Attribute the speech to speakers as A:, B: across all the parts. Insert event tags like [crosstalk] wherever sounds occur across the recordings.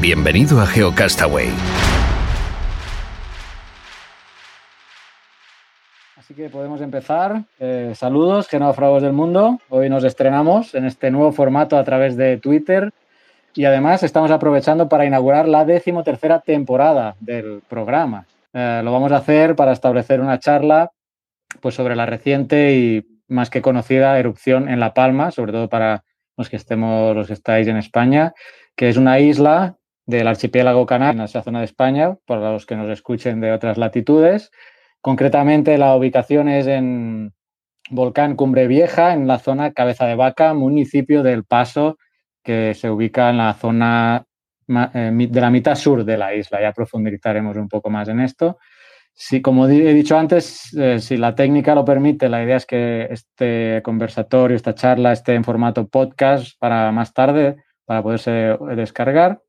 A: Bienvenido a GeoCastaway.
B: Así que podemos empezar. Eh, saludos, genófragos del mundo. Hoy nos estrenamos en este nuevo formato a través de Twitter y además estamos aprovechando para inaugurar la decimotercera temporada del programa. Eh, lo vamos a hacer para establecer una charla pues, sobre la reciente y más que conocida erupción en La Palma, sobre todo para los que estemos, los que estáis en España, que es una isla del archipiélago canario, en esa zona de España, para los que nos escuchen de otras latitudes. Concretamente, la ubicación es en Volcán Cumbre Vieja, en la zona Cabeza de Vaca, municipio del Paso, que se ubica en la zona eh, de la mitad sur de la isla. Ya profundizaremos un poco más en esto. Si, como he dicho antes, eh, si la técnica lo permite, la idea es que este conversatorio, esta charla esté en formato podcast para más tarde, para poderse descargar.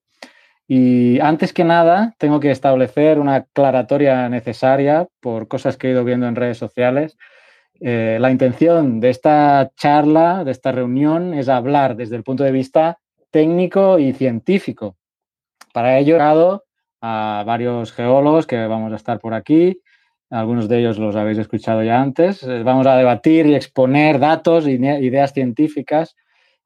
B: Y antes que nada, tengo que establecer una aclaratoria necesaria por cosas que he ido viendo en redes sociales. Eh, la intención de esta charla, de esta reunión, es hablar desde el punto de vista técnico y científico. Para ello, he dado a varios geólogos que vamos a estar por aquí. Algunos de ellos los habéis escuchado ya antes. Eh, vamos a debatir y exponer datos ideas científicas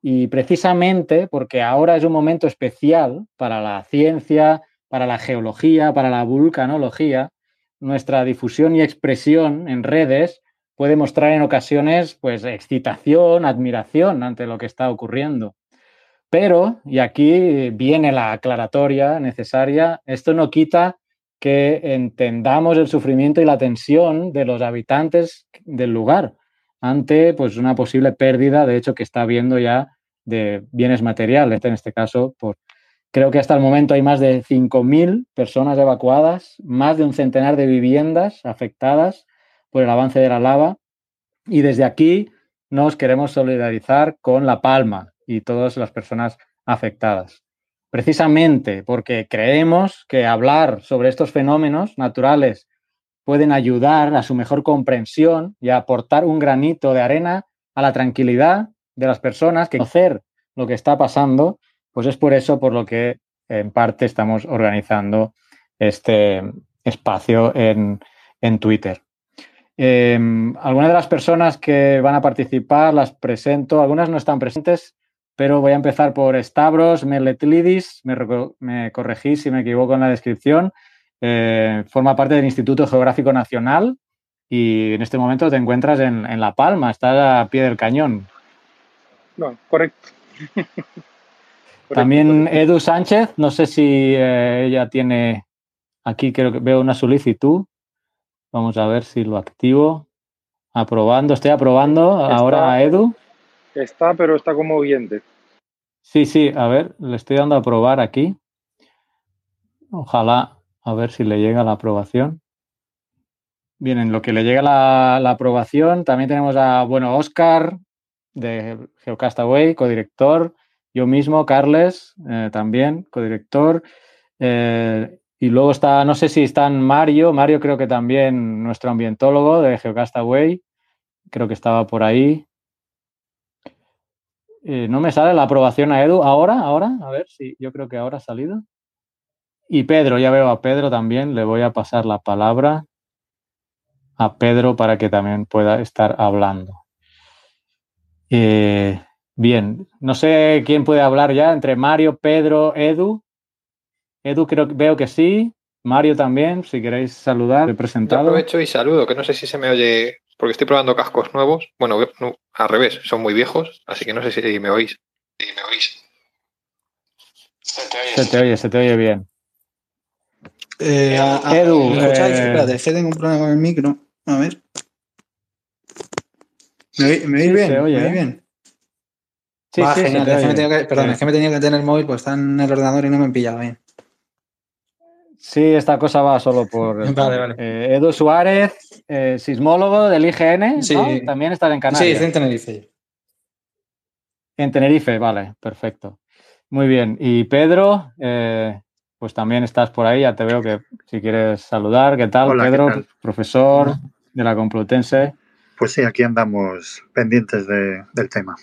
B: y precisamente porque ahora es un momento especial para la ciencia, para la geología, para la vulcanología, nuestra difusión y expresión en redes puede mostrar en ocasiones pues excitación, admiración ante lo que está ocurriendo. Pero, y aquí viene la aclaratoria necesaria, esto no quita que entendamos el sufrimiento y la tensión de los habitantes del lugar ante pues, una posible pérdida, de hecho, que está habiendo ya de bienes materiales, en este caso, por, creo que hasta el momento hay más de 5.000 personas evacuadas, más de un centenar de viviendas afectadas por el avance de la lava y desde aquí nos queremos solidarizar con La Palma y todas las personas afectadas. Precisamente porque creemos que hablar sobre estos fenómenos naturales pueden ayudar a su mejor comprensión y aportar un granito de arena a la tranquilidad de las personas que conocer lo que está pasando, pues es por eso por lo que en parte estamos organizando este espacio en, Twitter. Em, algunas de las personas que van a participar las presento, algunas no están presentes, pero voy a empezar por Stavros Meletlidis, me, me corregí si me equivoco en la descripción, eh, forma parte del Instituto Geográfico Nacional y en este momento te encuentras en, en La Palma, estás a pie del cañón.
C: No, correcto. [laughs]
B: También Edu Sánchez, no sé si eh, ella tiene, aquí creo que veo una solicitud. Vamos a ver si lo activo. Aprobando, estoy aprobando ahora a Edu.
C: Está, pero está como oyente.
B: Sí, sí, a ver, le estoy dando a aprobar aquí. Ojalá, a ver si le llega la aprobación. Bien, en lo que le llega la, aprobación, también tenemos a, bueno, Oscar, de Geocastaway, codirector, yo mismo, Carles, eh, también, codirector. Eh, y luego está, no sé si están Mario, Mario creo que también nuestro ambientólogo de Geocastaway, creo que estaba por ahí. Eh, no me sale la aprobación a Edu. Ahora, ahora, a ver si yo creo que ahora ha salido. Y Pedro, ya veo a Pedro también, le voy a pasar la palabra a Pedro para que también pueda estar hablando. Eh, bien, no sé quién puede hablar ya entre Mario, Pedro, Edu. Edu creo veo que sí. Mario también, si queréis saludar, he presentado.
D: aprovecho y saludo, que no sé si se me oye, porque estoy probando cascos nuevos. Bueno, al revés, son muy viejos, así que no sé si me oís. Si me oís.
B: Se te oye, se te oye, bien.
E: Eh, Edu, ¿me escucháis? Eh, Espérate, es que tengo un problema con el micro. A ver. ¿Me, oí- me oís
B: Sí,
E: bien?
B: oye,
E: ¿Me oís
B: ¿eh?
E: bien?
B: Sí,
E: Va,
B: sí,
E: genial. Es que me que- perdón,
B: Sí.
E: es que me tenía que tener el móvil, pues está en el ordenador y no me han pillado bien.
B: Sí, esta cosa va solo por.
E: Vale, vale.
B: Eh, Edu Suárez, eh, sismólogo del IGN, ¿no?
E: Sí.
B: También estás en
E: Sí,
B: Canarias.
E: estoy en Tenerife.
B: En Tenerife, vale, perfecto. Muy bien. Y Pedro, eh, pues también estás por ahí, ya te veo que si quieres saludar, ¿qué tal,
F: Hola, ¿qué
B: Pedro?
F: tal?
B: Profesor de la Complutense.
F: Pues sí, aquí andamos pendientes de- del tema.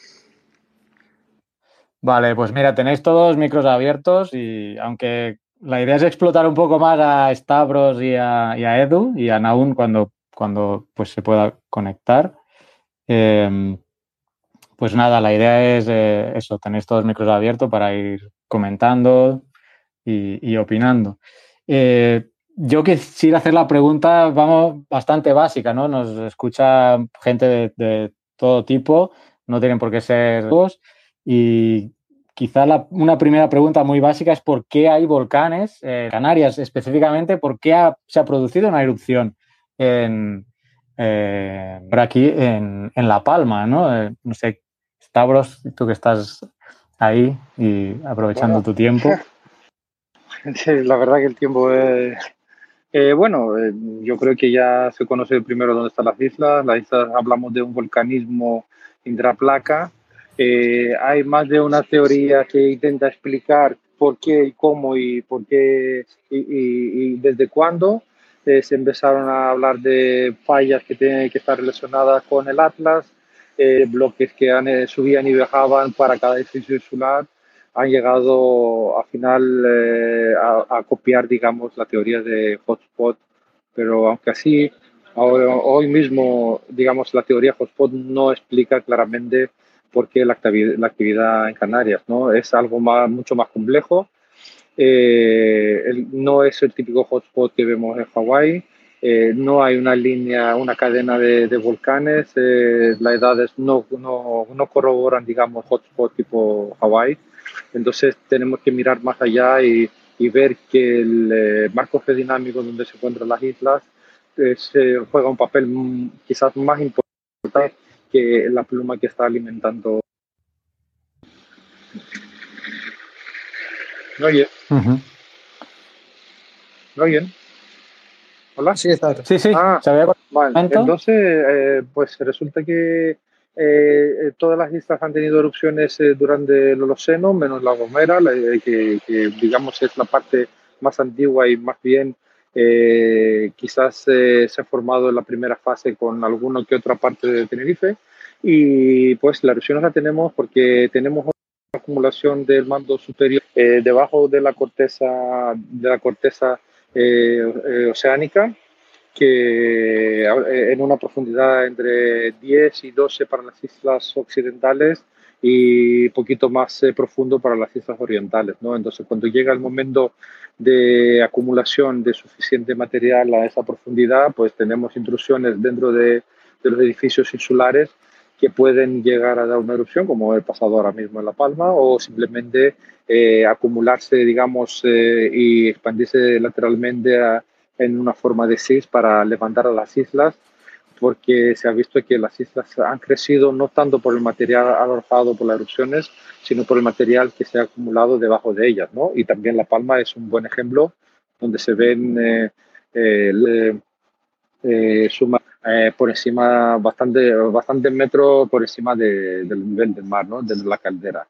B: Vale, pues mira, tenéis todos micros abiertos y aunque la idea es explotar un poco más a Stavros y a, y a Edu y a Naun cuando, cuando pues, se pueda conectar. eh, pues nada, la idea es eh, eso, tenéis todos micros abiertos para ir comentando y, y opinando. Eh, yo quisiera hacer la pregunta, vamos, bastante básica, ¿no? Nos escucha gente de, de todo tipo, no tienen por qué ser todos. Y quizá la- una primera pregunta muy básica es por qué hay volcanes en Canarias, específicamente por qué ha- se ha producido una erupción en, eh, por aquí en, en La Palma, ¿no? Eh, no sé, Stavros, tú que estás ahí y aprovechando
C: Bueno.
B: tu tiempo. [laughs] [laughs]
C: La verdad que el tiempo es... eh, bueno, eh, yo creo que ya se conoce primero dónde están las islas. Las islas hablamos de un volcanismo intraplaca. Eh, hay más de una teoría que intenta explicar por qué y cómo y por qué y, y- desde cuándo. Eh, se empezaron a hablar de fallas que tienen que estar relacionadas con el Atlas, bloques que subían y bajaban para cada edificio insular han llegado al final eh, a, a copiar, digamos, la teoría de hotspot, pero aunque así, ahora- hoy mismo, digamos, la teoría hotspot no explica claramente por qué la actividad, la actividad en Canarias, ¿no? Es algo más, mucho más complejo. Eh, el- no es el típico hotspot que vemos en Hawái. Eh, no hay una línea, una cadena de, de volcanes. eh, las edades no, no, no corroboran, digamos, hotspot tipo Hawái. Entonces tenemos que mirar más allá y, y ver que el eh, marco geodinámico donde se encuentran las islas eh, se juega un papel mm, quizás más importante que la pluma que está alimentando. ¿Me oye?
B: Ujú.
C: ¿Me oyen? ¿Hola?
E: Sí, está.
B: Sí, sí,
C: Ah.
B: se había
C: Vale, entonces, eh, pues resulta que eh, eh, todas las islas han tenido erupciones eh, durante el Holoceno, menos la Gomera, la- eh, que, que, digamos es la parte más antigua y más bien quizás se ha formado en la primera fase con alguna que otra parte de Tenerife. Y pues la erupción la tenemos porque tenemos acumulación del mando superior eh, debajo de la corteza, de la corteza eh, eh, oceánica que eh, en una profundidad entre 10 y 12 para las islas occidentales y poquito más eh, profundo para las islas orientales. ¿no? Entonces, cuando llega el momento de acumulación de suficiente material a esa profundidad, pues tenemos intrusiones dentro de, los edificios insulares que pueden llegar a dar una erupción, como el pasado ahora mismo en La Palma, o simplemente eh, acumularse, digamos, y expandirse lateralmente a, en una forma de cis para levantar a las islas, porque se ha visto que las islas han crecido no tanto por el material arrojado por las erupciones, sino por el material que se ha acumulado debajo de ellas. ¿no? Y también La Palma es un buen ejemplo donde se ven eh, eh, eh, suma- eh, por encima, bastante, bastante metros por encima de- del nivel del mar, ¿no? de la caldera.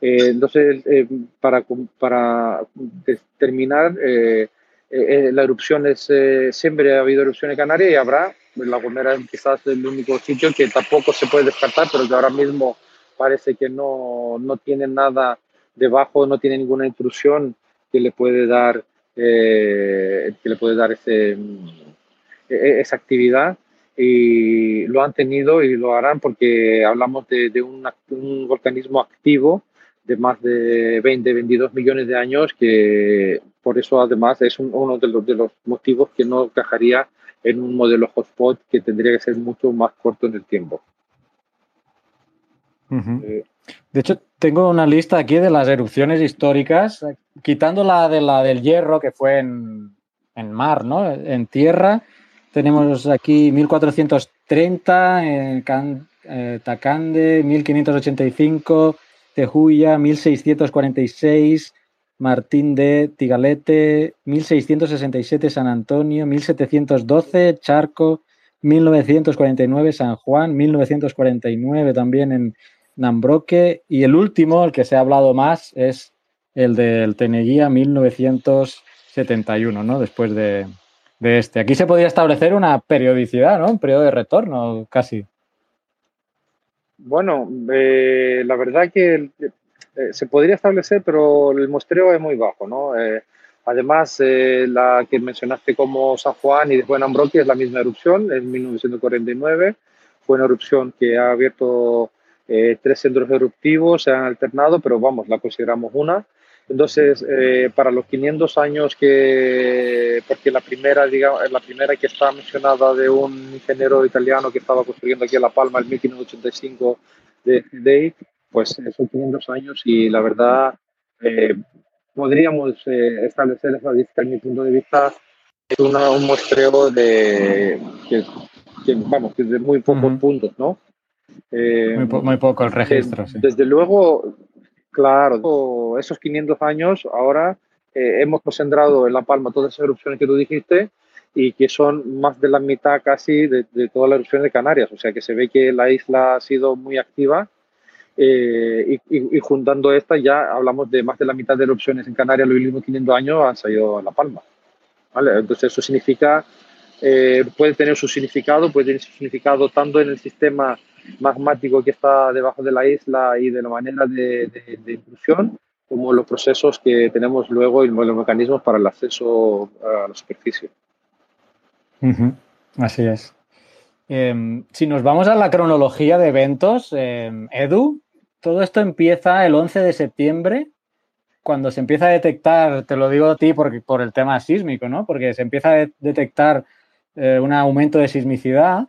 C: Eh, entonces, eh, para, para terminar, eh, eh, la erupción es, eh, siempre ha habido erupción en Canarias y habrá. La Gomera es quizás el único sitio que tampoco se puede descartar, pero que ahora mismo parece que no, no tiene nada debajo, no tiene ninguna intrusión que le puede dar, eh, que le puede dar ese, e- esa actividad y lo han tenido y lo harán porque hablamos de, de un, un volcanismo activo de más de 20, 22 millones de años que por eso además es un- uno de los, de los motivos que no encajaría en un modelo hotspot que tendría que ser mucho más corto en el tiempo. Eh,
B: De hecho, tengo una lista aquí de las erupciones históricas, quitando la de la del hierro que fue en, en mar, ¿no? En tierra. Tenemos aquí 1430 en, Can- eh, Tacande 1585, Tejuya 1646, Martín de Tigalete 1667, San Antonio 1712, Charco 1949, San Juan 1949 también en Nambroque y el último, el que se ha hablado más, es el del Teneguía 1971, ¿no? Después de, de este. Aquí se podría establecer una periodicidad, ¿no? Un periodo de retorno casi.
C: Bueno, eh, la verdad que eh, se podría establecer, pero el muestreo es muy bajo, ¿no? Eh, además, eh, la que mencionaste como San Juan y después Ambroquia es la misma erupción, en 1949. Fue una erupción que ha abierto eh, tres centros eruptivos, se han alternado, pero vamos, la consideramos una. Entonces, eh, para los 500 años que, porque la primera, digamos, la primera que está mencionada de un ingeniero italiano que estaba construyendo aquí en La Palma en 1585 de Day, pues son 500 años y la verdad eh, podríamos eh, establecer esa en mi punto de vista, es una, un muestreo de, que, que, vamos, que de muy pocos
B: Ujú.
C: puntos, ¿no? Eh,
B: Muy, po- muy poco el registro, sí.
C: Desde luego, claro, esos 500 años ahora eh, hemos concentrado en La Palma todas esas erupciones que tú dijiste y que son más de la mitad casi de, de todas las erupciones de Canarias. O sea que se ve que la isla ha sido muy activa eh, y, y- y juntando estas ya hablamos de más de la mitad de erupciones en Canarias los últimos 500 años han salido a La Palma. ¿vale? Entonces eso significa, eh, puede tener su significado, puede tener su significado tanto en el sistema magmático que está debajo de la isla y de la manera de, de, intrusión, como los procesos que tenemos luego y los mecanismos para el acceso a la superficie.
B: Así es. Eh, si nos vamos a la cronología de eventos, eh, Edu, todo esto empieza el 11 de septiembre, cuando se empieza a detectar, te lo digo a ti porque, por el tema sísmico, ¿no? Porque se empieza a de- detectar eh, un aumento de sismicidad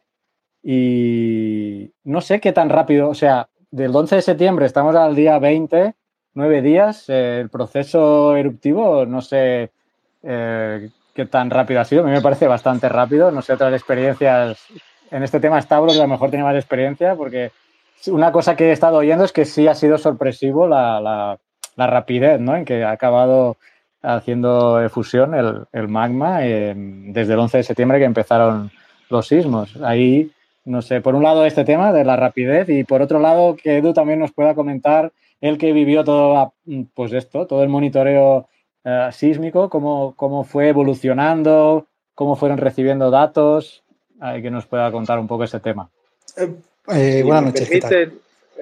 B: y no sé qué tan rápido, o sea, del 11 de septiembre estamos al día 20, nueve días, eh, el proceso eruptivo, no sé eh, qué tan rápido ha sido, a mí me parece bastante rápido, no sé otras experiencias, en este tema Stavros a lo mejor tiene más experiencia porque una cosa que he estado oyendo es que sí ha sido sorpresivo la, la- la rapidez ¿no? en que ha acabado haciendo efusión el, el magma eh, desde el 11 de septiembre que empezaron los sismos. Ahí, no sé, por un lado este tema de la rapidez y por otro lado que Edu también nos pueda comentar el que vivió todo, pues esto, todo el monitoreo eh, sísmico, cómo, cómo fue evolucionando, cómo fueron recibiendo datos, eh, que nos pueda contar un poco ese tema.
E: Eh,
C: Si
E: buenas noches, ¿qué tal?
C: eh,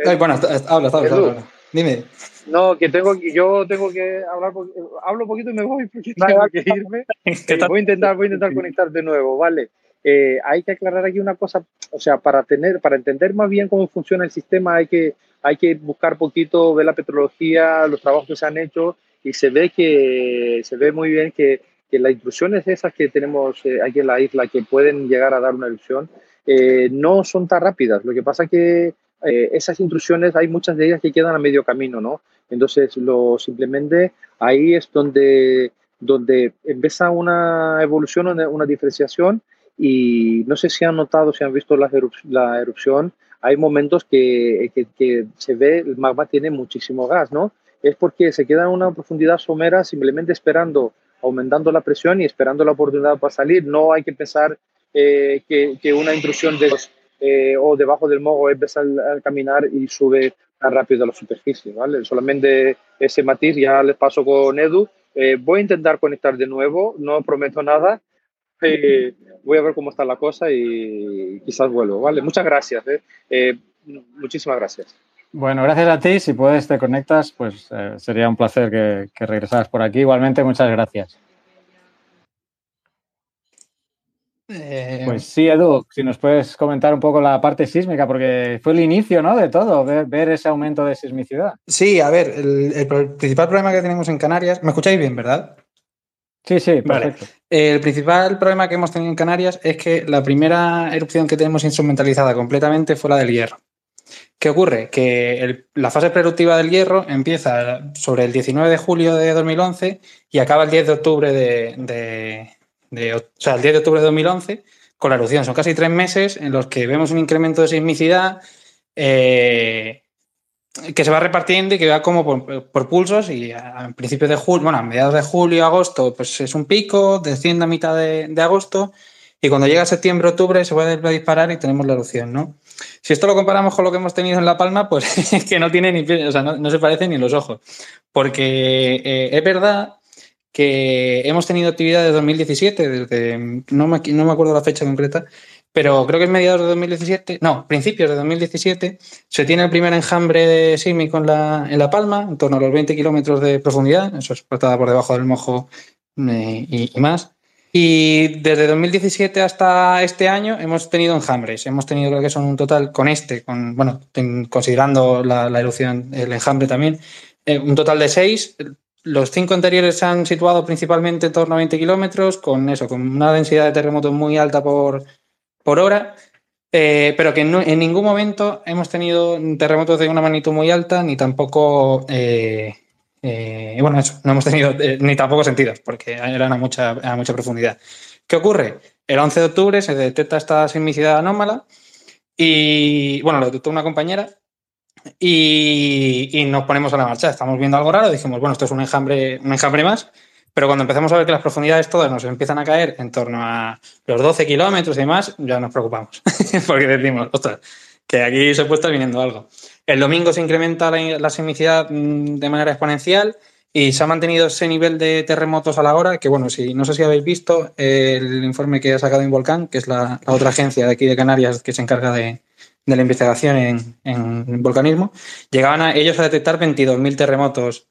E: Ay, bueno, habla, habla, habla. Dime.
C: No, que tengo que, yo tengo que hablar, hablo un poquito y me voy porque tengo que irme. [laughs] Voy a intentar, voy a intentar conectar de nuevo, ¿vale? Eh, hay que aclarar aquí una cosa, o sea, para tener, para entender más bien cómo funciona el sistema hay que, hay que buscar poquito, ver la petrología, los trabajos que se han hecho y se ve que, se ve muy bien que, que las intrusiones esas que tenemos eh, aquí en la isla que pueden llegar a dar una erupción eh, no son tan rápidas. Lo que pasa que eh, esas intrusiones hay muchas de ellas que quedan a medio camino, ¿no? Entonces, lo, simplemente ahí es donde, donde empieza una evolución, una diferenciación y no sé si han notado, si han visto la, erup la erupción, hay momentos que, que, se ve el magma tiene muchísimo gas, ¿no? Es porque se queda en una profundidad somera simplemente esperando, aumentando la presión y esperando la oportunidad para salir. No hay que pensar eh, que, que, una intrusión de eh, o debajo del mogo empieza a caminar y sube tan rápido a la superficie, ¿vale? Solamente ese matiz ya les paso con Edu. Eh, voy a intentar conectar de nuevo, no prometo nada. Voy a ver cómo está la cosa y quizás vuelvo, ¿vale? Muchas gracias, ¿eh? eh muchísimas gracias.
B: Bueno, gracias a ti. Si puedes, te conectas, pues eh, sería un placer que, que regresaras por aquí. Igualmente, muchas gracias. Pues sí, Edu, si nos puedes comentar un poco la parte sísmica, porque fue el inicio ¿no? de todo, ver, ver ese aumento de sismicidad.
E: Sí, a ver, el, el, principal problema que tenemos en Canarias, ¿me escucháis bien, verdad?
B: Sí, sí, perfecto.
E: Vale. El principal problema que hemos tenido en Canarias es que la primera erupción que tenemos instrumentalizada completamente fue la del hierro. ¿Qué ocurre? Que el, la fase preeruptiva del hierro empieza sobre el 19 de julio de 2011 y acaba el 10 de octubre de, de, de, o sea, el 10 de octubre de 2011 con la erupción. Son casi tres meses en los que vemos un incremento de sismicidad eh, que se va repartiendo y que va como por, pulsos y a, principios de julio, bueno, a mediados de julio, agosto, pues es un pico, desciende a mitad de, agosto y cuando llega septiembre, octubre se vuelve a disparar y tenemos la erupción, ¿no? Si esto lo comparamos con lo que hemos tenido en La Palma, pues es [laughs] que no tiene ni o sea, no, no se parece ni los ojos. Porque eh, es verdad que hemos tenido actividad desde 2017, desde, no me, no me acuerdo la fecha concreta, pero creo que es mediados de 2017, no, principios de 2017, se tiene el primer enjambre sísmico en la, en la Palma, en torno a los 20 kilómetros de profundidad, eso es patada por debajo del mojo eh, y, y, más. Y desde 2017 hasta este año hemos tenido enjambres. Hemos tenido, creo que son un total, con este, con, bueno, considerando la, la erupción, el enjambre también, eh, un total de seis. Los cinco anteriores se han situado principalmente en torno a 20 kilómetros, con eso, con una densidad de terremotos muy alta por, por hora, eh, pero que en ningún momento hemos tenido terremotos de una magnitud muy alta, ni tampoco eh, eh, bueno, eso, no hemos tenido eh, ni tampoco sentidos, porque eran a mucha, a mucha profundidad. ¿Qué ocurre? El 11 de octubre se detecta esta sismicidad anómala y, bueno, lo detectó una compañera y, y, nos ponemos a la marcha. Estamos viendo algo raro, dijimos, bueno, esto es un enjambre, un enjambre más, pero cuando empezamos a ver que las profundidades todas nos empiezan a caer en torno a los 12 kilómetros y demás, ya nos preocupamos, [laughs] porque decimos, ostras, que aquí se puede estar viniendo algo. El domingo se incrementa la, la sismicidad mm, de manera exponencial y se ha mantenido ese nivel de terremotos a la hora, que bueno, si no sé si habéis visto el informe que ha sacado Involcán, que es la, otra agencia de aquí de Canarias que se encarga de, la investigación en, en, volcanismo, llegaban ellos a detectar 22.000 terremotos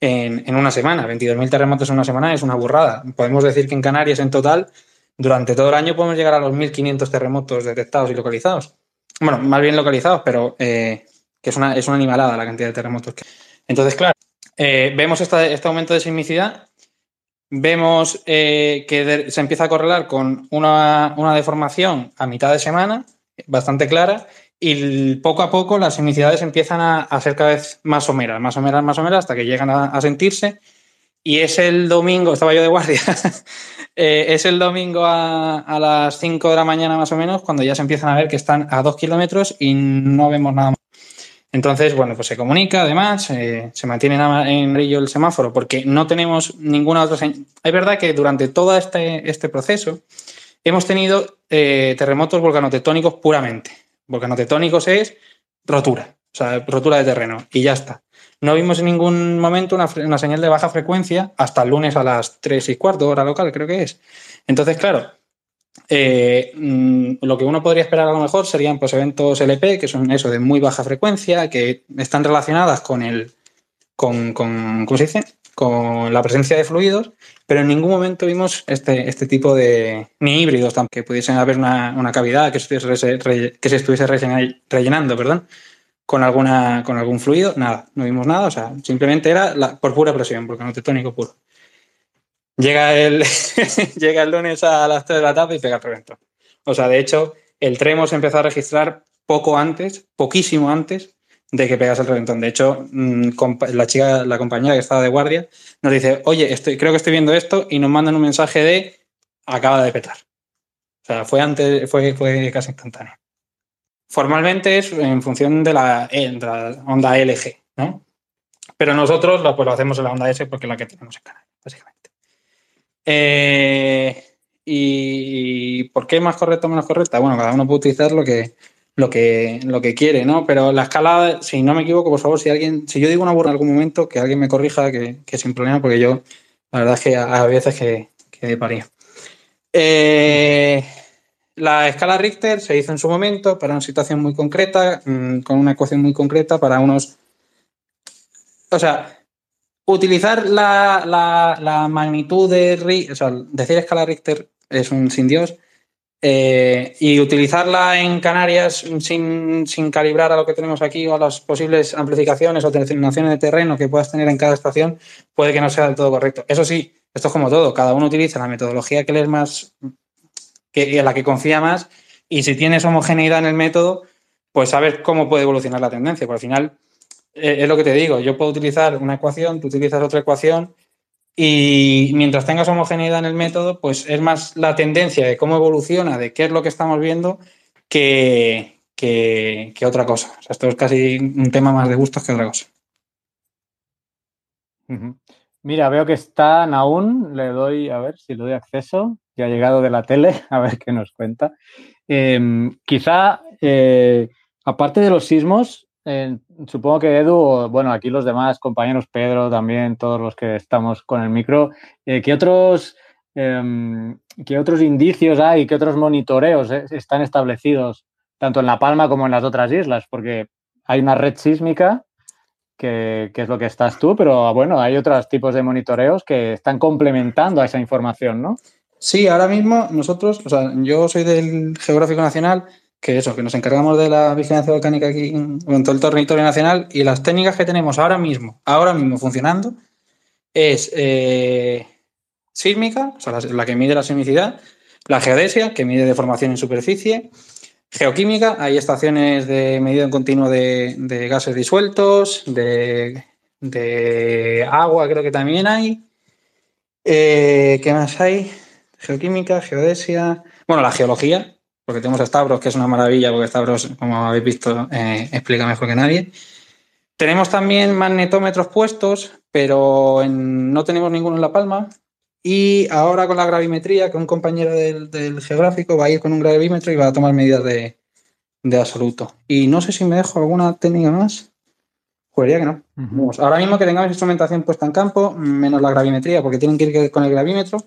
E: en, en, una semana. 22.000 terremotos en una semana es una burrada. Podemos decir que en Canarias en total, durante todo el año podemos llegar a los 1.500 terremotos detectados y localizados. Bueno, más bien localizados, pero eh, que es una, es una animalada la cantidad de terremotos. Entonces, claro, eh, vemos esta, este aumento de sismicidad, vemos eh, que se empieza a correlar con una, una, deformación a mitad de semana, bastante clara, y poco a poco las sismicidades empiezan a, a ser cada vez más someras, más someras, más someras, hasta que llegan a, a sentirse. Y es el domingo, estaba yo de guardia, [laughs] eh, es el domingo a, a, las 5 de la mañana más o menos, cuando ya se empiezan a ver que están a 2 kilómetros y no vemos nada más. Entonces, bueno, pues se comunica, además, eh, se mantiene en brillo el semáforo porque no tenemos ninguna otra señal. Es verdad que durante todo este, este proceso hemos tenido eh, terremotos volcanotectónicos puramente. Volcanotectónicos es rotura, o sea, rotura de terreno y ya está. No vimos en ningún momento una, una señal de baja frecuencia hasta el lunes a las 3 y cuarto, hora local, creo que es. Entonces, claro, eh, mm, lo que uno podría esperar a lo mejor serían pues, eventos LP, que son eso de muy baja frecuencia, que están relacionadas con el con, con ¿cómo se dice? Con la presencia de fluidos, pero en ningún momento vimos este, este tipo de ni híbridos que pudiesen haber una, una cavidad que se estuviese, rellenando, perdón, con alguna con algún fluido, nada, no vimos nada, o sea, simplemente era la, por pura presión, porque no tectónico puro. Llega el, [laughs] llega el lunes a las 3 de la tarde y pega el reventón. O sea, de hecho, el tremo se empezó a registrar poco antes, poquísimo antes de que pegase el reventón. De hecho, mm, la chica, la compañera que estaba de guardia, nos dice, oye, creo que estoy viendo esto, y nos mandan un mensaje de acaba de petar. O sea, fue antes, fue, fue casi instantáneo. Formalmente es en función de la, la onda LG, ¿no? Pero nosotros lo, pues, lo hacemos en la onda S porque es la que tenemos en Canarias, básicamente. Eh, y, ¿Por qué más correcta o menos correcta? Bueno, cada uno puede utilizar lo que, lo que, lo que quiere, ¿no? Pero la escala, si no me equivoco, por favor, si alguien, si yo digo una burra en algún momento, que alguien me corrija, que, que sin problema, porque yo, la verdad es que a, veces que, que paría. Eh, la escala Richter se hizo en su momento para una situación muy concreta, mmm, con una ecuación muy concreta para unos... O sea, utilizar la, la, la, magnitud de o sea, decir escala Richter es un sin Dios. Eh, y utilizarla en Canarias sin, sin, calibrar a lo que tenemos aquí o a las posibles amplificaciones o determinaciones de terreno que puedas tener en cada estación puede que no sea del todo correcto. Eso sí, esto es como todo, cada uno utiliza la metodología que le es más, que, en la que confía más y si tienes homogeneidad en el método, pues sabes cómo puede evolucionar la tendencia. Por al final, eh, es lo que te digo, yo puedo utilizar una ecuación, tú utilizas otra ecuación y mientras tengas homogeneidad en el método, pues es más la tendencia de cómo evoluciona, de qué es lo que estamos viendo, que, que, otra cosa. Esto es casi un tema más de gustos que otra cosa.
B: Mira, veo que está Naún, le doy, a ver si le doy acceso, que ha llegado de la tele, [laughs] a ver qué nos cuenta. Eh, quizá, eh, aparte de los sismos, supongo que Edu, bueno, aquí los demás compañeros, Pedro también, todos los que estamos con el micro, eh, ¿qué otros, em, qué otros indicios hay, qué otros monitoreos eh, están establecidos, tanto en La Palma como en las otras islas? Porque hay una red sísmica que, que es lo que estás tú, pero bueno, hay otros tipos de monitoreos que están complementando a esa información, ¿no?
E: Sí, ahora mismo nosotros, o sea, yo soy del Geográfico Nacional, que eso, que nos encargamos de la vigilancia volcánica aquí en, todo el territorio nacional y las técnicas que tenemos ahora mismo, ahora mismo funcionando, es eh, sísmica, o sea, la, que mide la sismicidad, la geodesia, que mide deformación en superficie, geoquímica, hay estaciones de medida en continuo de, de gases disueltos, de, de agua creo que también hay. Eh, ¿Qué más hay? Geoquímica, geodesia. Bueno, la geología, porque tenemos a Stavros, que es una maravilla, porque Stavros, como habéis visto, eh, explica mejor que nadie. Tenemos también magnetómetros puestos, pero en- no tenemos ninguno en La Palma. Y ahora con la gravimetría, que un compañero del, del geográfico va a ir con un gravímetro y va a tomar medidas de, de absoluto. Y no sé si me dejo alguna técnica más. Jugaría que no. Ahora mismo que tengamos instrumentación puesta en campo, menos la gravimetría, porque tienen que ir con el gravímetro,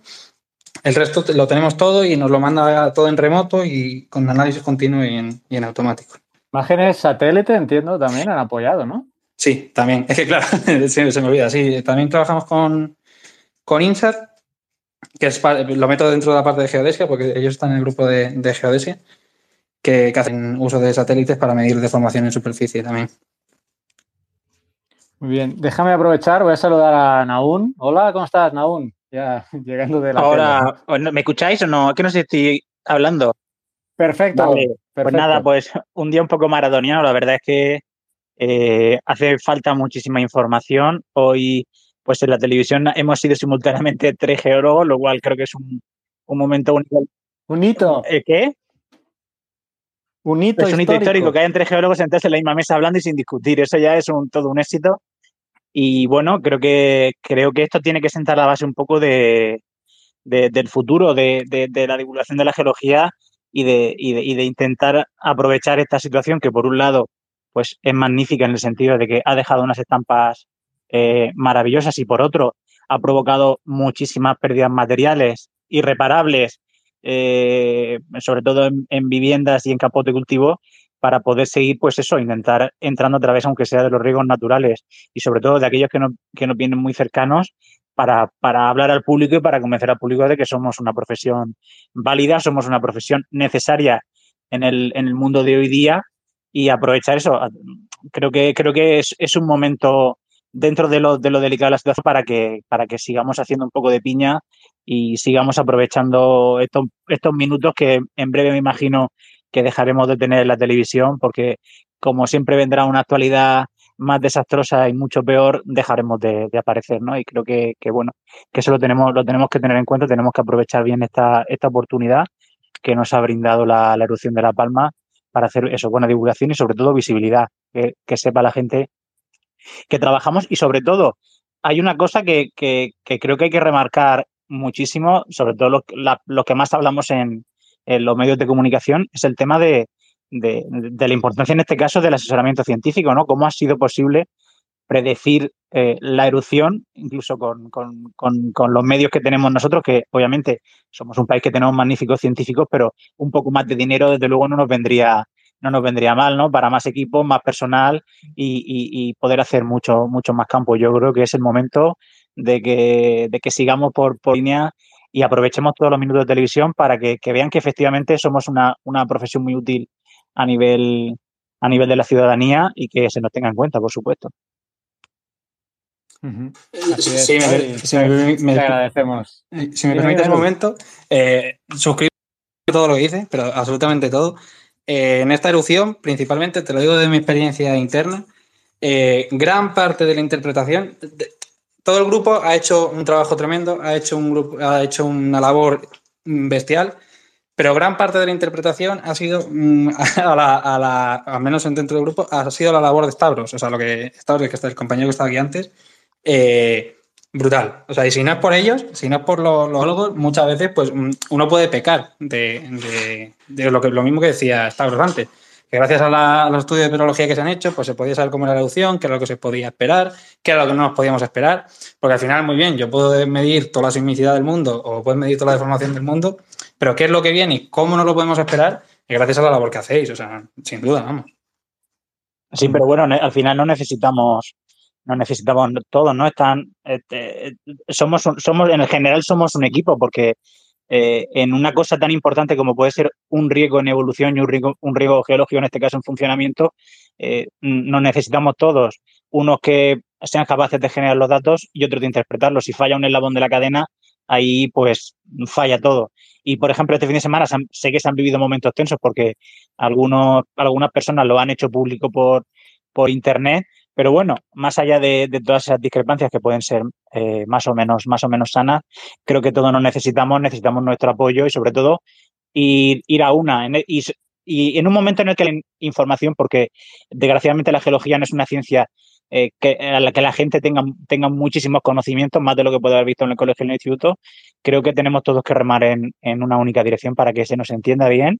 E: el resto lo tenemos todo y nos lo manda todo en remoto y con análisis continuo y en, y en automático.
B: Imágenes satélite, entiendo, también han apoyado, ¿no?
E: Sí, también. Es que claro, [laughs] se, se me olvida. Sí, también trabajamos con, con INSAT, que es lo meto dentro de la parte de geodesia, porque ellos están en el grupo de, de geodesia, que, que hacen uso de satélites para medir deformación en superficie también.
B: Muy bien, déjame aprovechar, voy a saludar a Naún. Hola, ¿cómo estás, Naún? Ya [laughs] llegando de la.
G: Ahora, ¿o no- ¿me escucháis o no? Es que no sé si estoy hablando.
B: Perfecto.
G: Vale, Pues nada, pues un día un poco maratoniano. La verdad es que eh, hace falta muchísima información. Hoy, pues en la televisión hemos sido simultáneamente tres geólogos, lo cual creo que es un, un momento único.
B: Un hito,
G: ¿Eh, ¿Qué?
B: un hito
G: Es un hito histórico que hayan tres geólogos entonces en la misma mesa hablando y sin discutir. Eso ya es un, todo un éxito. Y bueno, creo que, creo que esto tiene que sentar la base un poco de, de- del futuro, de, de- la divulgación de la geología y de, y, de, y de intentar aprovechar esta situación que por un lado pues es magnífica en el sentido de que ha dejado unas estampas eh, maravillosas y por otro ha provocado muchísimas pérdidas materiales irreparables, eh, sobre todo en, en viviendas y en campos de cultivo, para poder seguir, pues eso, intentar entrando a través, aunque sea de los riesgos naturales y sobre todo de aquellos que, no, que nos vienen muy cercanos, para, para hablar al público y para convencer al público de que somos una profesión válida, somos una profesión necesaria en el, en el mundo de hoy día y aprovechar eso. Creo que, creo que es, es un momento dentro de lo, de lo delicado de la situación para que, para que sigamos haciendo un poco de piña y sigamos aprovechando estos, estos minutos que en breve me imagino que dejaremos de tener en la televisión porque como siempre vendrá una actualidad más desastrosa y mucho peor, dejaremos de, aparecer, ¿no? Y creo que, bueno, que eso lo tenemos, lo tenemos que tener en cuenta, tenemos que aprovechar bien esta, esta oportunidad que nos ha brindado la, erupción de La Palma para hacer eso, buena divulgación y sobre todo visibilidad, que, que sepa la gente que trabajamos y sobre todo hay una cosa que, que, creo que hay que remarcar muchísimo, sobre todo lo, la, lo que más hablamos en, en, los medios de comunicación, es el tema de, de, la importancia en este caso del asesoramiento científico, ¿no? ¿Cómo ha sido posible predecir eh, la erupción, incluso con, con, con, con, los medios que tenemos nosotros, que obviamente somos un país que tenemos magníficos científicos, pero un poco más de dinero, desde luego, no nos vendría, no nos vendría mal, ¿no? Para más equipos, más personal y, y, y poder hacer mucho, mucho más campo. Yo creo que es el momento de que, de que sigamos por, por línea y aprovechemos todos los minutos de televisión para que, que vean que efectivamente somos una, una profesión muy útil a nivel, a nivel de la ciudadanía y que se nos tenga en cuenta, por supuesto.
B: Uh -huh.
E: Sí, me, si me, me,
B: te agradecemos.
E: Si me permites un momento, eh, suscribo todo lo que dice, pero absolutamente todo. Eh, en esta erupción, principalmente, te lo digo de mi experiencia interna, eh, gran parte de la interpretación, de, todo el grupo ha hecho un trabajo tremendo, ha hecho, un grupo, ha hecho una labor bestial, Pero gran parte de la interpretación ha sido, mm, [laughs] a la, a la, al menos dentro del grupo, ha sido la labor de Stavros. O sea, lo que Stavros, que está el compañero que estaba aquí antes, eh, brutal. O sea, y si no es por ellos, si no es por los, los muchas veces, pues mm, uno puede pecar de, de, de lo, que, lo mismo que decía Stavros antes que gracias a, la, los estudios de meteorología que se han hecho, pues se podía saber cómo era la erupción, qué era lo que se podía esperar, qué era lo que no nos podíamos esperar, porque al final, muy bien, yo puedo medir toda la sismicidad del mundo o puedo medir toda la deformación del mundo, pero qué es lo que viene y cómo no lo podemos esperar, y gracias a la labor que hacéis, o sea, sin duda, vamos.
G: Sí, pero bueno, al final no necesitamos no necesitamos todos, ¿no? Están, este, somos, somos, en general somos un equipo porque eh, en una cosa tan importante como puede ser un riesgo en evolución y un riesgo, un geológico, en este caso en funcionamiento, eh, nos necesitamos todos, unos que sean capaces de generar los datos y otros de interpretarlos. Si falla un eslabón de la cadena, ahí pues falla todo. Y por ejemplo, este fin de semana sé que se han vivido momentos tensos porque algunos, algunas personas lo han hecho público por, por internet pero bueno, más allá de, todas esas discrepancias que pueden ser eh, más o menos, más o menos sanas, creo que todos nos necesitamos, necesitamos nuestro apoyo y sobre todo ir, a una. En, y, en un momento en el que la información, porque desgraciadamente la geología no es una ciencia eh, a la que la gente tenga, tenga muchísimos conocimientos, más de lo que puede haber visto en el colegio y en el instituto, creo que tenemos todos que remar en, en una única dirección para que se nos entienda bien,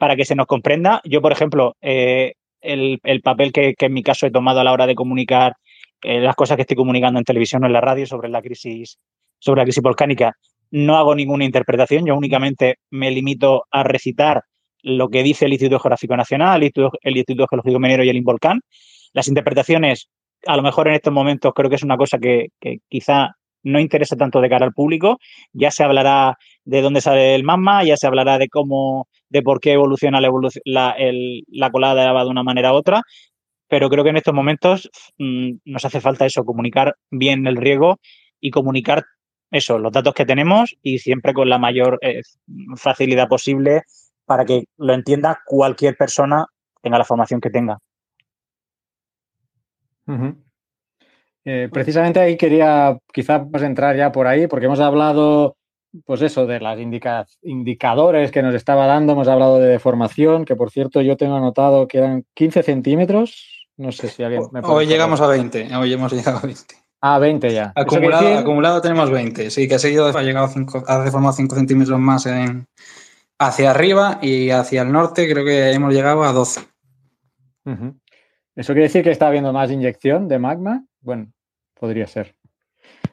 G: para que se nos comprenda. Yo, por ejemplo, eh, el, el papel que, que, en mi caso he tomado a la hora de comunicar eh, las cosas que estoy comunicando en televisión o en la radio sobre la crisis, sobre la crisis volcánica. No hago ninguna interpretación, yo únicamente me limito a recitar lo que dice el Instituto Geográfico Nacional, el Instituto, el Instituto Geológico Minero y el Involcán. Las interpretaciones, a lo mejor en estos momentos, creo que es una cosa que, que quizá no interesa tanto de cara al público. Ya se hablará de dónde sale el magma, ya se hablará de cómo, de por qué evoluciona la, la, el, la colada de lava de una manera u otra, pero creo que en estos momentos mmm, nos hace falta eso, comunicar bien el riesgo y comunicar eso, los datos que tenemos y siempre con la mayor eh, facilidad posible para que lo entienda cualquier persona, tenga la formación que tenga.
B: Eh, precisamente ahí quería quizás entrar ya por ahí, porque hemos hablado pues eso, de las indica indicadores que nos estaba dando, hemos hablado de deformación, que por cierto yo tengo anotado que eran 15 centímetros. No sé si alguien
E: me Hoy llegamos a 20, hoy hemos llegado a 20.
B: Ah, 20 ya.
E: Acumulado, decir... acumulado tenemos 20, sí, que ha seguido, ha llegado cinco, ha deformado 5 centímetros más en, hacia arriba y hacia el norte creo que hemos llegado a 12.
B: Uh -huh. ¿Eso quiere decir que está habiendo más inyección de magma? Bueno, podría ser.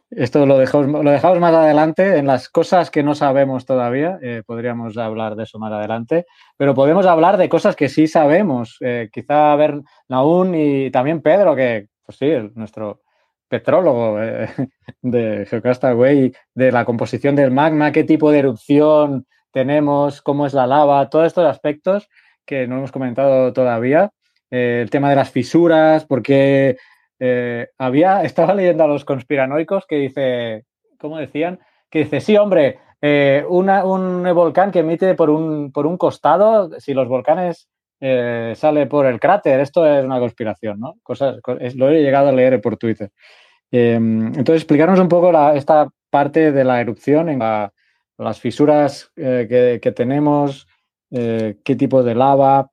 B: Esto lo dejamos, lo dejamos más adelante en las cosas que no sabemos todavía. Eh, podríamos hablar de eso más adelante, pero podemos hablar de cosas que sí sabemos. Eh, quizá ver Naún y también Pedro, que, pues sí, nuestro petrólogo eh, [laughs] de Geocastaway, de la composición del magma, qué tipo de erupción tenemos, cómo es la lava, todos estos aspectos que no hemos comentado todavía. Eh, el tema de las fisuras, por qué eh, había, [laughs] estaba leyendo a los conspiranoicos que dice, ¿cómo decían? Que dice, sí, hombre, eh, un volcán que emite por un, por un costado, si los volcanes eh, sale por el cráter, esto es una conspiración, ¿no? Cosas, lo he llegado a leer por Twitter. Em, entonces, explicarnos un poco esta parte de la erupción, en la, las fisuras eh, que, que, tenemos, eh, qué tipo de lava,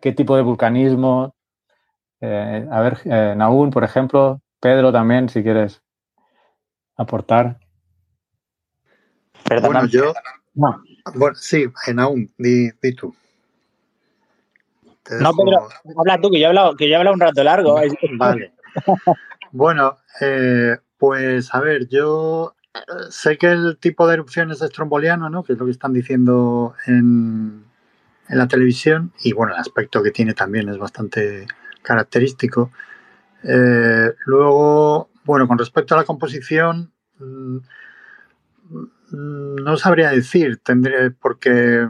B: qué tipo de vulcanismo, eh, a ver, eh, Naún, por ejemplo, Pedro también, si quieres aportar.
F: Perdona, bueno, yo. No. Bueno, sí, Naún, di, di tú.
G: No, Pedro, habla tú, que yo he hablado, que yo he hablado un rato largo. [laughs]
F: Vale. bueno, eh, pues a ver, yo sé que el tipo de erupción es estromboliano, ¿no? Que es lo que están diciendo en, en la televisión. Y bueno, el aspecto que tiene también es bastante característico. Eh, luego, bueno, con respecto a la composición, mmm, no sabría decir, tendré, porque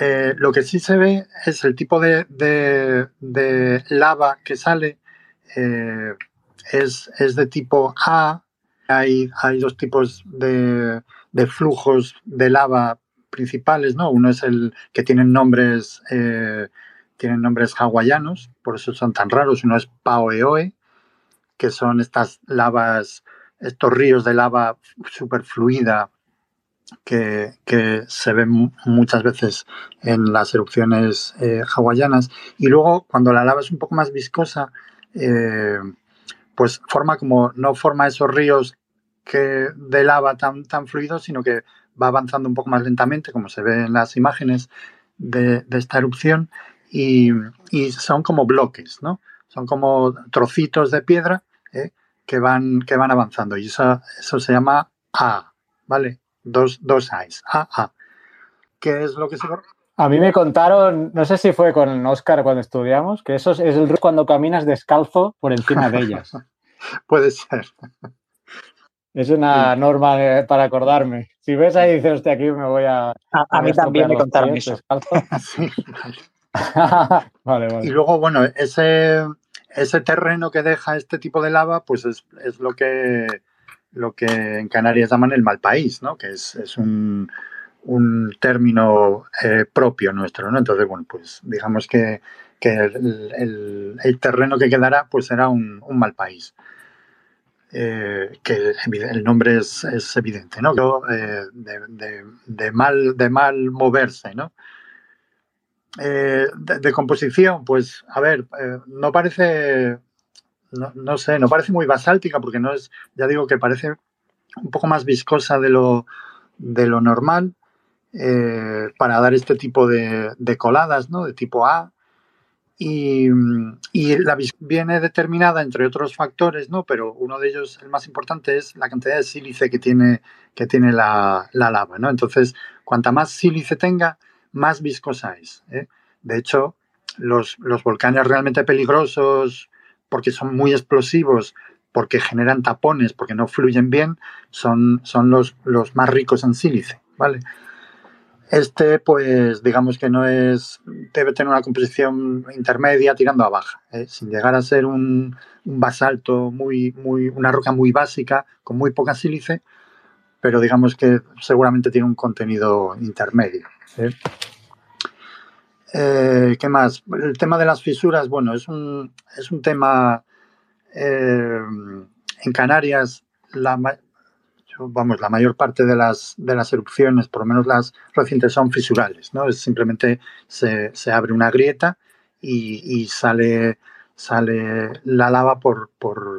F: eh, lo que sí se ve es el tipo de, de, lava que sale, eh, es, es, de tipo A. Hay, hay dos tipos de, de, flujos de lava principales, ¿no? Uno es el que tienen nombres tienen nombres hawaianos, por eso son tan raros. Uno es Paoeoe, que son estas lavas, estos ríos de lava superfluida que, se ven muchas veces en las erupciones eh, hawaianas. Y luego, cuando la lava es un poco más viscosa, eh, pues forma como, no forma esos ríos que de lava tan, tan fluidos, sino que va avanzando un poco más lentamente, como se ve en las imágenes de, esta erupción, y, son como bloques, ¿no? Son como trocitos de piedra ¿eh? que, van, que van avanzando, y eso, eso se llama A, ¿vale? Dos, dos A's, A, A. ¿Qué es lo que se...
B: A mí me contaron, no sé si fue con Oscar cuando estudiamos, que eso es el cuando caminas descalzo por encima de ellas. [laughs]
F: Puede ser.
B: Es una norma eh, para acordarme. Si ves ahí, dices, hostia, aquí me voy a.
G: A, mí también me contaron eso. [laughs]
F: vale. [laughs] vale, Y luego, bueno, ese, ese terreno que deja este tipo de lava, pues es, lo, que, lo que en Canarias llaman el mal país, ¿no? Que es, un, término eh, propio nuestro, ¿no? Entonces, bueno, pues digamos que, el, terreno que quedará, pues será un mal país. Eh, que el nombre es, evidente, ¿no? Eh, de, mal, de mal moverse, ¿no? Eh, de, composición, pues, a ver, no parece, no, sé, no parece muy basáltica porque no es, ya digo que parece un poco más viscosa de lo, de lo normal para dar este tipo de, coladas, ¿no? De tipo A. Y, la visión viene determinada entre otros factores, ¿no? Pero uno de ellos, el más importante, es la cantidad de sílice que tiene, que tiene la, lava, ¿no? Entonces, cuanta más sílice tenga, más viscosa es. ¿eh? De hecho, los, volcanes realmente peligrosos, porque son muy explosivos, porque generan tapones, porque no fluyen bien, son, son los, los más ricos en sílice, ¿vale? Este, pues digamos que no es, debe tener una composición intermedia tirando a baja, ¿eh? sin llegar a ser un, basalto muy, muy, una roca muy básica, con muy poca sílice, pero digamos que seguramente tiene un contenido intermedio. ¿eh? Eh, qué más? El tema de las fisuras, bueno, es un, es un tema en Canarias, la, vamos, la mayor parte de las, de las erupciones, por lo menos las recientes, son fisurales, ¿no? Es simplemente se, abre una grieta y, sale, sale la lava por,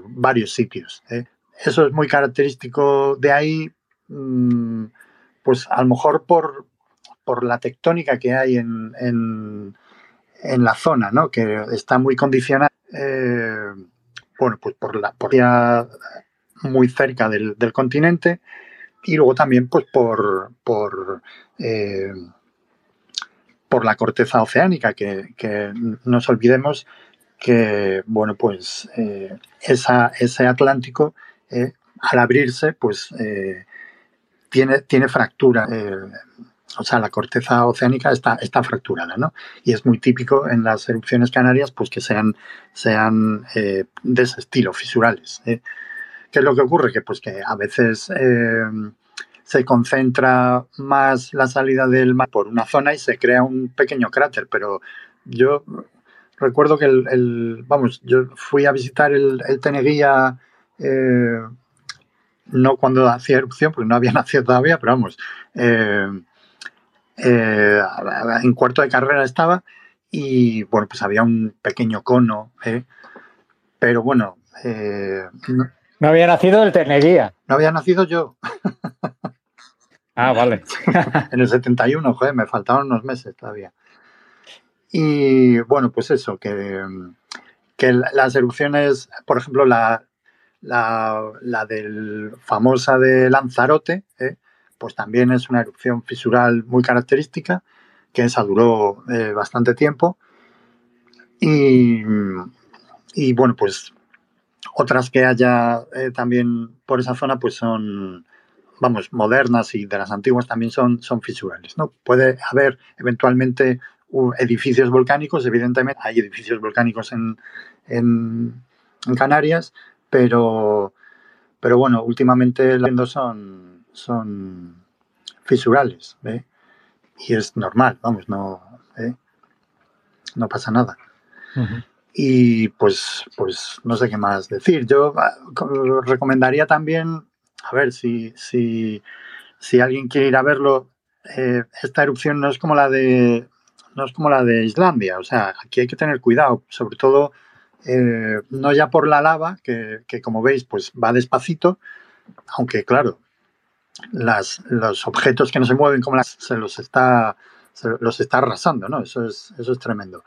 F: varios sitios. ¿eh? Eso es muy característico de ahí, pues a lo mejor por, por la tectónica que hay en, en, la zona, ¿no? Que está muy condicionada. Eh, bueno, pues por la por muy cerca del, continente y luego también pues por, por, eh, por la corteza oceánica, que, que nos olvidemos que, bueno, pues eh, ese Atlántico, al abrirse, pues tiene, tiene fractura. o sea, la corteza oceánica está, está fracturada, ¿no? Y es muy típico en las erupciones canarias, pues que sean, sean de ese estilo, fisurales. ¿Qué es lo que ocurre? Que pues que a veces eh, se concentra más la salida del mar por una zona y se crea un pequeño cráter, pero yo recuerdo que el, vamos, yo fui a visitar el, Teneguía eh, no cuando hacía erupción, porque no había [laughs] nacido todavía, pero vamos, eh, en cuarto de carrera estaba y bueno, pues había un pequeño cono, pero bueno,
B: no había nacido el Teneguía.
F: No había nacido yo. [laughs]
B: Ah, vale. [laughs]
F: en el 71, joder, me faltaban unos meses todavía. Y bueno, pues eso, que, que las erupciones, por ejemplo, la, la, del famosa de Lanzarote, ¿eh? pues también es una erupción fisural muy característica, que esa duró eh, bastante tiempo. Y, y bueno, pues otras que haya eh, también por esa zona, pues son, vamos, modernas y de las antiguas también son, son fisurales. ¿no? Puede haber eventualmente edificios volcánicos, evidentemente hay edificios volcánicos en, en, Canarias, pero, pero bueno, últimamente los son, son fisurales. Y es normal, vamos, no, ¿eh? no pasa nada. Y pues, pues no sé qué más decir. Yo ah, recomendaría también, a ver, si, si, si alguien quiere ir a verlo, eh, esta erupción no es como la de no es como la de Islandia, o sea, aquí hay que tener cuidado, sobre todo eh, no ya por la lava, que, como veis, pues va despacito, aunque claro, las, los objetos que no se mueven como las, se los está se los está arrasando, ¿no? Eso es, eso es tremendo.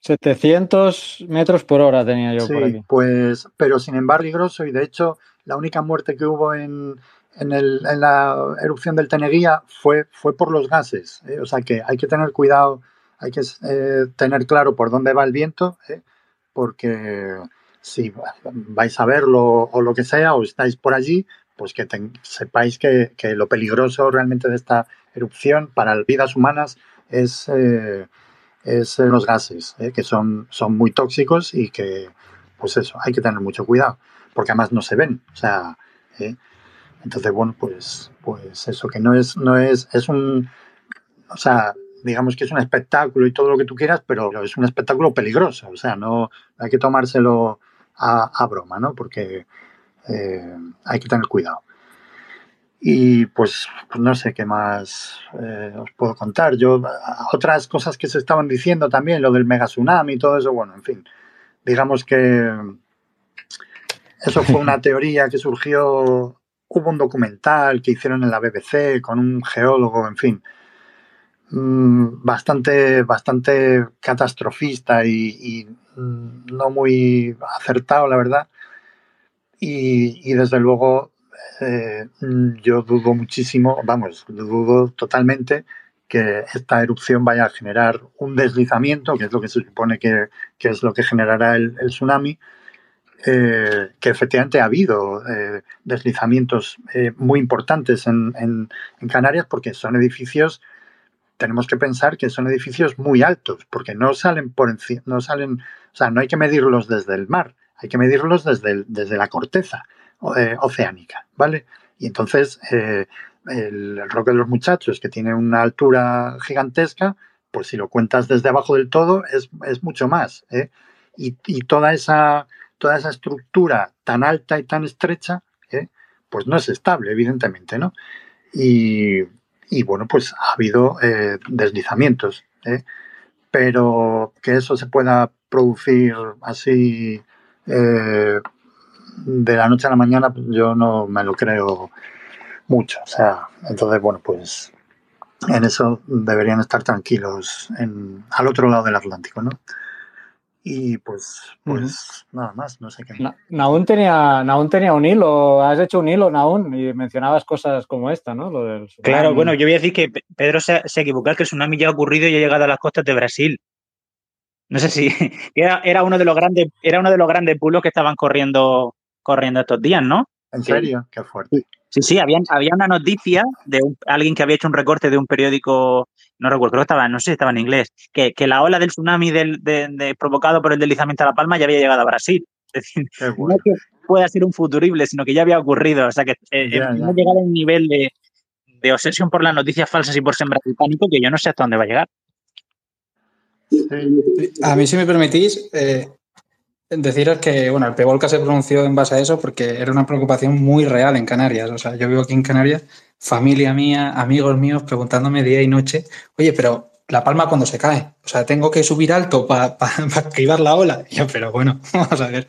B: 700 metros por hora tenía yo por aquí.
F: Pues, pero sin embargo, grosso, y de hecho, la única muerte que hubo en, en, el, en la erupción del Teneguía fue, fue por los gases. ¿eh? O sea que hay que tener cuidado, hay que eh, tener claro por dónde va el viento, ¿eh? Porque si vais a verlo o lo que sea, o estáis por allí, pues que sepáis que, que, lo peligroso realmente de esta erupción para vidas humanas es es los gases, ¿eh? que son, son muy tóxicos y que, pues eso, hay que tener mucho cuidado, porque además no se ven. O sea, ¿eh? entonces, bueno, pues, pues eso, que no es, no es, es un, o sea, digamos que es un espectáculo y todo lo que tú quieras, pero es un espectáculo peligroso, o sea, no hay que tomárselo a, broma, ¿no? Porque eh, hay que tener cuidado. Y pues, pues, no sé qué más eh, os puedo contar. Yo, otras cosas que se estaban diciendo también, lo del mega tsunami y todo eso, bueno, en fin, digamos que eso fue una [laughs] teoría que surgió, hubo un documental que hicieron en la BBC con un geólogo, en fin, mm, bastante, bastante catastrofista y, mm, no muy acertado, la verdad. Y, desde luego eh, yo dudo muchísimo, vamos, dudo totalmente que esta erupción vaya a generar un deslizamiento, que es lo que se supone que, es lo que generará el, tsunami, eh, que efectivamente ha habido eh, deslizamientos muy importantes en, Canarias porque son edificios, tenemos que pensar que son edificios muy altos, porque no salen por encima, no salen, o sea, no hay que medirlos desde el mar, hay que medirlos desde, desde la corteza. Eh, oceánica, ¿vale? Y entonces eh, el, Roque de los Muchachos, que tiene una altura gigantesca, pues si lo cuentas desde abajo del todo, es, mucho más. ¿eh? Y, toda, esa, toda esa estructura tan alta y tan estrecha, pues no es estable, evidentemente, ¿no? Y, bueno, pues ha habido deslizamientos, pero que eso se pueda producir así de la noche a la mañana pues, yo no me lo creo mucho. O sea, entonces, bueno, pues en eso deberían estar tranquilos en, al otro lado del Atlántico, ¿no? Y pues, pues nada más, no sé qué.
B: Naún tenía, tenía un hilo, has hecho un hilo, Naún, y mencionabas cosas como esta, ¿no? Lo del
G: claro, bueno, yo voy a decir que Pedro se, se equivocó, que el tsunami ya ha ocurrido y ha llegado a las costas de Brasil. No sé si [laughs] era, era uno de los grandes, era uno de los grandes pulos que estaban corriendo corriendo estos días, ¿no?
F: ¿En serio? Qué fuerte.
G: Sí, sí, había, había una noticia de alguien que había hecho un recorte de un periódico, no recuerdo, creo que estaba, no sé si estaba en inglés, que, la ola del tsunami del, de, provocado por el deslizamiento a La Palma ya había llegado a Brasil. Es decir, no es que pueda ser un futurible, sino que ya había ocurrido. O sea que eh, hemos llegado a un nivel de, obsesión por las noticias falsas y por sembrar el pánico que yo no sé hasta dónde va a llegar.
E: A mí, si me permitís, eh, Deciros que, bueno, el Pevolca se pronunció en base a eso porque era una preocupación muy real en Canarias. O sea, yo vivo aquí en Canarias, familia mía, amigos míos preguntándome día y noche, oye, pero La Palma cuando se cae, o sea, tengo que subir alto para pa, esquivar [laughs] la ola. pero bueno, [laughs] vamos a ver.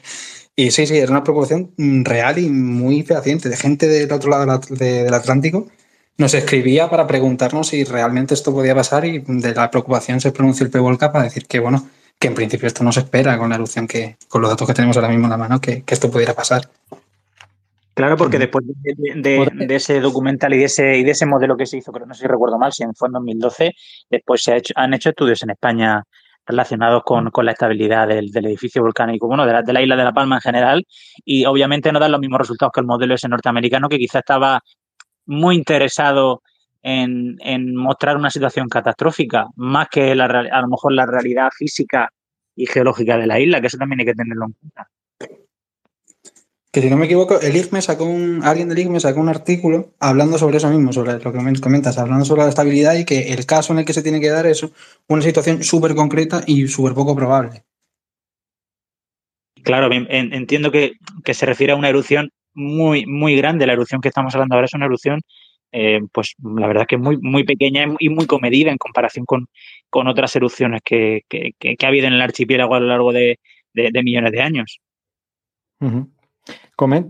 E: Y sí, sí, es una preocupación real y muy fehaciente de gente del otro lado del Atlántico. Nos escribía para preguntarnos si realmente esto podía pasar y de la preocupación se pronunció el Pevolca para decir que, bueno, que en principio esto no se espera con la erupción que, con los datos que tenemos ahora mismo en la mano, que, esto pudiera pasar.
G: Claro, porque después de, ese documental y de ese, y de ese modelo que se hizo, creo no sé si recuerdo mal, si fue en 2012, después se han hecho estudios en España relacionados con, la estabilidad del, edificio volcánico, bueno, de la, de la isla de La Palma en general, y obviamente no dan los mismos resultados que el modelo ese norteamericano, que quizá estaba muy interesado en, mostrar una situación catastrófica, más que la, a lo mejor la realidad física y geológica de la isla, que eso también hay que tenerlo en cuenta.
E: Que si no me equivoco, el IGME sacó un, alguien del IGME sacó un artículo hablando sobre eso mismo, sobre lo que me comentas, hablando sobre la estabilidad y que el caso en el que se tiene que dar es una situación súper concreta y súper poco probable.
G: Claro, entiendo que, que, se refiere a una erupción muy, muy grande. La erupción que estamos hablando ahora es una erupción eh, pues la verdad es que es muy, muy pequeña y muy comedida en comparación con, con otras erupciones que, que, que, ha habido en el archipiélago a lo largo de, de, millones de años.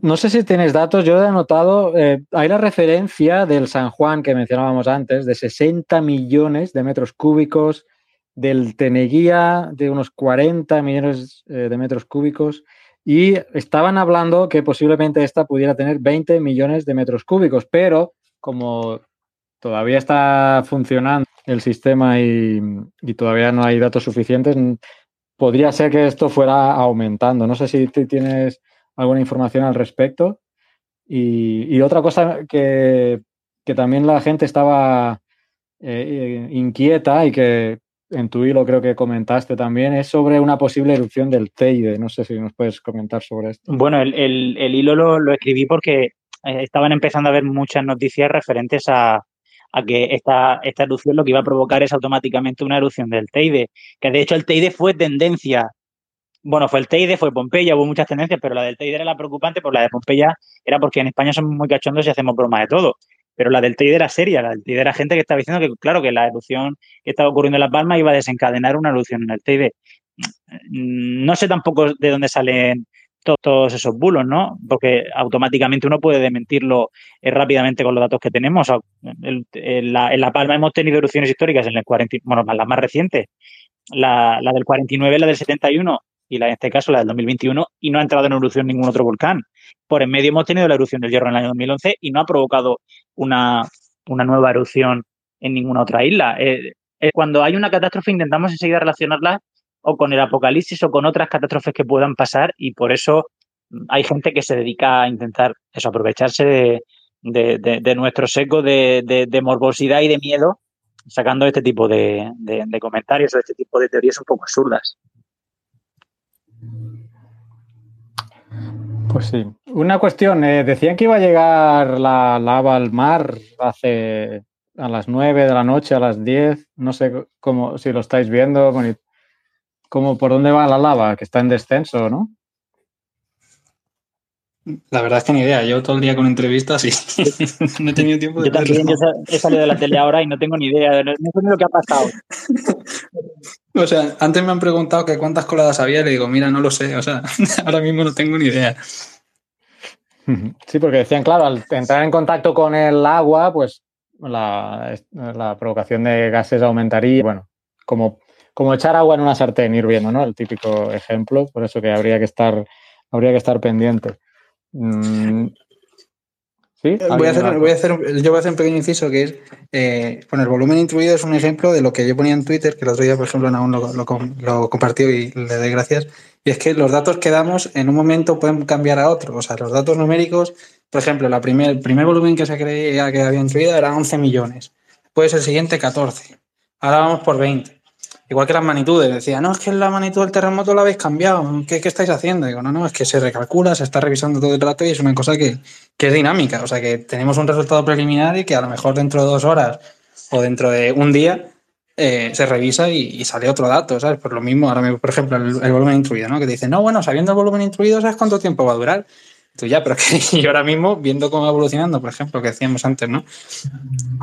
B: No sé si tienes datos, yo he notado, eh, hay la referencia del San Juan que mencionábamos antes, de 60 millones de metros cúbicos, del Teneguía de unos 40 millones eh, de metros cúbicos, y estaban hablando que posiblemente esta pudiera tener 20 millones de metros cúbicos, pero como todavía está funcionando el sistema y, todavía no hay datos suficientes, podría ser que esto fuera aumentando. No sé si tienes alguna información al respecto. Y, otra cosa que, también la gente estaba eh, inquieta y que en tu hilo creo que comentaste también es sobre una posible erupción del Teide. No sé si nos puedes comentar sobre esto.
G: Bueno, el, hilo lo, escribí porque eh, estaban empezando a haber muchas noticias referentes a, que esta, esta erupción lo que iba a provocar es automáticamente una erupción del Teide, que de hecho el Teide fue tendencia bueno, fue el Teide, fue Pompeya, hubo muchas tendencias, pero la del Teide era la preocupante, por la de Pompeya era porque en España somos muy cachondos y hacemos bromas de todo. Pero la del Teide era seria, la del Teide era gente que estaba diciendo que, claro, que la erupción que estaba ocurriendo en Las Palmas iba a desencadenar una erupción en el Teide. No sé tampoco de dónde salen todos esos bulos, ¿no? Porque automáticamente uno puede desmentirlo eh, rápidamente con los datos que tenemos. en, la, Palma hemos tenido erupciones históricas en el 40, bueno, las más recientes. La, la del 49, la del 71 y la, en este caso la del 2021, y no ha entrado en erupción ningún otro volcán. Por en medio hemos tenido la erupción del Hierro en el año 2011 y no ha provocado una, nueva erupción en ninguna otra isla. Eh, eh, cuando hay una catástrofe intentamos enseguida relacionarla o con el apocalipsis o con otras catástrofes que puedan pasar y por eso mm, hay gente que se dedica a intentar eso, aprovecharse de, nuestro seco de, morbosidad y de miedo sacando este tipo de, comentarios o este tipo de teorías un poco absurdas.
B: Pues sí. Una cuestión, eh, decían que iba a llegar la lava al mar hace a las 9 de la noche, a las 10, no sé cómo, si lo estáis viendo, cómo, por dónde va la lava, que está en descenso, ¿no?
E: La verdad es que ni idea. Yo todo el día con entrevistas y [laughs] no he tenido tiempo de
G: Yo también he salido de la tele ahora y no tengo ni idea. No, sé lo que ha pasado. [laughs]
E: O sea, antes me han preguntado que cuántas coladas había y le digo, mira, no lo sé. O sea, [laughs] ahora mismo no tengo ni idea.
B: Sí, porque decían, claro, al entrar en contacto con el agua, pues la, provocación de gases aumentaría. Bueno, como, como echar agua en una sartén hirviendo, ¿no? El típico ejemplo. Por eso que habría que estar, habría que estar pendiente. Mm,
E: ¿Sí? Voy a, hacer, voy a hacer, yo voy a hacer un pequeño inciso que es, eh, bueno, el volumen incluido es un ejemplo de lo que yo ponía en Twitter, que el otro día, por ejemplo, aún lo, lo, compartió y le doy gracias, y es que los datos que damos en un momento pueden cambiar a otro, o sea, los datos numéricos, por ejemplo, la primer, el primer volumen que se creía que había incluido era 11 millones, después el siguiente 14, ahora vamos por 20. Igual que las magnitudes, decía, no, es que la magnitud del terremoto la habéis cambiado, ¿qué, qué estáis haciendo? Digo, no, no, es que se recalcula, se está revisando todo el rato y es una cosa que, es dinámica, o sea que tenemos un resultado preliminar y que a lo mejor dentro de dos horas o dentro de un día eh, se revisa y, sale otro dato, ¿sabes? Por lo mismo, ahora mismo, por ejemplo, el, volumen instruido, ¿no? Que dice, no, bueno, sabiendo el volumen instruido, ¿sabes cuánto tiempo va a durar? Ya, pero [laughs] que yo ahora mismo, viendo cómo va evolucionando, por ejemplo, que decíamos antes, ¿no?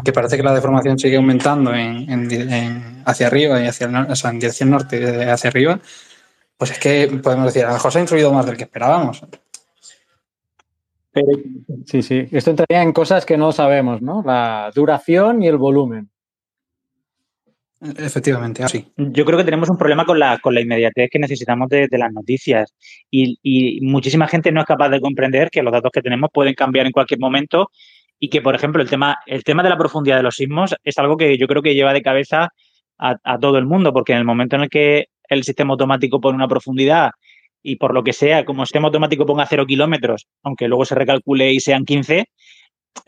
E: Que parece que la deformación sigue aumentando en, hacia arriba y hacia el o sea, en dirección norte hacia arriba, pues es que podemos decir, a lo mejor se ha influido más del que esperábamos.
B: Sí, sí. Esto entraría en cosas que no sabemos, ¿no? La duración y el volumen.
E: Efectivamente, así.
G: Yo creo que tenemos un problema con la, con la inmediatez que necesitamos de, las noticias y, muchísima gente no es capaz de comprender que los datos que tenemos pueden cambiar en cualquier momento y que, por ejemplo, el tema, el tema de la profundidad de los sismos es algo que yo creo que lleva de cabeza a, todo el mundo, porque en el momento en el que el sistema automático pone una profundidad y por lo que sea, como el sistema automático ponga cero kilómetros, aunque luego se recalcule y sean 15,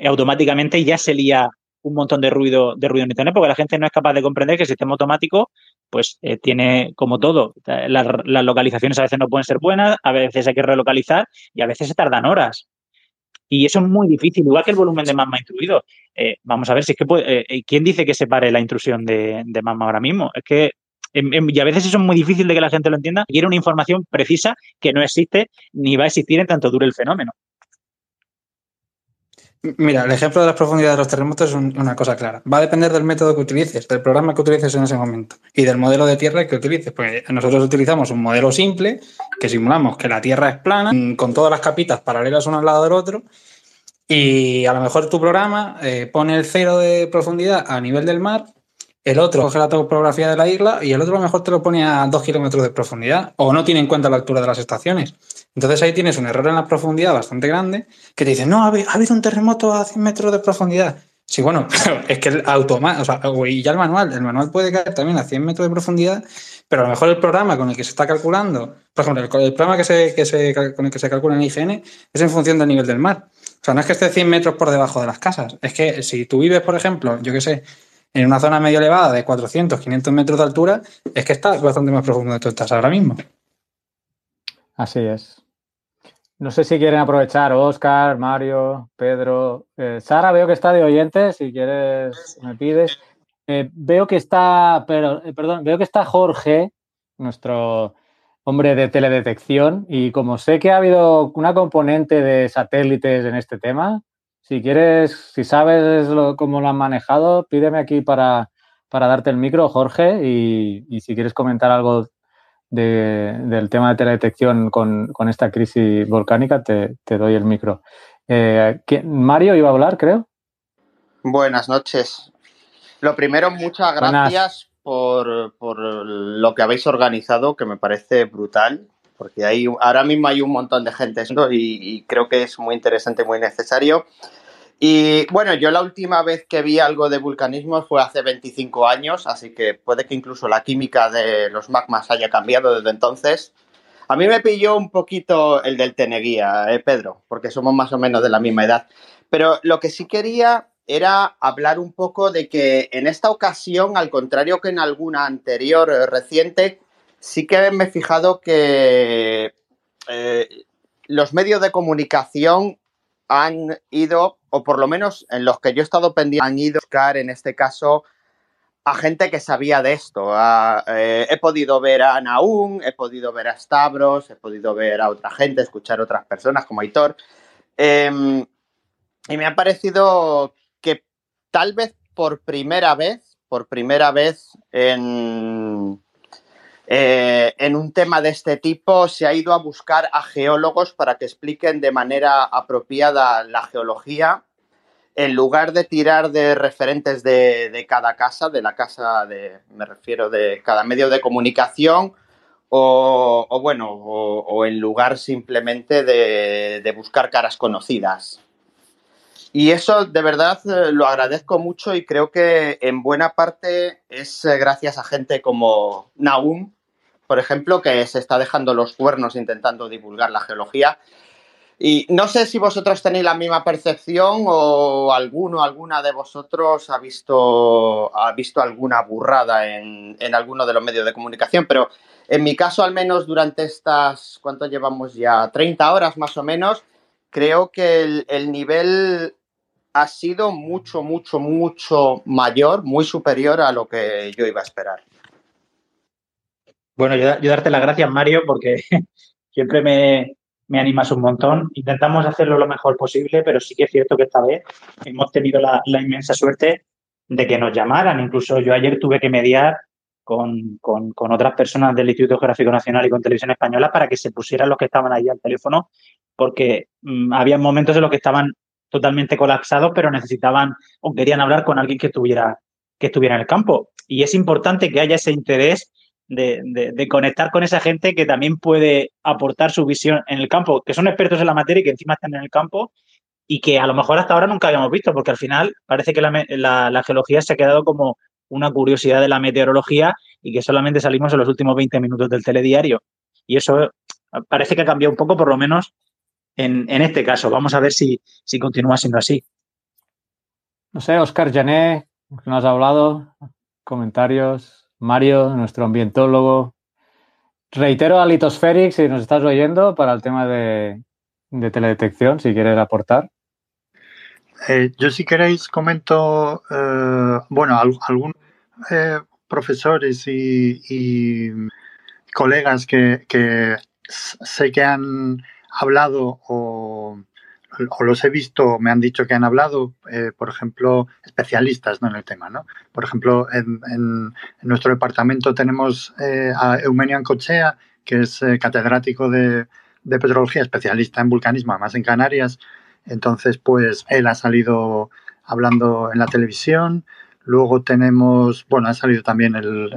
G: automáticamente ya se lía un montón de ruido, de ruido en Internet, porque la gente no es capaz de comprender que el sistema automático, pues eh, tiene como todo, las, localizaciones a veces no pueden ser buenas, a veces hay que relocalizar y a veces se tardan horas. Y eso es muy difícil, igual que el volumen de magma intruido. Eh, vamos a ver si es que puede, eh, ¿quién dice que se pare la intrusión de, de magma ahora mismo? Es que em, em, y a veces eso es muy difícil de que la gente lo entienda. Quiere una información precisa que no existe ni va a existir en tanto dure el fenómeno.
E: Mira, el ejemplo de las profundidades de los terremotos es una cosa clara. Va a depender del método que utilices, del programa que utilices en ese momento y del modelo de tierra que utilices. Pues nosotros utilizamos un modelo simple que simulamos que la tierra es plana, con todas las capitas paralelas una al lado del otro. Y a lo mejor tu programa eh, pone el cero de profundidad a nivel del mar el otro coge la topografía de la isla y el otro a lo mejor te lo pone a dos kilómetros de profundidad o no tiene en cuenta la altura de las estaciones. Entonces ahí tienes un error en la profundidad bastante grande que te dice, no, ha habido un terremoto a 100 metros de profundidad. Sí, bueno, [laughs] es que el automático, o sea, y ya el manual, el manual puede caer también a 100 metros de profundidad, pero a lo mejor el programa con el que se está calculando, por ejemplo, el, programa que se, que se, con el que se calcula en IGN es en función del nivel del mar. O sea, no es que esté 100 metros por debajo de las casas, es que si tú vives, por ejemplo, yo qué sé, en una zona medio elevada de 400, 500 metros de altura, es que está bastante más profundo de tú estás ahora mismo.
B: Así es. No sé si quieren aprovechar Oscar, Mario, Pedro. Eh, Sara, veo que está de oyente, si quieres me pides. Eh, veo que está, pero, eh, perdón, veo que está Jorge, nuestro hombre de teledetección, y como sé que ha habido una componente de satélites en este tema, si quieres, si sabes cómo lo han manejado, pídeme aquí para, darte el micro, Jorge, y, si quieres comentar algo del tema de teledetección con, esta crisis volcánica, te, doy el micro. Eh, Mario iba a hablar, creo.
H: Buenas noches. Lo primero, muchas gracias por, lo que habéis organizado, que me parece brutal, porque hay, ahora mismo hay un montón de gente y, y creo que es muy interesante, muy necesario. Y bueno, yo la última vez que vi algo de vulcanismo fue hace 25 años, así que puede que incluso la química de los magmas haya cambiado desde entonces. A mí me pilló un poquito el del Teneguía, ¿eh, Pedro? Porque somos más o menos de la misma edad. Pero lo que sí quería era hablar un poco de que en esta ocasión, al contrario que en alguna anterior eh, reciente, sí que me he fijado que eh, los medios de comunicación han ido, o por lo menos en los que yo he estado pendiente, han ido a buscar en este caso a gente que sabía de esto. Eh, he podido ver a Naum, he podido ver a Stavros, he podido ver a otra gente, escuchar a otras personas como Aitor. Em, y me ha parecido que tal vez por primera vez, por primera vez en, eh, en un tema de este tipo se ha ido a buscar a geólogos para que expliquen de manera apropiada la geología, en lugar de tirar de referentes de, cada casa, de la casa de, me refiero, de cada medio de comunicación, o, bueno, o, en lugar simplemente de, buscar caras conocidas. Y eso de verdad eh, lo agradezco mucho y creo que en buena parte es eh, gracias a gente como Naum, por ejemplo, que se está dejando los cuernos intentando divulgar la geología. Y no sé si vosotros tenéis la misma percepción o alguno, alguna de vosotros ha visto, ha visto alguna burrada en, alguno de los medios de comunicación, pero en mi caso, al menos durante estas, ¿cuánto llevamos ya? 30 horas más o menos, creo que el nivel ha sido mucho, mucho, mucho mayor, muy superior a lo que yo iba a esperar.
G: Bueno, yo, darte las gracias, Mario, porque [laughs] siempre me, animas un montón. Intentamos hacerlo lo mejor posible, pero sí que es cierto que esta vez hemos tenido la, inmensa suerte de que nos llamaran. Incluso yo ayer tuve que mediar con, otras personas del Instituto Geográfico Nacional y con Televisión Española para que se pusieran los que estaban ahí al teléfono, porque mm, había momentos en los que estaban totalmente colapsados, pero necesitaban o querían hablar con alguien que estuviera, que estuviera en el campo. Y es importante que haya ese interés de, conectar con esa gente que también puede aportar su visión en el campo, que son expertos en la materia y que encima están en el campo y que a lo mejor hasta ahora nunca habíamos visto, porque al final parece que la, geología se ha quedado como una curiosidad de la meteorología y que solamente salimos en los últimos 20 minutos del telediario. Y eso parece que ha cambiado un poco, por lo menos en, este caso. Vamos a ver si, si continúa siendo así.
B: No sé, Oscar Jané, nos has hablado, comentarios. Mario, nuestro ambientólogo. Reitero a Litosferic, si nos estás oyendo, para el tema de, teledetección, si quieres aportar.
F: Eh, yo si queréis comento, eh, bueno, algunos eh, profesores y, colegas que, sé que han hablado o o los he visto, me han dicho que han hablado, eh, por ejemplo, especialistas ¿no? en el tema. ¿no? Por ejemplo, en, en, nuestro departamento tenemos eh, a Eumenio Ancochea, que es eh, catedrático de, de, petrología, especialista en vulcanismo, además en Canarias. Entonces, pues él ha salido hablando en la televisión. Luego tenemos, bueno, ha salido también el,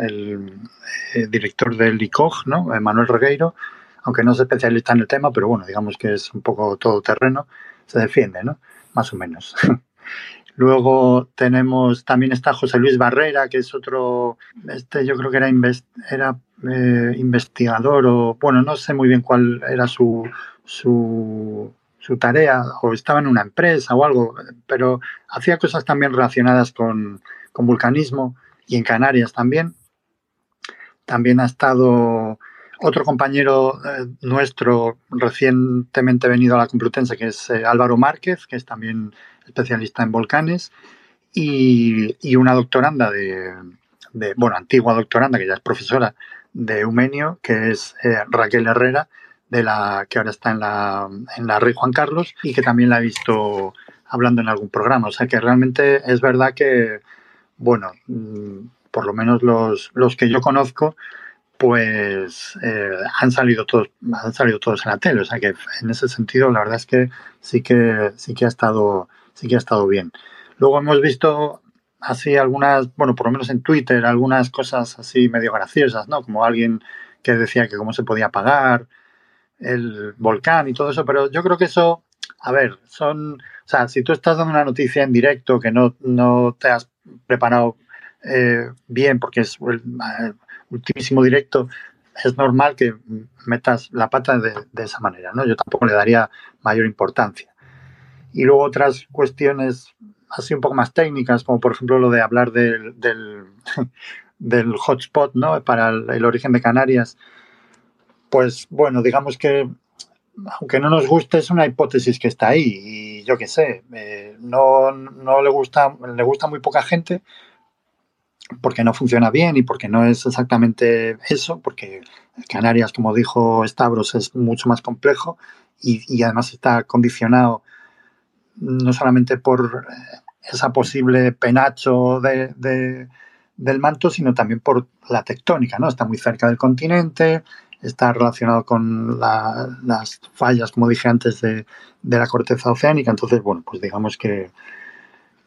F: el director del ICOG, ¿no? Manuel Regueiro, aunque no es especialista en el tema, pero bueno, digamos que es un poco todoterreno, se defiende, ¿no? Más o menos. [laughs] Luego tenemos, también está José Luis Barrera, que es otro, este yo creo que era, eh, investigador o, bueno, no sé muy bien cuál era su, su, su, tarea, o estaba en una empresa o algo, pero hacía cosas también relacionadas con, con vulcanismo y en Canarias también. También ha estado otro compañero eh, nuestro recientemente venido a la Complutense, que es eh, Álvaro Márquez, que es también especialista en volcanes, y, y una doctoranda de, de, bueno, antigua doctoranda, que ya es profesora de Eumenio, que es eh, Raquel Herrera, de la que ahora está en la, en la Rey Juan Carlos, y que también la he visto hablando en algún programa. O sea que realmente es verdad que, bueno, mm, por lo menos los, los que yo conozco, pues eh, han salido todos han salido todos en la tele. O sea que en ese sentido la verdad es que sí que sí que ha estado sí que ha estado bien. Luego hemos visto así algunas bueno por lo menos en Twitter algunas cosas así medio graciosas no como alguien que decía que cómo se podía pagar el volcán y todo eso pero yo creo que eso a ver son o sea si tú estás dando una noticia en directo que no no te has preparado eh, bien porque es ultimísimo directo, es normal que metas la pata de, esa manera, ¿no? Yo tampoco le daría mayor importancia. Y luego otras cuestiones así un poco más técnicas, como por ejemplo lo de hablar del, [laughs] del, hotspot, ¿no? Para el, el, origen de Canarias. Pues bueno, digamos que aunque no nos guste, es una hipótesis que está ahí. Y yo qué sé, eh, no, no le gusta, le gusta muy poca gente, porque no funciona bien y porque no es exactamente eso, porque Canarias, como dijo Stavros, es mucho más complejo y, además está condicionado no solamente por esa posible penacho de, de, del manto, sino también por la tectónica, ¿no? Está muy cerca del continente, está relacionado con la, las fallas, como dije antes, de, de la corteza oceánica, entonces, bueno, pues digamos que,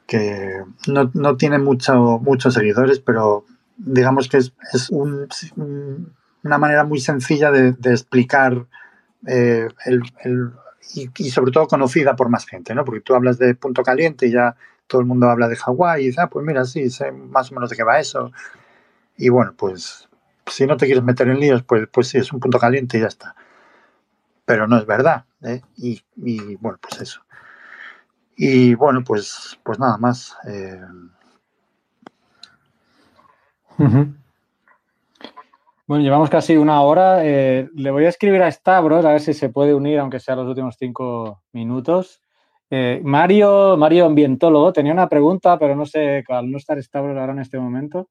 F: que no, no tiene mucho, muchos seguidores, pero digamos que es, es un, una manera muy sencilla de, explicar eh, el, el, y, sobre todo conocida por más gente, ¿no? Porque tú hablas de punto caliente y ya todo el mundo habla de Hawái y dice, ah, pues mira, sí, sé más o menos de qué va eso. Y bueno, pues si no te quieres meter en líos, pues, pues sí, es un punto caliente y ya está. Pero no es verdad. ¿eh? Y bueno, pues eso. Y bueno, pues, pues nada más. Eh...
B: Bueno, llevamos casi una hora. Eh, le voy a escribir a Stavros a ver si se puede unir, aunque sea los últimos cinco minutos. Eh, Mario, Mario Ambientólogo, tenía una pregunta, pero no sé, al no estar Stavros ahora en este momento,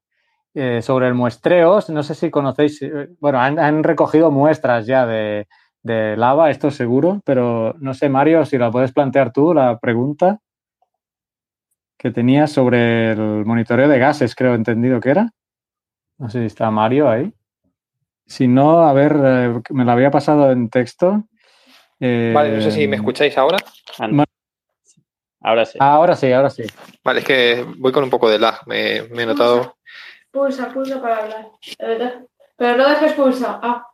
B: sobre el muestreo. No sé si conocéis, bueno, han, han recogido muestras ya de, de lava, esto seguro, pero no sé, Mario, si la puedes plantear tú, la pregunta que tenías sobre el monitoreo de gases, creo entendido que era. No sé si está Mario ahí. Si no, a ver, eh, me lo había pasado en texto.
D: Eh, vale, no sé si me escucháis ahora.
G: Ahora sí.
B: Ahora sí, ahora sí.
D: Vale, es que voy con un poco de lag, me, me he notado.
I: Pulsa, pulsa para hablar. Pero no dejes pulsa. Ah.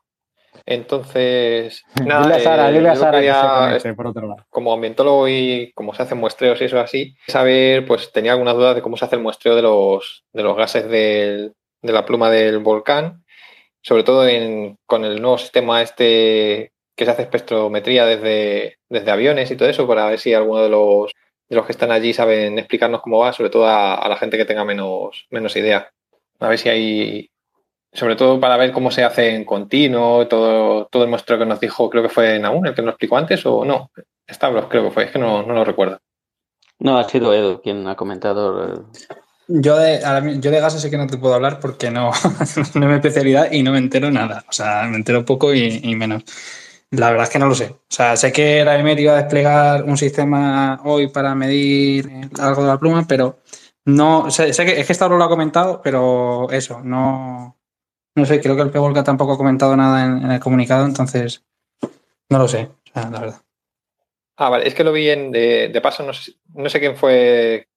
D: Entonces, [laughs] nada,
B: dile a Sara,
D: eh,
B: dile a Sara que conecte, por otro lado.
D: como ambientólogo y como se hacen muestreos y eso así, saber, pues tenía algunas dudas de cómo se hace el muestreo de los, de los gases del, de la pluma del volcán, sobre todo en, con el nuevo sistema este que se hace espectrometría desde, desde aviones y todo eso, para ver si alguno de los, de los que están allí saben explicarnos cómo va, sobre todo a, a la gente que tenga menos, menos idea. A ver si hay sobre todo para ver cómo se hace en continuo, todo, todo el muestreo que nos dijo, creo que fue Naún el que nos explicó antes, o no, Stavros creo que fue, es que no, no lo recuerdo.
J: No, ha sido Edu quien ha comentado.
E: Yo de, yo de gases sé que no te puedo hablar porque no, [laughs] no es mi especialidad y no me entero nada. O sea, me entero poco y, y menos. La verdad es que no lo sé. O sea, sé que la EMET iba a desplegar un sistema hoy para medir algo de la pluma, pero no. Sé, que es que esta lo ha comentado, pero eso, no. No sé, creo que el Pevolca tampoco ha comentado nada en, el comunicado, entonces no lo sé, la verdad.
D: Ah, vale, es que lo vi en, de, paso, no sé, no sé quién fue,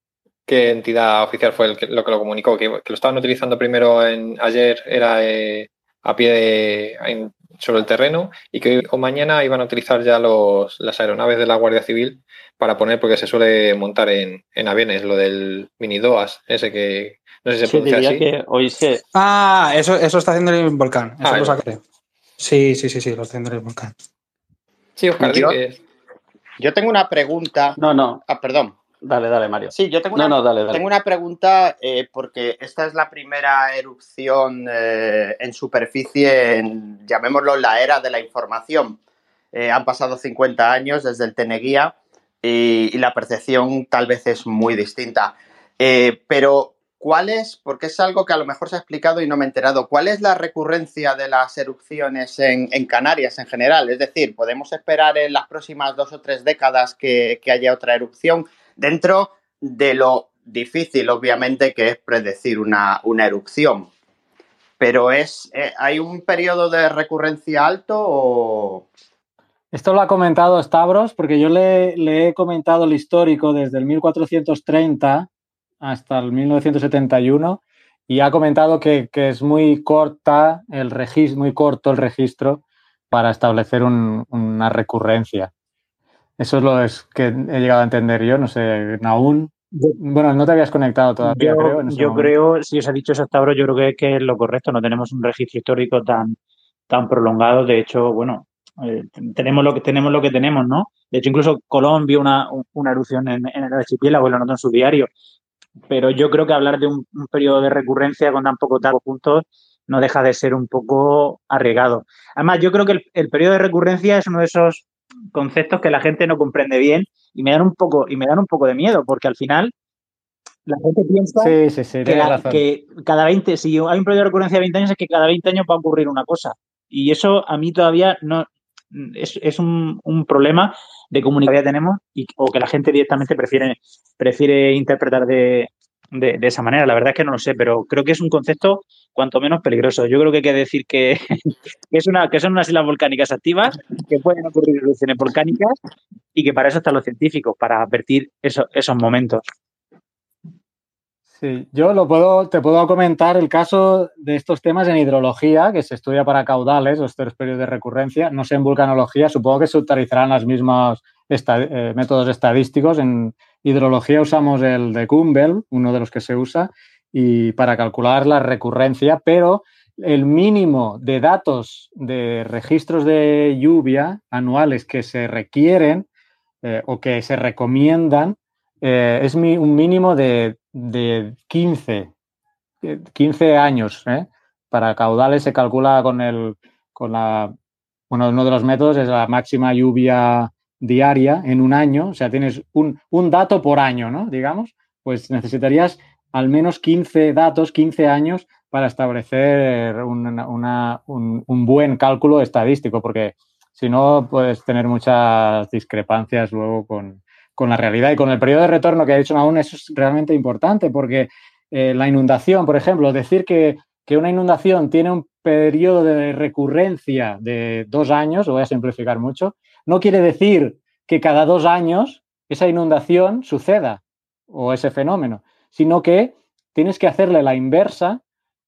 D: qué entidad oficial fue el que, lo que lo comunicó, que, lo estaban utilizando primero en ayer, era eh, a pie de, sobre el terreno y que hoy o mañana iban a utilizar ya los, las aeronaves de la Guardia Civil para poner, porque se suele montar en, en aviones, lo del mini DOAS, ese que no sé si se
J: pronuncia así. Que hoy se...
E: Ah, eso, eso está haciendo el volcán, eso ah, lo saqué. Sí, sí, sí, sí, lo está haciendo el volcán.
D: Sí, Oscar,
H: yo, yo tengo una pregunta.
J: No, no.
H: Ah, perdón.
J: Dale, dale, Mario.
H: Sí, yo tengo una, Tengo una pregunta eh, porque esta es la primera erupción eh, en superficie, en, llamémoslo la era de la información. Eh, han pasado 50 años desde el Teneguía y, y, la percepción tal vez es muy distinta. pero, ¿cuál es, porque es algo que a lo mejor se ha explicado y no me he enterado, cuál es la recurrencia de las erupciones en, Canarias en general? Es decir, ¿podemos esperar en las próximas dos o tres décadas que, que haya otra erupción? dentro de lo difícil, obviamente, que es predecir una, erupción. Pero es, eh, ¿hay un periodo de recurrencia alto o...?
B: Esto lo ha comentado Stavros, porque yo le, he comentado el histórico desde el 1430 hasta el 1971 y ha comentado que, es muy corta el registro, muy corto el registro para establecer una recurrencia. Eso es lo es que he llegado a entender yo, no sé, aún. Bueno, no te habías conectado todavía,
G: yo,
B: creo.
G: yo creo, si os ha dicho eso hasta ahora, yo creo que, que, es lo correcto. No tenemos un registro histórico tan, tan prolongado. De hecho, bueno, eh, tenemos, lo que, tenemos lo que tenemos, ¿no? De hecho, incluso Colón vio una, una erupción en, el archipiélago lo notó en su diario. Pero yo creo que hablar de un, periodo de recurrencia con tan poco tiempo puntos no deja de ser un poco arriesgado. Además, yo creo que el, el periodo de recurrencia es uno de esos conceptos que la gente no comprende bien y me dan un poco, y me dan un poco de miedo, porque al final la gente piensa que, cada 20, si hay un periodo de recurrencia de 20 años, es que cada 20 años va a ocurrir una cosa. Y eso a mí todavía no es, un, problema de comunicación que tenemos y, o que la gente directamente prefiere, prefiere interpretar de, de, esa manera. La verdad es que no lo sé, pero creo que es un concepto cuanto menos peligroso. Yo creo que hay que decir que, [laughs] es una, que son unas islas volcánicas activas, que pueden ocurrir erupciones volcánicas y que para eso están los científicos, para advertir esos momentos.
B: Sí, yo lo puedo, te puedo comentar el caso de estos temas en hidrología, que se estudia para caudales, los tres periodos de recurrencia. No sé en vulcanología, supongo que se utilizarán los mismos eh, métodos estadísticos. En hidrología usamos el de Gumbel, uno de los que se usa, y para calcular la recurrencia, pero el mínimo de datos de registros de lluvia anuales que se requieren eh, o que se recomiendan eh, es un mínimo de, 15, 15 años. Para caudales se calcula con el, con la, bueno, uno de los métodos es la máxima lluvia diaria en un año, o sea, tienes un, dato por año, ¿no? Digamos, pues necesitarías al menos 15 datos, 15 años para establecer un, buen cálculo estadístico, porque si no puedes tener muchas discrepancias luego con, la realidad. Y con el periodo de retorno que ha dicho aún, eso es realmente importante, porque eh, la inundación, por ejemplo, decir que, que, una inundación tiene un periodo de recurrencia de dos años, lo voy a simplificar mucho, no quiere decir que cada dos años esa inundación suceda o ese fenómeno, sino que tienes que hacerle la inversa,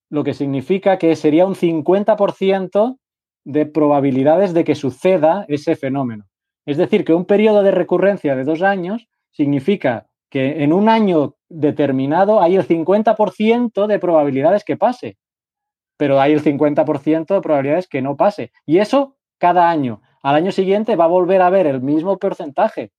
B: lo que significa que sería un 50% de probabilidades de que suceda ese fenómeno. Es decir, que un periodo de recurrencia de dos años significa que en un año determinado hay el 50% de probabilidades que pase, pero hay el 50% de probabilidades que no pase. Y eso cada año al año siguiente va a volver a ver el mismo porcentaje.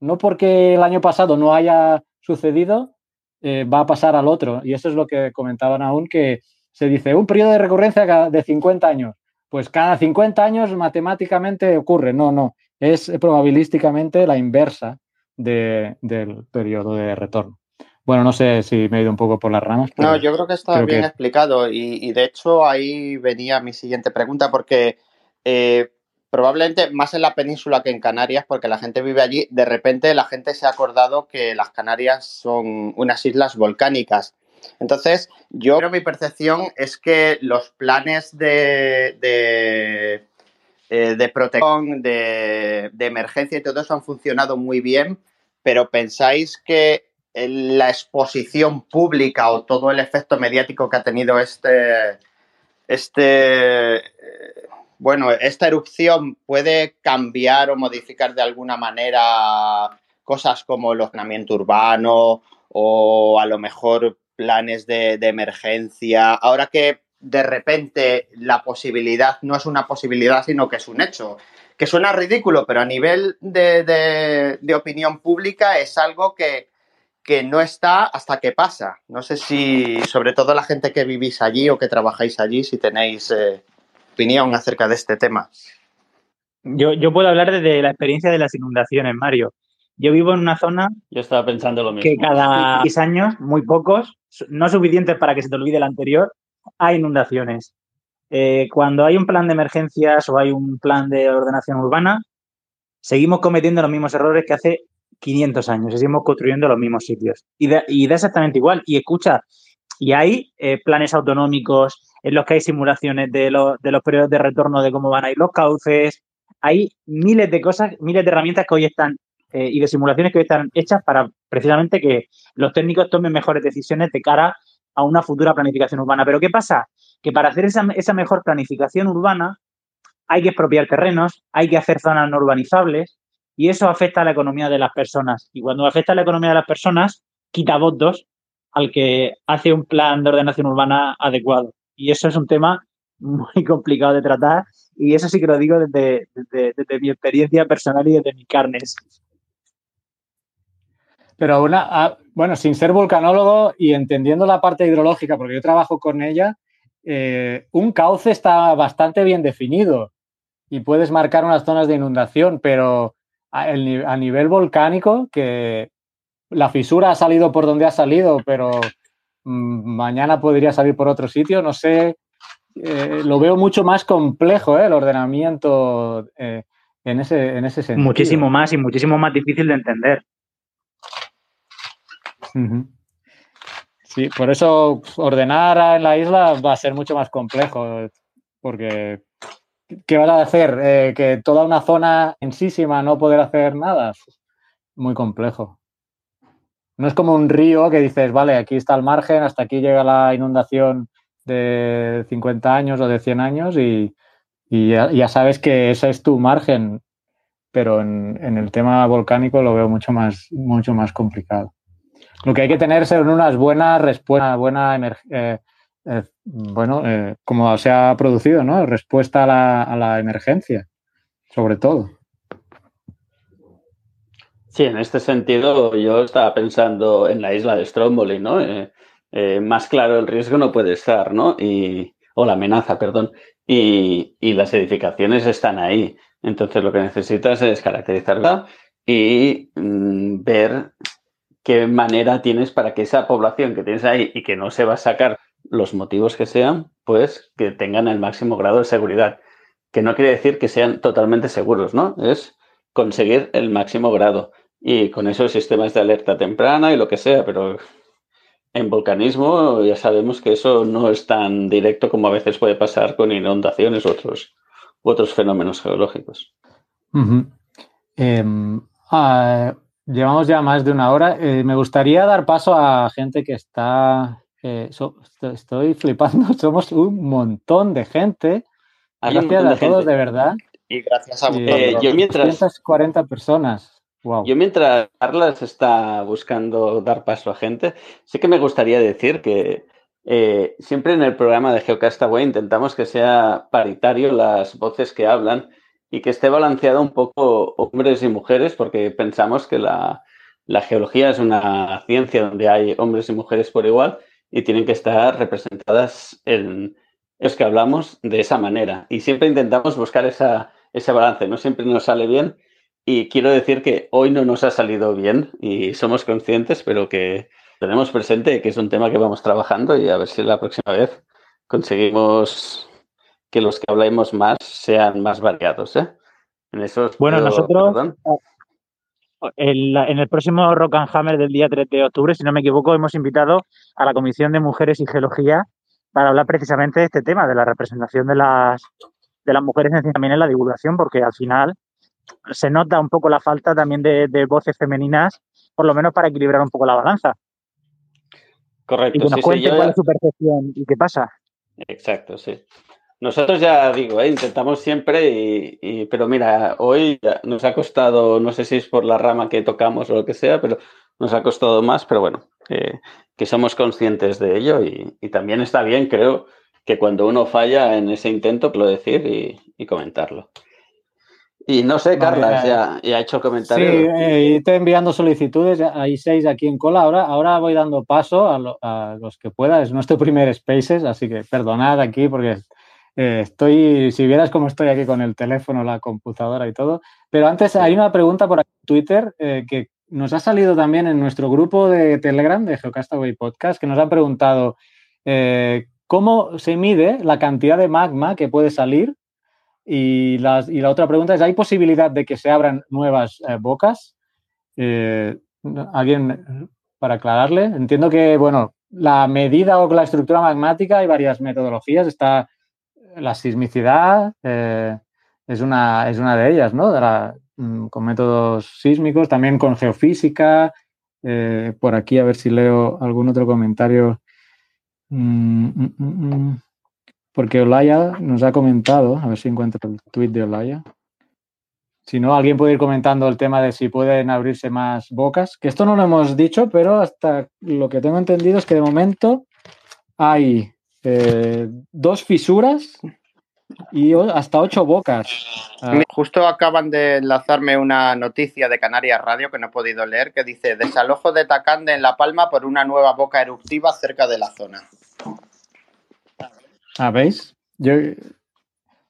B: No porque el año pasado no haya sucedido, eh, va a pasar al otro. Y eso es lo que comentaban aún, que se dice un periodo de recurrencia de 50 años. Pues cada 50 años matemáticamente ocurre. No, no. Es probabilísticamente la inversa del periodo de retorno. Bueno, no sé si me he ido un poco por las ramas.
H: No, yo creo que está bien explicado y, de hecho ahí venía mi siguiente pregunta porque eh, probablemente más en la península que en Canarias, porque la gente vive allí, de repente la gente se ha acordado que las Canarias son unas islas volcánicas. Entonces, yo creo mi percepción es que los planes de, de, eh, protección, de, de emergencia y todo eso han funcionado muy bien, pero pensáis que la exposición pública o todo el efecto mediático que ha tenido este, este, eh, bueno, esta erupción puede cambiar o modificar de alguna manera cosas como el ordenamiento urbano o a lo mejor planes de, emergencia. Ahora que de repente la posibilidad no es una posibilidad, sino que es un hecho. Que suena ridículo, pero a nivel de opinión pública es algo que, que no está hasta que pasa. No sé si, sobre todo la gente que vivís allí o que trabajáis allí, si tenéis eh, opinión acerca de este tema.
G: Yo, yo puedo hablar desde la experiencia de las inundaciones, Mario. Yo vivo en una zona.
J: Yo estaba pensando lo mismo.
G: Que cada seis años, muy pocos, no suficientes para que se te olvide el anterior, hay inundaciones. Eh, cuando hay un plan de emergencias o hay un plan de ordenación urbana, seguimos cometiendo los mismos errores que hace 500 años y seguimos construyendo los mismos sitios. Y da, exactamente igual. Y escucha, y hay eh, planes autonómicos en los que hay simulaciones de, los, de los periodos de retorno, de cómo van a ir los cauces. Hay miles de cosas, miles de herramientas que hoy están eh, y de simulaciones que hoy están hechas para precisamente que los técnicos tomen mejores decisiones de cara a una futura planificación urbana. Pero ¿qué pasa? Que para hacer esa, esa mejor planificación urbana hay que expropiar terrenos, hay que hacer zonas no urbanizables, y eso afecta a la economía de las personas. Y cuando afecta a la economía de las personas, quita votos al que hace un plan de ordenación urbana adecuado. Y eso es un tema muy [laughs] complicado de tratar y eso sí que lo digo desde, mi experiencia personal y desde mis carnes.
B: Pero una, bueno, sin ser volcanólogo y entendiendo la parte hidrológica, porque yo trabajo con ella, eh, un cauce está bastante bien definido y puedes marcar unas zonas de inundación, pero a, nivel volcánico, que la fisura ha salido por donde ha salido, pero mm, mañana podría salir por otro sitio, no sé, eh, lo veo mucho más complejo eh, el ordenamiento en, ese, en ese sentido.
G: Muchísimo más y muchísimo más difícil de entender.
B: Sí, por eso ordenar en la isla va a ser mucho más complejo, porque ¿qué vas a hacer? Eh, ¿Que toda una zona en no poder hacer nada? Muy complejo. No es como un río que dices, vale, aquí está el margen, hasta aquí llega la inundación de 50 años o de 100 años y, ya, sabes que ese es tu margen, pero en, el tema volcánico lo veo mucho más, mucho más complicado. Lo que hay que tener son unas buenas respuestas, buena eh, eh, bueno, eh, como se ha producido, ¿no? Respuesta a la, emergencia, sobre todo.
J: Sí, en este sentido yo estaba pensando en la isla de Stromboli, ¿no? Más claro el riesgo no puede estar, ¿no? Y, o la amenaza, perdón. Y, y, las edificaciones están ahí. Entonces lo que necesitas es caracterizarla y mm, ver qué manera tienes para que esa población que tienes ahí y que no se va a sacar los motivos que sean, pues que tengan el máximo grado de seguridad. Que no quiere decir que sean totalmente seguros, ¿no? Es conseguir el máximo grado. Y con esos sistemas de alerta temprana y lo que sea, pero en volcanismo ya sabemos que eso no es tan directo como a veces puede pasar con inundaciones u otros, otros fenómenos geológicos.
B: Em, ah, llevamos ya más de una hora. Eh, me gustaría dar paso a gente que está eh, estoy flipando, [laughs] somos un montón de gente. Gracias a todos, de verdad.
H: Y gracias a
J: eh, yo mientras
B: 40 personas.
J: Yo mientras Carlas está buscando dar paso a gente, sí que me gustaría decir que eh, siempre en el programa de Geocastaway intentamos que sea paritario las voces que hablan y que esté balanceado un poco hombres y mujeres, porque pensamos que la, la geología es una ciencia donde hay hombres y mujeres por igual y tienen que estar representadas en los que hablamos de esa manera. Y siempre intentamos buscar esa, ese balance, no siempre nos sale bien. Y quiero decir que hoy no nos ha salido bien y somos conscientes, pero que tenemos presente que es un tema que vamos trabajando y a ver si la próxima vez conseguimos que los que hablemos más sean más variados. ¿eh? En esos,
G: bueno, nosotros en el próximo Rock and Hammer del día 3 de octubre, si no me equivoco, hemos invitado a la Comisión de Mujeres y Geología para hablar precisamente de este tema, de la representación de las, de las mujeres también en la divulgación, porque al final se nota un poco la falta también de, voces femeninas, por lo menos para equilibrar un poco la balanza.
J: Correcto.
G: Y que nos cuente cuál es su percepción y qué pasa.
J: Exacto, sí. Nosotros ya digo, ¿eh? intentamos siempre, y, pero mira, hoy nos ha costado, no sé si es por la rama que tocamos o lo que sea, pero nos ha costado más, pero bueno, que somos conscientes de ello y, también está bien, creo, que cuando uno falla en ese intento, lo decir y, comentarlo. Y no sé, Carlas, ya, ya, ha hecho comentarios.
B: Sí, eh, estoy enviando solicitudes, hay seis aquí en cola. Ahora, ahora voy dando paso a, los que pueda. Es nuestro primer Spaces, así que perdonad aquí porque eh, estoy, si vieras cómo estoy aquí con el teléfono, la computadora y todo. Pero antes hay una pregunta por aquí en Twitter eh, que nos ha salido también en nuestro grupo de Telegram de Geocastaway Podcast, que nos han preguntado eh, cómo se mide la cantidad de magma que puede salir. Y, la otra pregunta es, ¿hay posibilidad de que se abran nuevas bocas? ¿Alguien para aclararle? Entiendo que, bueno, la medida o la estructura magmática hay varias metodologías. Está la sismicidad eh, es, una, es una de ellas, ¿no? Mm, con métodos sísmicos, también con geofísica. Eh, por aquí, a ver si leo algún otro comentario. Mm, mm, porque Olaya nos ha comentado, a ver si encuentro el tweet de Olaya. Si no, alguien puede ir comentando el tema de si pueden abrirse más bocas, que esto no lo hemos dicho, pero hasta lo que tengo entendido es que de momento hay eh, dos fisuras y hasta ocho bocas.
H: Ah. Justo acaban de enlazarme una noticia de Canarias Radio que no he podido leer que dice desalojo de Tacande en La Palma por una nueva boca eruptiva cerca de la zona.
B: Ah, ¿veis? Yo,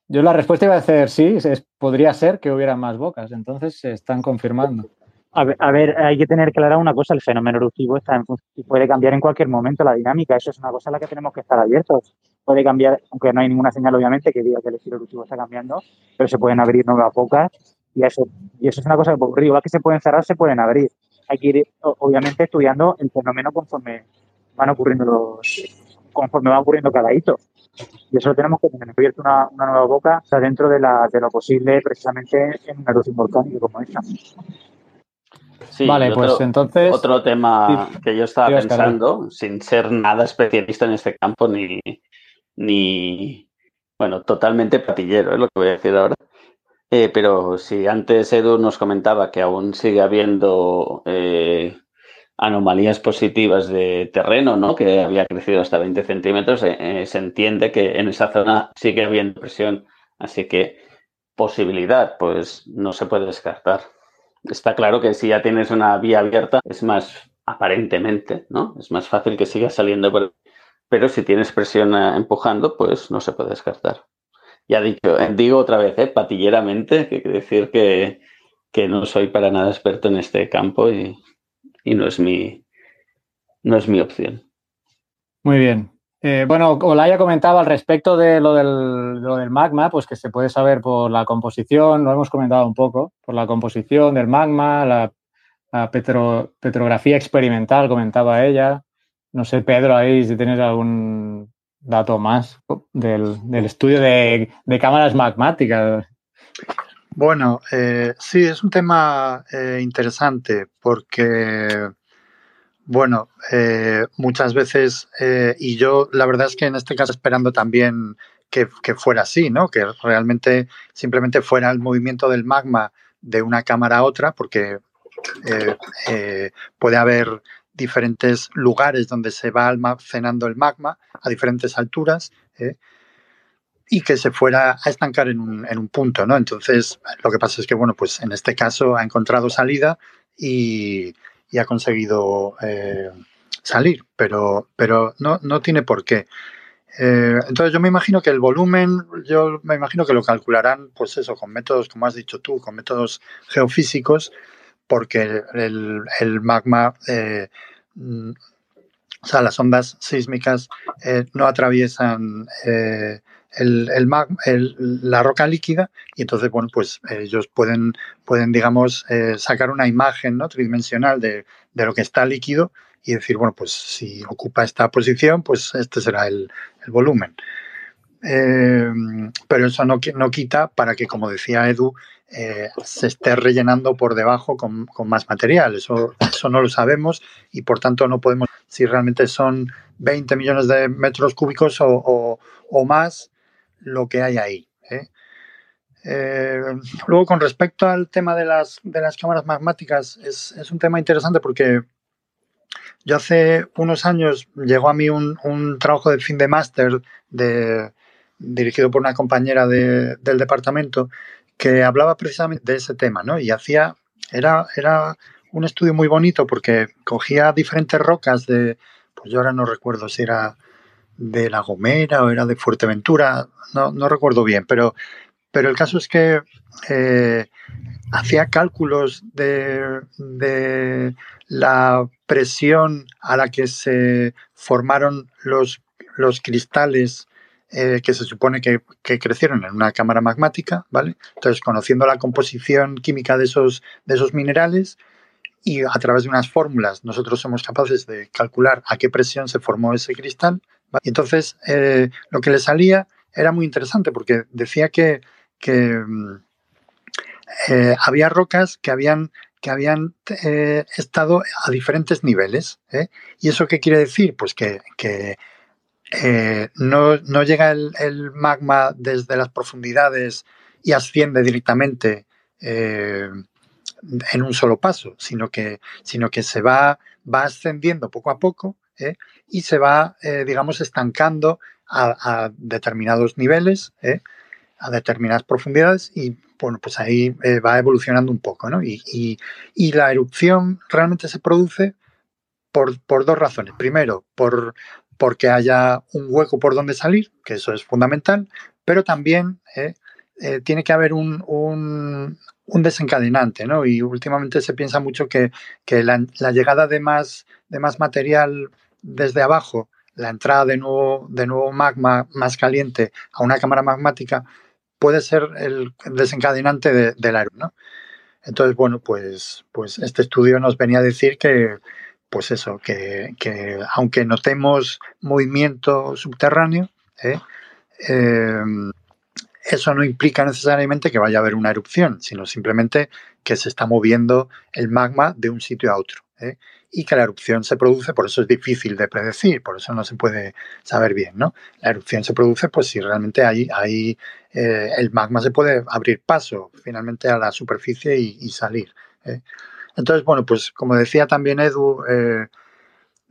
B: yo la respuesta iba a ser sí, podría ser que hubiera más bocas, entonces se están confirmando.
G: A ver, hay que tener clara una cosa, el fenómeno eruptivo está en, puede cambiar en cualquier momento la dinámica, eso es una cosa a la que tenemos que estar abiertos. Puede cambiar, aunque no hay ninguna señal obviamente que diga que el estilo eruptivo está cambiando, pero se pueden abrir nuevas bocas y eso, y eso es una cosa que igual que se pueden cerrar, se pueden abrir. Hay que ir obviamente estudiando el fenómeno conforme van ocurriendo los, conforme va ocurriendo cada hito. Y eso lo tenemos que tener abierto una, nueva boca, o dentro de, la, de lo posible precisamente en una erupción volcánica como esta
J: vale, pues entonces. Otro tema que yo estaba pensando, sin ser nada especialista en este campo, ni, ni bueno, totalmente patillero, es lo que voy a decir ahora. Eh, pero si antes Edu nos comentaba que aún sigue habiendo eh, anomalías positivas de terreno, ¿no? que había crecido hasta 20 centímetros, eh, se entiende que en esa zona sigue habiendo presión. Así que posibilidad, pues no se puede descartar está claro que si ya tienes una vía abierta, es más, aparentemente, ¿no? Es más fácil que sigas saliendo por... Pero si tienes presión eh, empujando, pues no se puede descartar. Ya dicho, eh, digo otra vez, ¿eh? patilleramente, que quiere decir que, no soy para nada experto en este campo y, no, es mi, no es mi opción.
B: Muy bien. Eh, bueno, Olaya comentaba al respecto de lo del, magma, pues que se puede saber por la composición, lo hemos comentado un poco, por la composición del magma, la, petrografía experimental, comentaba ella. No sé, Pedro, ahí si tienes algún dato más del, estudio de, cámaras magmáticas.
F: Bueno, eh, sí, es un tema eh, interesante porque bueno, eh, muchas veces, eh, y yo la verdad es que en este caso esperando también que, fuera así, ¿no? Que realmente simplemente fuera el movimiento del magma de una cámara a otra, porque eh, puede haber diferentes lugares donde se va almacenando el magma a diferentes alturas y que se fuera a estancar en un, en un punto, ¿no? Entonces, lo que pasa es que, bueno, pues en este caso ha encontrado salida y, y ha conseguido eh, salir, pero, pero no, no tiene por qué. Eh, entonces yo me imagino que el volumen, yo me imagino que lo calcularán, pues eso, con métodos, como has dicho tú, con métodos geofísicos, porque el, magma, eh, o sea, las ondas sísmicas no atraviesan el, la roca líquida y entonces, bueno, pues ellos pueden, pueden digamos, eh, sacar una imagen ¿no? tridimensional de, de, lo que está líquido y decir, bueno, pues si ocupa esta posición, pues este será el, volumen. Eh, pero eso no, no, quita para que, como decía Edu, eh, se esté rellenando por debajo con, con, más material. Eso, eso no lo sabemos y por tanto no podemos, si realmente son 20 millones de metros cúbicos o, o más, lo que hay ahí. ¿eh? Eh, luego, con respecto al tema de las, de las cámaras magmáticas, es, es, un tema interesante porque yo hace unos años llegó a mí un, un trabajo de fin de máster de, dirigido por una compañera de, del departamento que hablaba precisamente de ese tema, ¿no? Y hacía, era, era un estudio muy bonito porque cogía diferentes rocas de, pues yo ahora no recuerdo si era de La Gomera o era de Fuerteventura, no, no recuerdo bien, pero, pero el caso es que eh, hacía cálculos de, de, la presión a la que se formaron los, los cristales eh, que se supone que, que, crecieron en una cámara magmática, ¿vale? Entonces, conociendo la composición química de esos, de esos minerales, y a través de unas fórmulas nosotros somos capaces de calcular a qué presión se formó ese cristal. Y entonces eh, lo que le salía era muy interesante porque decía que, mm, eh, había rocas que habían, eh, estado a diferentes niveles. ¿Y eso qué quiere decir? Pues que, no, llega el, magma desde las profundidades y asciende directamente en un solo paso, sino que, sino que se va, va ascendiendo poco a poco. Y se va, eh, digamos, estancando a, determinados niveles, ¿eh? a determinadas profundidades y, bueno, pues ahí eh, va evolucionando un poco, ¿no? Y, y, la erupción realmente se produce por, por dos razones. Primero, por, porque haya un hueco por donde salir, que eso es fundamental, pero también tiene que haber un, un, un, desencadenante, ¿no? Y últimamente se piensa mucho que, que la, la, llegada de más, de más material desde abajo, la entrada de nuevo, de nuevo magma más caliente a una cámara magmática, puede ser el desencadenante de, de la ¿no? Entonces, bueno, pues, pues este estudio nos venía a decir que, pues eso, que, que aunque notemos movimiento subterráneo, ¿eh? Eh, eso no implica necesariamente que vaya a haber una erupción, sino simplemente que se está moviendo el magma de un sitio a otro. ¿eh? Y que la erupción se produce, por eso es difícil de predecir, por eso no se puede saber bien. ¿no? La erupción se produce pues si realmente hay, hay eh, el magma se puede abrir paso finalmente a la superficie y, salir. ¿eh? Entonces, bueno, pues como decía también Edu, eh,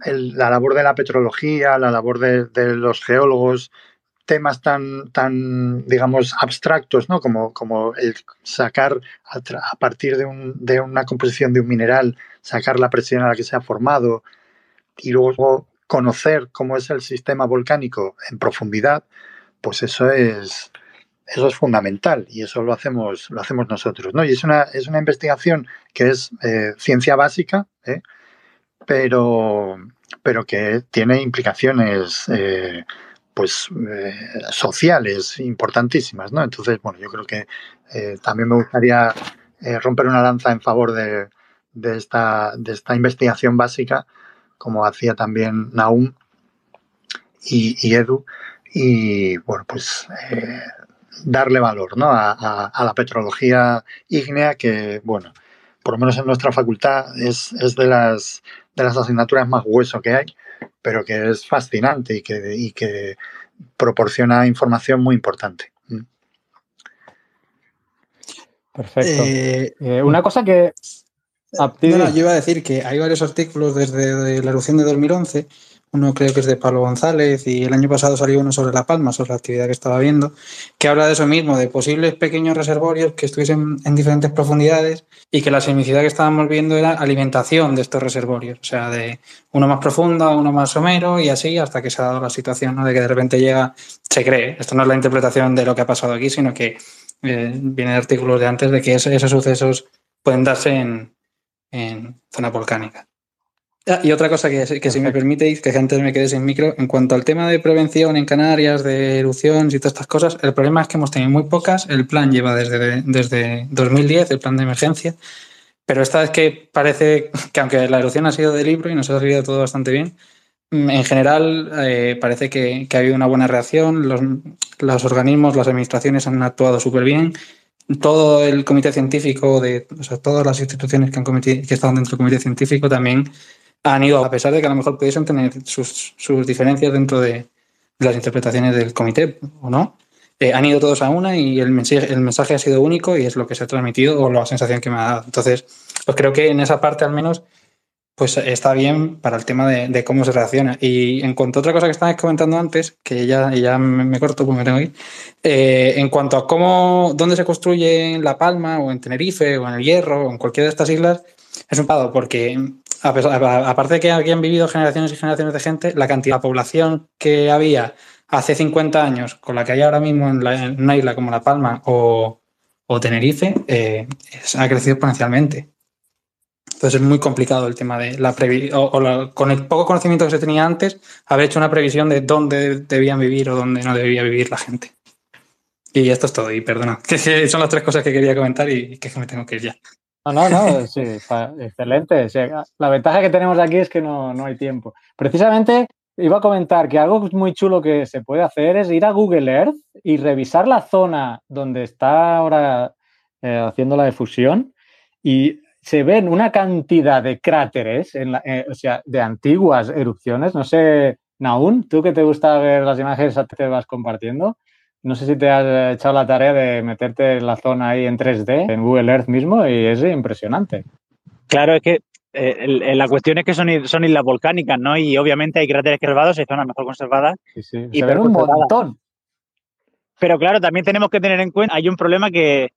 F: la labor de la petrología, la labor de los geólogos, temas tan, tan digamos, abstractos, ¿no? Como, como el sacar a, partir de, un, de, una composición de un mineral, sacar la presión a la que se ha formado y luego conocer cómo es el sistema volcánico en profundidad, pues eso es, eso es fundamental y eso lo hacemos, lo hacemos nosotros, ¿no? Y es una, es una investigación que es eh, ciencia básica, ¿eh? pero, pero que tiene implicaciones eh, pues eh, sociales importantísimas, ¿no? Entonces, bueno, yo creo que eh, también me gustaría eh, romper una lanza en favor de, de, esta, de esta investigación básica, como hacía también Naum y, Edu, y bueno, pues darle valor ¿no? a, a, a, la petrología ígnea, que bueno, por lo menos en nuestra facultad es, es de, las, de las asignaturas más hueso que hay pero que es fascinante y que, y que proporciona información muy importante. Mm.
B: Perfecto. Eh, eh, una cosa que...
E: No, no, yo iba a decir que hay varios artículos desde la erupción de 2011 uno creo que es de Pablo González y el año pasado salió uno sobre La Palma, sobre la actividad que estaba viendo, que habla de eso mismo, de posibles pequeños reservorios que estuviesen en diferentes profundidades y que la sismicidad que estábamos viendo era alimentación de estos reservorios, o sea, de uno más profundo, uno más somero y así hasta que se ha dado la situación ¿no? de que de repente llega, se cree, esto no es la interpretación de lo que ha pasado aquí, sino que eh, viene de artículos de antes de que esos, esos sucesos pueden darse en, en zona volcánica. Ah, y otra cosa que, que si me permitéis, que antes me quedé sin micro, en cuanto al tema de prevención en Canarias, de erupciones y todas estas cosas, el problema es que hemos tenido muy pocas. El plan lleva desde, desde 2010, el plan de emergencia, pero esta vez que parece que aunque la erupción ha sido de libro y nos ha salido todo bastante bien, mm, en general eh, parece que, que, ha habido una buena reacción, los, los organismos, las administraciones han actuado súper bien, todo el comité científico, de, o sea, todas las instituciones que, han cometido, que están dentro del comité científico también han ido, a pesar de que a lo mejor pudiesen tener sus, sus diferencias dentro de las interpretaciones del comité o no, eh, han ido todos a una y el mensaje, el mensaje ha sido único y es lo que se ha transmitido o la sensación que me ha dado. Entonces, pues creo que en esa parte al menos pues está bien para el tema de, de cómo se reacciona. Y en cuanto a otra cosa que estabas comentando antes, que ya, ya me, me corto porque me tengo ir, eh, en cuanto a cómo, dónde se construye en La Palma o en Tenerife o en el Hierro o en cualquiera de estas islas, es un pado porque aparte de que aquí han vivido generaciones y generaciones de gente, la cantidad de población que había hace 50 años con la que hay ahora mismo en, la, una isla como La Palma o, Tenerife eh, ha crecido exponencialmente. Entonces es muy complicado el tema de la previsión, o, con el poco conocimiento que se tenía antes, haber hecho una previsión de dónde debían vivir o dónde no debía vivir la gente. Y esto es todo, y perdona, [laughs] que son las tres cosas que quería comentar y que me tengo que ir ya.
B: No, no, no, sí, excelente. La ventaja que tenemos aquí es que no, no hay tiempo. Precisamente iba a comentar que algo muy chulo que se puede hacer es ir a Google Earth y revisar la zona donde está ahora eh, haciendo la difusión y se ven una cantidad de cráteres, eh, o sea, de antiguas erupciones. No sé, Naún, tú que te gusta ver las imágenes, te vas compartiendo. No sé si te has echado la tarea de meterte en la zona ahí en 3D, en Google Earth mismo, y es impresionante.
G: Claro, es que eh, la cuestión es que son, son, islas volcánicas, ¿no? Y obviamente hay cráteres conservados y zonas mejor conservadas.
B: Sí, sí. Y pero un montón.
G: Pero claro, también tenemos que tener en cuenta, hay un problema que,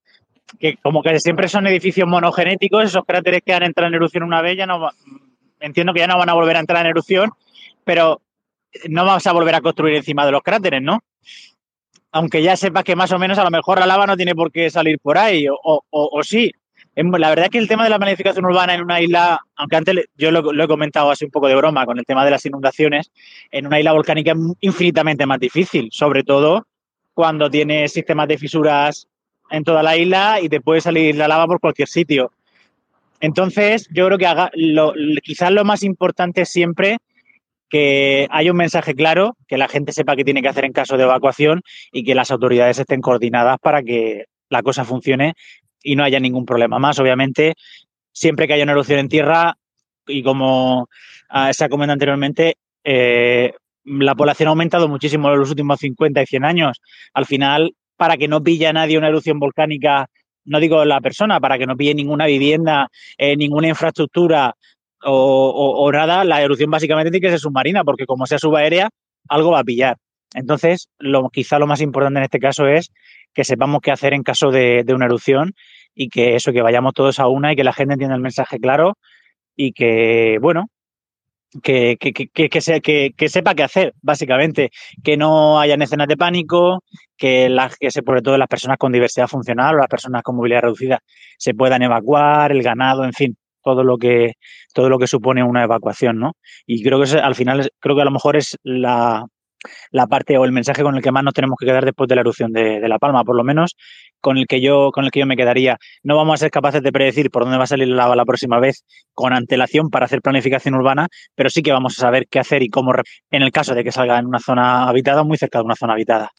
G: que como que siempre son edificios monogenéticos, esos cráteres que han entrado en erupción una vez, ya no, entiendo que ya no van a volver a entrar en erupción, pero no vamos a volver a construir encima de los cráteres, ¿no? Aunque ya sepas que más o menos a lo mejor la lava no tiene por qué salir por ahí, o, sí. La verdad es que el tema de la planificación urbana en una isla, aunque antes yo lo, he comentado así un poco de broma con el tema de las inundaciones, en una isla volcánica es infinitamente más difícil, sobre todo cuando tiene sistemas de fisuras en toda la isla y te puede salir la lava por cualquier sitio. Entonces, yo creo que haga, lo, quizás lo más importante siempre que haya un mensaje claro, que la gente sepa qué tiene que hacer en caso de evacuación y que las autoridades estén coordinadas para que la cosa funcione y no haya ningún problema más. Obviamente, siempre que haya una erupción en tierra, y como uh, se ha comentado anteriormente, eh, la población ha aumentado muchísimo en los últimos 50 y 100 años. Al final, para que no pille a nadie una erupción volcánica, no digo la persona, para que no pille ninguna vivienda, eh, ninguna infraestructura o, nada, la erupción básicamente tiene que ser submarina, porque como sea subaérea, algo va a pillar. Entonces, lo, quizá lo más importante en este caso es que sepamos qué hacer en caso de, una erupción y que eso, que vayamos todos a una y que la gente entienda el mensaje claro y que, bueno, que, que, que, que, se, que, que sepa qué hacer, básicamente. Que no haya escenas de pánico, que, las, que se, sobre todo las personas con diversidad funcional o las personas con movilidad reducida se puedan evacuar, el ganado, en fin, todo lo que, todo lo que supone una evacuación, ¿no? Y creo que es, al final, creo que a lo mejor es la, la parte o el mensaje con el que más nos tenemos que quedar después de la erupción de, de, La Palma, por lo menos con el que yo con el que yo me quedaría. No vamos a ser capaces de predecir por dónde va a salir la lava la próxima vez con antelación para hacer planificación urbana, pero sí que vamos a saber qué hacer y cómo en el caso de que salga en una zona habitada, muy cerca de una zona habitada.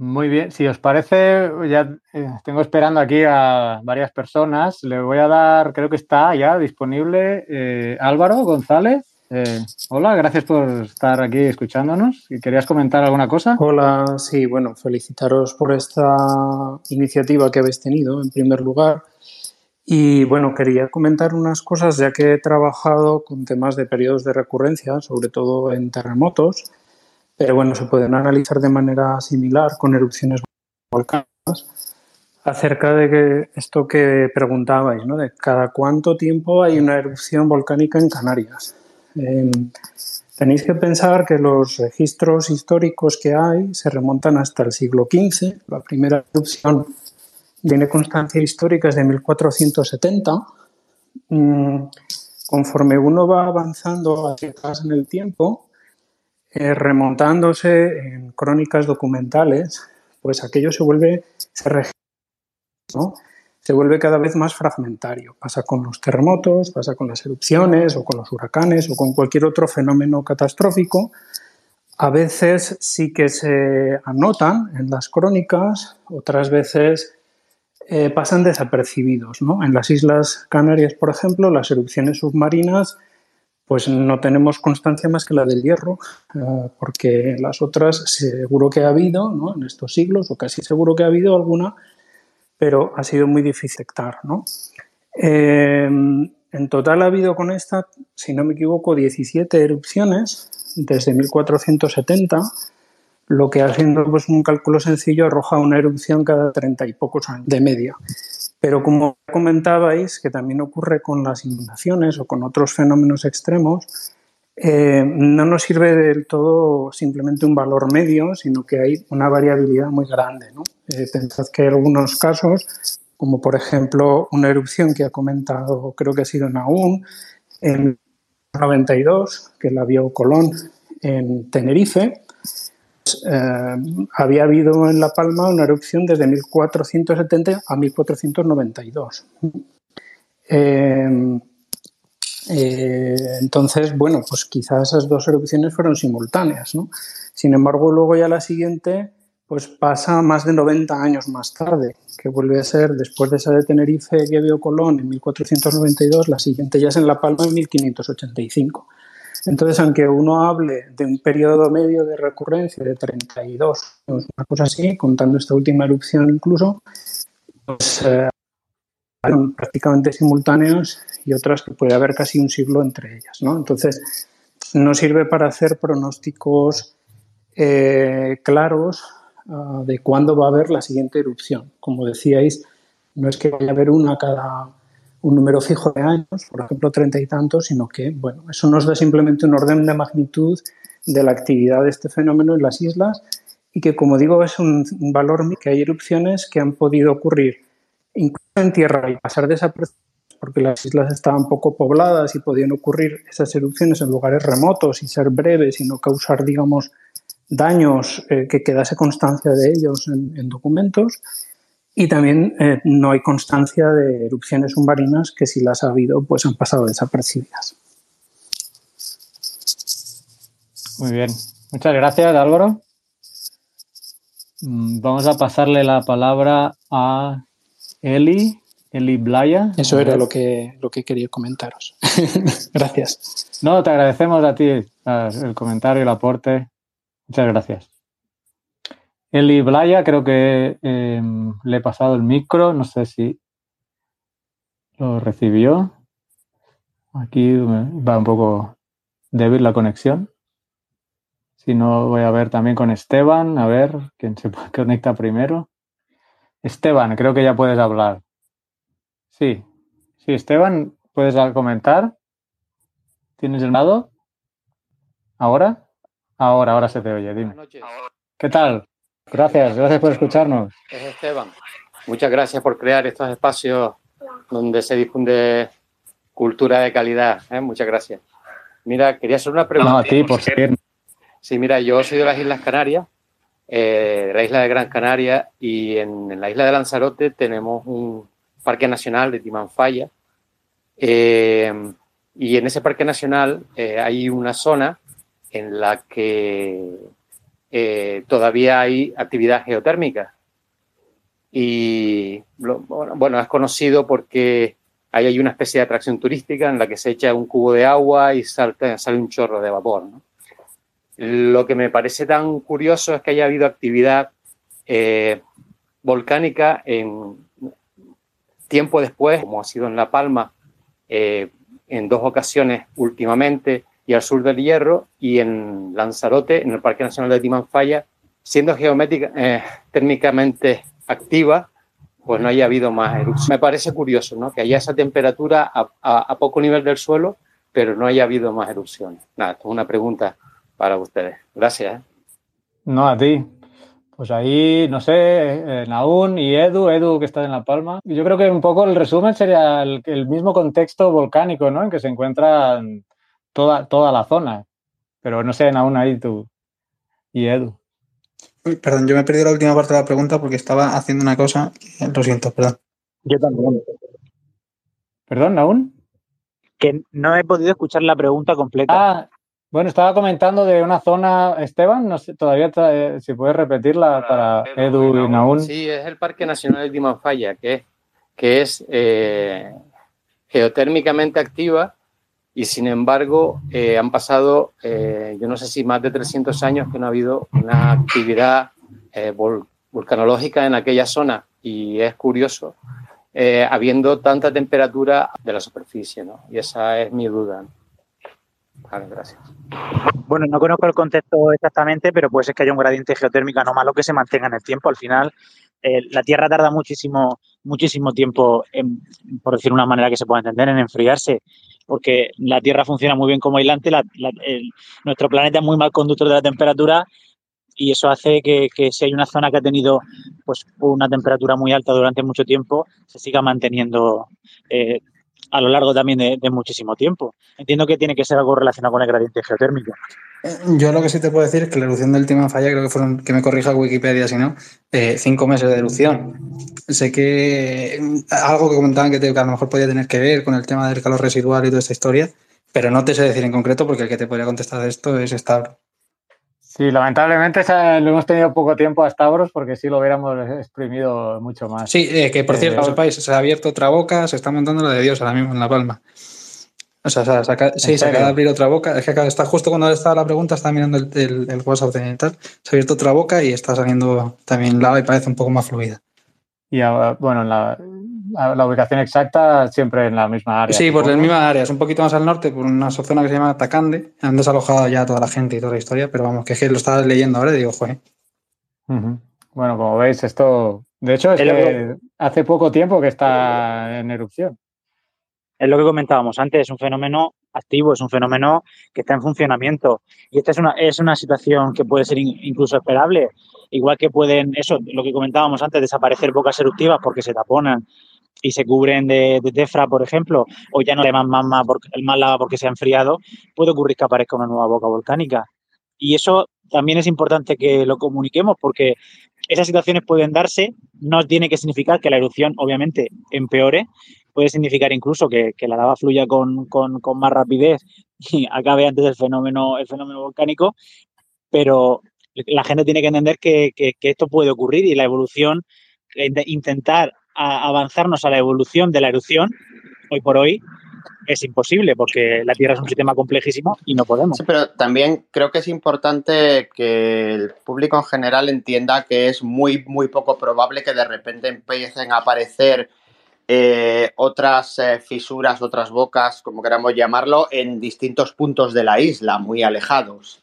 B: Muy bien, si os parece, ya eh, tengo esperando aquí a varias personas. Le voy a dar, creo que está ya disponible eh, Álvaro González. Eh, hola, gracias por estar aquí escuchándonos. ¿Querías comentar alguna cosa?
K: Hola, sí, bueno, felicitaros por esta iniciativa que habéis tenido, en primer lugar. Y bueno, quería comentar unas cosas, ya que he trabajado con temas de periodos de recurrencia, sobre todo en terremotos, pero bueno, se pueden analizar de manera similar con erupciones volcánicas acerca de que esto que preguntabais, ¿no? De cada cuánto tiempo hay una erupción volcánica en Canarias. Eh, tenéis que pensar que los registros históricos que hay se remontan hasta el siglo XV. La primera erupción tiene constancia histórica es de 1470. Mm, conforme uno va avanzando hacia atrás en el tiempo, eh, remontándose en crónicas documentales, pues aquello se vuelve, se, vuelve cada vez más fragmentario. Pasa con los terremotos, pasa con las erupciones o con los huracanes o con cualquier otro fenómeno catastrófico. A veces sí que se anotan en las crónicas, otras veces eh, pasan desapercibidos. En las Islas Canarias, por ejemplo, las erupciones submarinas, pues no tenemos constancia más que la del hierro, eh, porque las otras seguro que ha habido ¿no? en estos siglos, o casi seguro que ha habido alguna, pero ha sido muy difícil detectar. ¿no? Eh, en total ha habido con esta, si no me equivoco, 17 erupciones desde 1470 lo que haciendo pues, un cálculo sencillo arroja una erupción cada treinta y pocos años de media. Pero como comentabais, que también ocurre con las inundaciones o con otros fenómenos extremos, eh, no nos sirve del todo simplemente un valor medio, sino que hay una variabilidad muy grande. Eh, pensad que hay algunos casos, como por ejemplo una erupción que ha comentado, creo que ha sido Naún, en 92, que la vio Colón en Tenerife, eh, había habido en La Palma una erupción desde 1470 a 1492. Eh, eh, entonces, bueno, pues quizás esas dos erupciones fueron simultáneas, Sin embargo, luego ya la siguiente, pues pasa más de 90 años más tarde, que vuelve a ser después de esa de Tenerife que vio Colón en 1492, la siguiente ya es en La Palma en 1585. Entonces, aunque uno hable de un periodo medio de recurrencia de 32, una cosa así, contando esta última erupción incluso, pues eh, prácticamente simultáneos y otras que puede haber casi un siglo entre ellas. ¿no? Entonces, no sirve para hacer pronósticos eh, claros ah, de cuándo va a haber la siguiente erupción. Como decíais, no es que vaya a haber una cada un número fijo de años, por ejemplo, treinta y tantos, sino que, bueno, eso nos da simplemente un orden de magnitud de la actividad de este fenómeno en las islas y que, como digo, es un valor que hay erupciones que han podido ocurrir incluso en tierra y pasar desapercibidas porque las islas estaban poco pobladas y podían ocurrir esas erupciones en lugares remotos y ser breves y no causar, digamos, daños eh, que quedase constancia de ellos en documentos y también eh, no hay constancia de erupciones submarinas que si las ha habido, pues han pasado desapercibidas.
B: Muy bien. Muchas gracias, Álvaro. Mm, vamos a pasarle la palabra a Eli, Eli Blaya.
K: Eso era lo que, lo que quería comentaros. [laughs] gracias.
B: No, te agradecemos a ti el comentario, el aporte. Muchas gracias. Eli Blaya, creo que em, le he pasado el micro, no sé si lo recibió. Aquí va un poco débil la conexión. Si no, voy a ver también con Esteban, a ver quién se [laughs] conecta primero. Esteban, creo que ya puedes hablar. Sí, sí, Esteban, ¿puedes comentar? ¿Tienes el lado? ¿Ahora? Ahora, ahora se te oye, dime. ¿Qué tal? Gracias, gracias por escucharnos.
L: Es Esteban. Muchas gracias por crear estos espacios donde se difunde cultura de calidad. ¿eh? Muchas gracias. Mira, quería hacer una pregunta.
B: No, a ti, por seguir.
L: Sí, mira, yo soy de las Islas Canarias, eh, de la isla de Gran Canaria, y en, la isla de Lanzarote tenemos un parque nacional de Timanfaya. Eh, y en ese parque nacional hay una zona en la que eh, todavía hay actividad geotérmica. Y bueno, es conocido porque ahí hay una especie de atracción turística en la que se echa un cubo de agua y salta, sale un chorro de vapor. Lo que me parece tan curioso es que haya habido actividad eh, volcánica en tiempo después, como ha sido en La Palma, eh, en dos ocasiones últimamente, y al sur del Hierro y en Lanzarote, en el Parque Nacional de Timanfaya, siendo geométrica, eh, térmicamente activa, pues no haya habido más erupciones. Me parece curioso ¿no? que haya esa temperatura a, poco nivel del suelo, pero no haya habido más erupciones. Nada, esto es una pregunta para ustedes. Gracias. ¿eh?
B: No, a ti Pues ahí, no sé, eh, Naún y Edu, Edu que está en La Palma. Yo creo que un poco el resumen sería el, el mismo contexto volcánico, ¿no? En que se encuentra toda, toda la zona. Pero no sé, Naún, ahí tú y Edu.
E: Perdón, yo me he perdido la última parte de la pregunta porque estaba haciendo una cosa. Lo siento, perdón.
G: Yo también.
B: ¿Perdón, Naún?
G: Que no he podido escuchar la pregunta completa.
B: Ah, bueno, estaba comentando de una zona, Esteban, no sé, todavía eh, si puedes repetirla para, Edu y Naún.
L: Sí, es el Parque Nacional de Timanfaya, que, que es eh, geotérmicamente activa y sin embargo eh, han pasado, yo no sé si más de 300 años que no ha habido una actividad vulcanológica en aquella zona y es curioso, habiendo tanta temperatura de la superficie, ¿no? Y esa es mi duda. Vale, gracias.
G: Bueno, no conozco el contexto exactamente, pero puede ser que haya un gradiente geotérmico anómalo que se mantenga en el tiempo. Al final, eh, la Tierra tarda muchísimo, muchísimo tiempo, en, por decir una manera que se pueda entender, en enfriarse, porque la Tierra funciona muy bien como aislante, nuestro planeta es muy mal conductor de la temperatura y eso hace que, si hay una zona que ha tenido pues, una temperatura muy alta durante mucho tiempo, se siga manteniendo eh, a lo largo también de, muchísimo tiempo. Entiendo que tiene que ser algo relacionado con el gradiente geotérmico.
E: Eh, yo lo que sí te puedo decir es que la erupción del tema falla, creo que fueron, que me corrija Wikipedia si no, eh, cinco meses de erupción. Sé que mm, algo que comentaban que, a lo mejor podía tener que ver con el tema del calor residual y toda esta historia, pero no te sé decir en concreto porque el que te podría contestar de esto es Stavros.
B: Sí, lamentablemente lo hemos tenido poco tiempo a Stavros porque si lo hubiéramos exprimido mucho más.
E: Sí, eh, que por cierto, sepáis, se ha abierto otra boca, se está montando la de Dios ahora mismo en La Palma. O sea, se sí, se acaba de abrir otra boca. Es que está justo cuando estaba la pregunta, estaba mirando el, el, WhatsApp de tal. Se ha abierto otra boca y está saliendo también lava y parece un poco más fluida.
B: Y bueno, la, la, ubicación exacta siempre en la misma área.
E: Sí, por la misma área, es un poquito más al norte, por una zona que se llama Tacande. Han desalojado ya toda la gente y toda la historia, pero vamos, que es que lo estaba leyendo ahora y digo, joder.
B: Bueno, como veis, esto. De hecho, es que hace poco tiempo que está en erupción.
G: Es lo que comentábamos antes, es un fenómeno activo, es un fenómeno que está en funcionamiento. Y esta es una, es una situación que puede ser incluso esperable. Igual que pueden, eso, lo que comentábamos antes, desaparecer bocas eruptivas porque se taponan y se cubren de, tefra, por ejemplo, o ya no le más el más lava porque se ha enfriado, puede ocurrir que aparezca una nueva boca volcánica. Y eso también es importante que lo comuniquemos porque esas situaciones pueden darse, no tiene que significar que la erupción obviamente empeore, puede significar incluso que, la lava fluya con, más rapidez y acabe antes del fenómeno, el fenómeno volcánico, pero la gente tiene que entender que, que esto puede ocurrir y la evolución, intentar avanzarnos a la evolución de la erupción, hoy por hoy, es imposible porque la Tierra es un sistema complejísimo y no podemos.
H: Sí, pero también creo que es importante que el público en general entienda que es muy, muy poco probable que de repente empiecen a aparecer eh, otras eh, fisuras, otras bocas, como queramos llamarlo, en distintos puntos de la isla, muy alejados.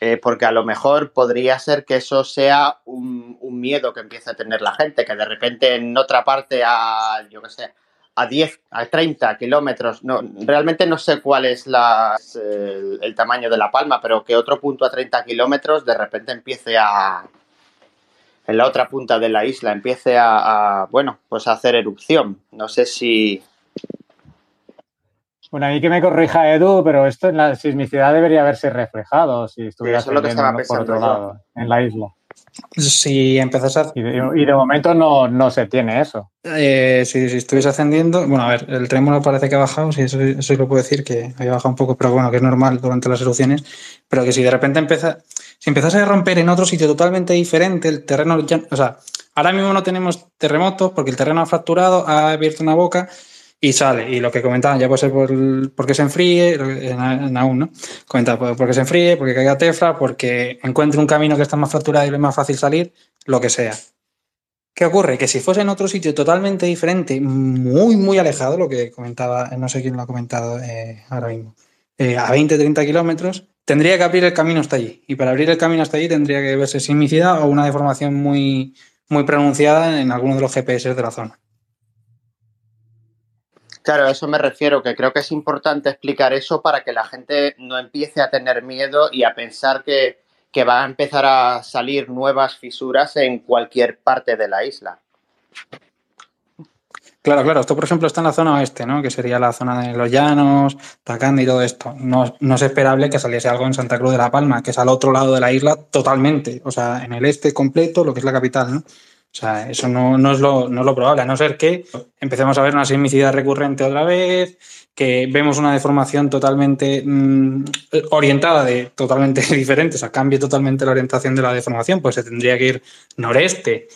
H: Eh, porque a lo mejor podría ser que eso sea un, miedo que empiece a tener la gente, que de repente en otra parte a, yo qué sé, a 10, a 30 kilómetros, no, realmente no sé cuál es el, tamaño de la palma, pero que otro punto a 30 kilómetros de repente empiece a, en la otra punta de la isla, empiece a, a bueno, pues a hacer erupción. No sé si,
B: bueno, a mí que me corrija Edu, pero esto en la sismicidad debería haberse reflejado si estuviera
H: sí, por otro lado,
B: en la isla.
E: Si empezas a...
B: Y de, momento no, no, se tiene eso.
E: Eh, si, si, estuviese ascendiendo, bueno, a ver, el trémolo parece que ha bajado, sí, eso, eso lo puedo decir, que había bajado un poco, pero bueno, que es normal durante las erupciones, pero que si de repente empieza, si empezase a romper en otro sitio totalmente diferente, el terreno, ya, o sea, ahora mismo no tenemos terremotos porque el terreno ha fracturado, ha abierto una boca, y sale. Y lo que comentaban, ya puede ser por, porque se enfríe, en, aún, ¿no? Comentaba porque se enfríe, porque caiga tefra, porque encuentre un camino que está más fracturado y es más fácil salir, lo que sea. ¿Qué ocurre? Que si fuese en otro sitio totalmente diferente, muy, muy alejado, lo que comentaba, no sé quién lo ha comentado eh, ahora mismo, eh, a 20, 30 kilómetros, tendría que abrir el camino hasta allí. Y para abrir el camino hasta allí tendría que verse sismicidad o una deformación muy, muy pronunciada en alguno de los GPS de la zona.
H: Claro, a eso me refiero, que creo que es importante explicar eso para que la gente no empiece a tener miedo y a pensar que, que va a empezar a salir nuevas fisuras en cualquier parte de la isla.
E: Claro, claro. Esto, por ejemplo, está en la zona oeste, ¿no? Que sería la zona de los llanos, Tacanda y todo esto. No, es esperable que saliese algo en Santa Cruz de la Palma, que es al otro lado de la isla totalmente. O sea, en el este completo, lo que es la capital, ¿no? O sea, eso no, no, es, lo, no lo probable, a no ser que empecemos a ver una sismicidad recurrente otra vez, que vemos una deformación totalmente mmm, orientada de totalmente [laughs] diferente, o sea, cambie totalmente la orientación de la deformación, pues se tendría que ir noreste.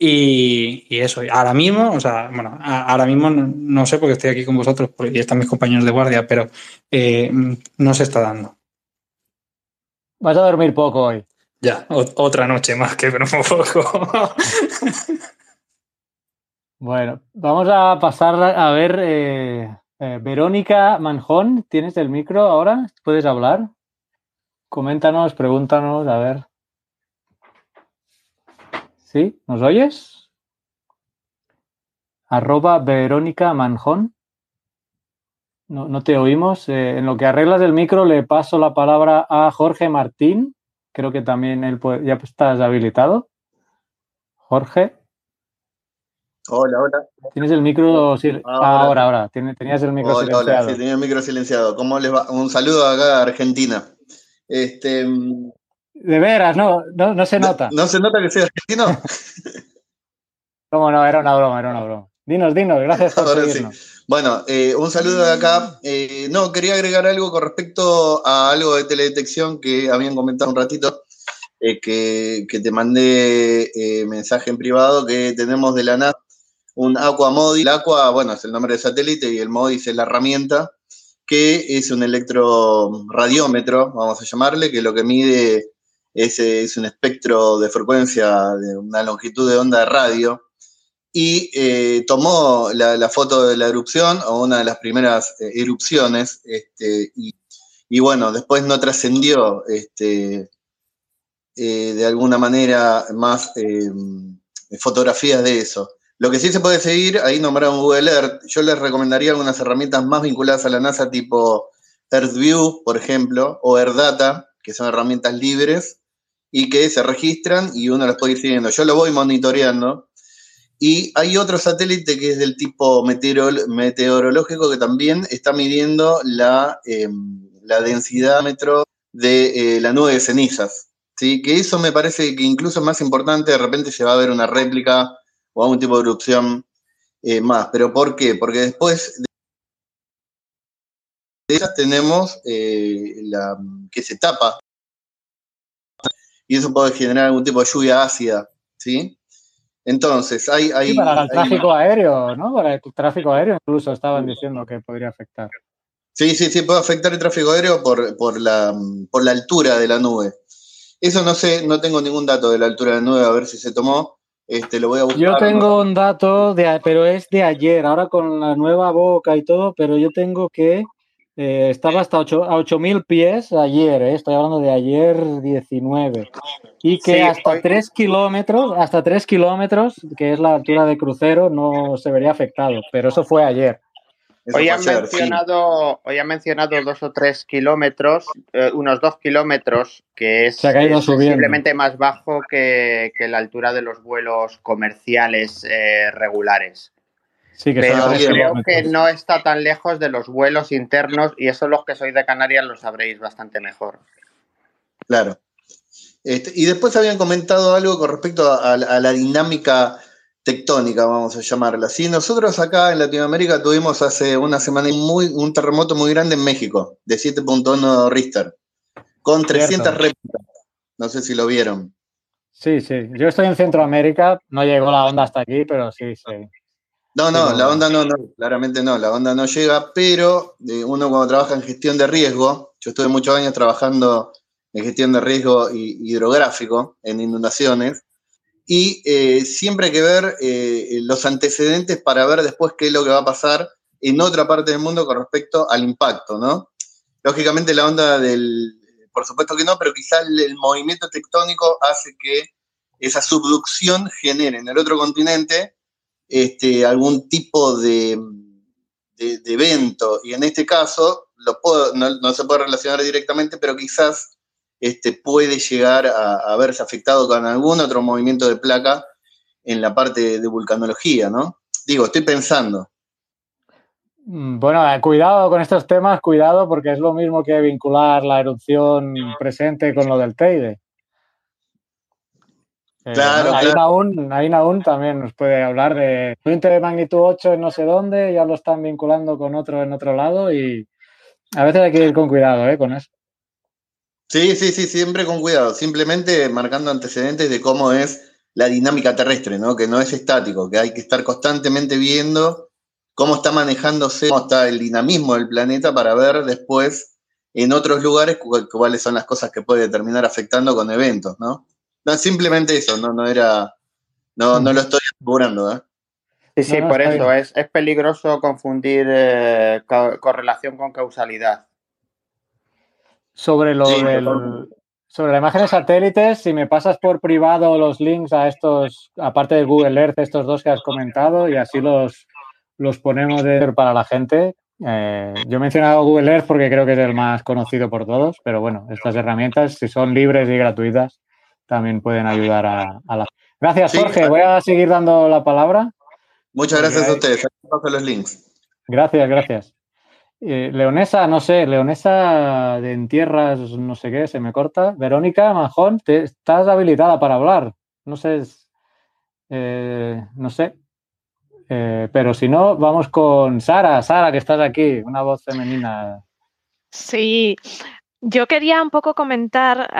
E: Y, y eso, ahora mismo, o sea, bueno, ahora mismo no, no, sé porque estoy aquí con vosotros y están mis compañeros de guardia, pero eh, no se está dando.
B: Vas a dormir poco hoy.
E: Ya, otra noche más que pero
B: bueno, vamos a pasar a ver. Eh, eh, Verónica Manjón, ¿tienes el micro ahora? ¿Puedes hablar? Coméntanos, pregúntanos, a ver. ¿Sí? ¿Nos oyes? Arroba Verónica Manjón. No, no te oímos. Eh, en lo que arreglas el micro le paso la palabra a Jorge Martín. Creo que también él puede, ya estás habilitado. Jorge.
M: Hola, hola.
B: ¿Tienes el micro? Ahora, ahora. ahora. Tenías el micro
M: hola,
B: silenciado.
M: Hola, sí, tenía el micro silenciado. ¿Cómo les va? Un saludo acá a Argentina. Este,
B: de veras, no, no, no se nota.
M: ¿No, ¿No, se nota que soy argentino? [laughs]
B: ¿Cómo no? Era una broma, era una broma. Dinos, dinos, gracias por
M: Ahora sí. Bueno, eh, un saludo de acá. Eh, no, quería agregar algo con respecto a algo de teledetección que habían comentado un ratito, eh, que, que, te mandé eh, mensaje en privado, que tenemos de la NAS un Aqua Modi. El Aqua, bueno, es el nombre del satélite y el Modis es la herramienta, que es un electroradiómetro, vamos a llamarle, que lo que mide es, es un espectro de frecuencia de una longitud de onda de radio y eh, tomó la, foto de la erupción o una de las primeras eh, erupciones este, y, bueno, después no trascendió este, eh, de alguna manera más fotografías de eso. Lo que sí se puede seguir, ahí nombraron Google Earth, yo les recomendaría algunas herramientas más vinculadas a la NASA tipo EarthView, por ejemplo, o AirData, que son herramientas libres y que se registran y uno las puede ir siguiendo. Yo lo voy monitoreando. Y hay otro satélite que es del tipo meteorol meteorológico que también está midiendo la, eh, la densidad metro de eh, la nube de cenizas. ¿sí? Que eso me parece que incluso es más importante, de repente se va a ver una réplica o algún tipo de erupción eh, más. ¿Pero por qué? Porque después de esas tenemos la que se tapa y eso puede generar algún tipo de lluvia ácida, ¿sí? Entonces, hay... hay
B: sí, para el
M: hay
B: tráfico
M: una...
B: aéreo, ¿no? Para el tráfico aéreo incluso estaban diciendo que podría afectar.
M: Sí, sí, sí, puede afectar el tráfico aéreo por, por, la, por la altura de la nube. Eso no sé, no tengo ningún dato de la altura de la nube, a ver si se tomó. Este, lo voy a buscar.
B: Yo tengo un dato, de, pero es de ayer, ahora con la nueva boca y todo, pero yo tengo que eh, estaba hasta 8, a 8.000 pies ayer, eh, estoy hablando de ayer 19. Y que
H: Sí,
B: hasta
H: hoy-
B: 3 kilómetros, hasta 3 kilómetros, que es la altura de crucero, no se vería afectado. Pero eso fue ayer.
H: Hoy han, mencionado, hoy han mencionado dos o tres kilómetros, eh, unos dos kilómetros, que es, sensiblemente más bajo que, que la altura de los vuelos comerciales eh, regulares.
B: Sí, que
H: Pero creo que no está tan lejos de los vuelos internos y eso los que sois de Canarias lo sabréis bastante mejor.
M: Claro. Este, y después habían comentado algo con respecto a, a la- a la dinámica tectónica, vamos a llamarla así. Nosotros acá en Latinoamérica tuvimos hace una semana muy, un terremoto muy grande en México, de 7.1 Richter, con 300
B: Cierto.
M: réplicas. No sé si lo vieron.
B: Sí, sí. Yo estoy en Centroamérica, no llegó la onda hasta aquí, pero sí, sí.
M: No, no,
B: Pero-
M: la onda no, no, claramente no, la onda no llega, pero uno cuando trabaja en gestión de riesgo, yo estuve muchos años trabajando en gestión de riesgo hi- hidrográfico, en inundaciones, y eh, siempre hay que ver eh, los antecedentes para ver después qué es lo que va a pasar en otra parte del mundo con respecto al impacto, ¿no? Lógicamente la onda del, por supuesto que no, pero quizá el, el movimiento tectónico hace que esa subducción genere en el otro continente este, algún tipo de, evento. Y en este caso, no, no se puede relacionar directamente, pero quizás este, puede llegar a, verse afectado con algún otro movimiento de placa en la parte de vulcanología, ¿no? Digo, estoy pensando.
B: Mm, bueno, eh, cuidado con estos temas, cuidado, porque es lo mismo que vincular la erupción presente con lo del Teide. Eh, claro, Ahí aún también nos puede hablar de un de magnitud 8 en no sé dónde, ya lo están vinculando con otro en otro lado y a veces hay que ir con cuidado ¿eh? con eso.
M: Sí, sí, sí, siempre con cuidado, simplemente marcando antecedentes de cómo es la dinámica terrestre, ¿no? Que no es estático, que hay que estar constantemente viendo cómo está manejándose, cómo está el dinamismo del planeta para ver después en otros lugares cuáles son las cosas que puede terminar afectando con eventos, ¿no? No, simplemente eso, no, no era, no, no lo estoy asegurando, ¿eh?
H: Sí, sí, por eso es, es, peligroso confundir eh, correlación con causalidad.
B: Sobre lo del, sobre la imagen de satélites, si me pasas por privado los links a estos, aparte de Google Earth, estos dos que has comentado, y así los, los ponemos de, para la gente. Eh, yo he mencionado Google Earth porque creo que es el más conocido por todos, pero bueno, estas herramientas, si son libres y gratuitas, también pueden ayudar a, la... Gracias, Jorge. Voy a seguir dando la palabra.
M: Muchas gracias a ustedes. los links.
B: Gracias, gracias. Eh, leonesa, no sé, Leonesa de en tierras, no sé qué, se me corta. Verónica Majón, te, estás habilitada para hablar. No sé, eh, no sé. Eh, pero si no, vamos con Sara. Sara, que estás aquí, una voz femenina.
N: Sí, yo quería un poco comentar,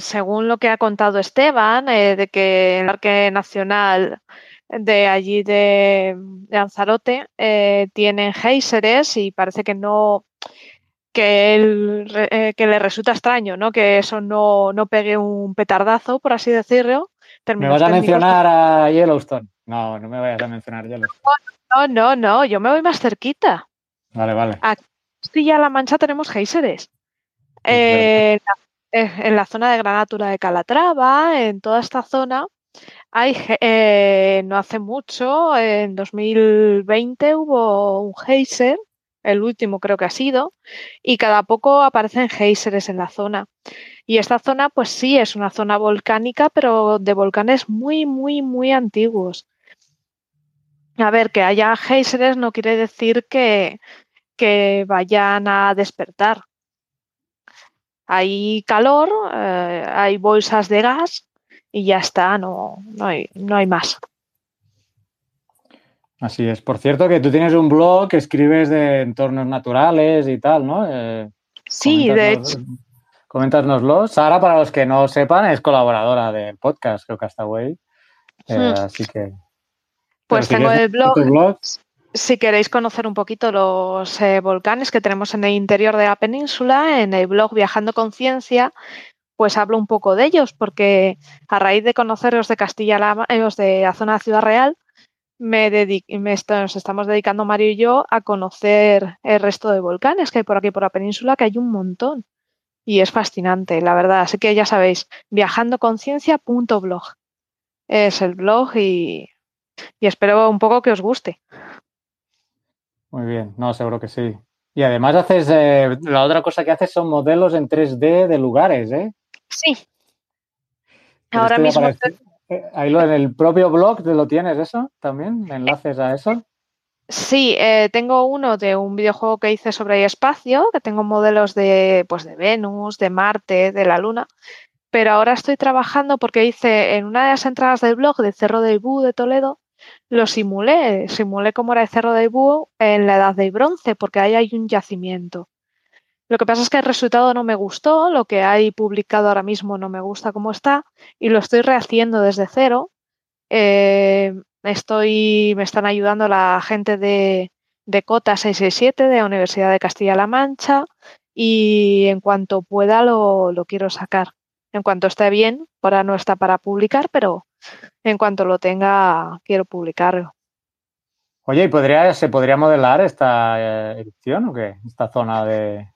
N: según lo que ha contado Esteban, de que el Parque Nacional de allí de, Lanzarote eh, tienen géiseres y parece que no que, eh, que le resulta extraño, ¿no? Que eso no, no pegue un petardazo, por así decirlo.
B: ¿Me vas a mencionar a Yellowstone? No, no me vayas a mencionar Yellowstone.
N: No, no, no, yo me voy más cerquita.
B: Vale, vale.
N: Aquí ya La Mancha tenemos géiseres. Eh, en la zona de Granatura de Calatrava, en toda esta zona, eh, no hace mucho, en 2020 hubo un geyser, el último creo que ha sido, y cada poco aparecen geysers en la zona. Y esta zona, pues sí, es una zona volcánica, pero de volcanes muy, muy, muy antiguos. A ver, que haya geysers no quiere decir que vayan a despertar. Hay calor, eh, hay bolsas de gas y ya está, no, no, hay, no hay más.
B: Así es. Por cierto, que tú tienes un blog que escribes de entornos naturales y tal, ¿no? Eh,
N: sí, de hecho.
B: Coméntanoslo. Sara, para los que no sepan, es colaboradora del podcast, creo que hasta Eh, hmm. Así que.
N: Pues tengo el blog. Si queréis conocer un poquito los eh, volcanes que tenemos en el interior de la península, en el blog Viajando Conciencia, pues hablo un poco de ellos, porque a raíz de conoceros de Castilla-La los de la zona de Ciudad Real, me, nos estamos dedicando Mario y yo a conocer el resto de volcanes que hay por aquí por la península, que hay un montón. Y es fascinante, la verdad. Así que ya sabéis, viajandoconciencia.blog es el blog y, y espero un poco que os guste.
B: Muy bien, no, seguro que sí. Y además haces, eh, la otra cosa que haces son modelos en 3D de lugares, ¿eh?
N: Sí. Ahora mismo.
B: Eh, ahí lo, en el propio blog te lo tienes eso también, enlaces a eso.
N: Sí, eh, tengo uno de un videojuego que hice sobre el espacio, que tengo modelos de, pues de Venus, de Marte, de la Luna, pero ahora estoy trabajando porque hice en una de las entradas del blog de Cerro del Bú de Toledo, lo simulé, simulé cómo era el Cerro del Bú en la Edad del Bronce, porque ahí hay un yacimiento. Lo que pasa es que el resultado no me gustó, lo que hay publicado ahora mismo no me gusta cómo está y lo estoy rehaciendo desde cero. Eh, estoy, me están ayudando la gente de, Cota 667 de la Universidad de Castilla-La Mancha y en cuanto pueda lo, quiero sacar. En cuanto esté bien, ahora no está para publicar, pero en cuanto lo tenga quiero publicarlo.
B: Oye, ¿y podría, se podría modelar esta eh, erupción o qué? Esta zona de,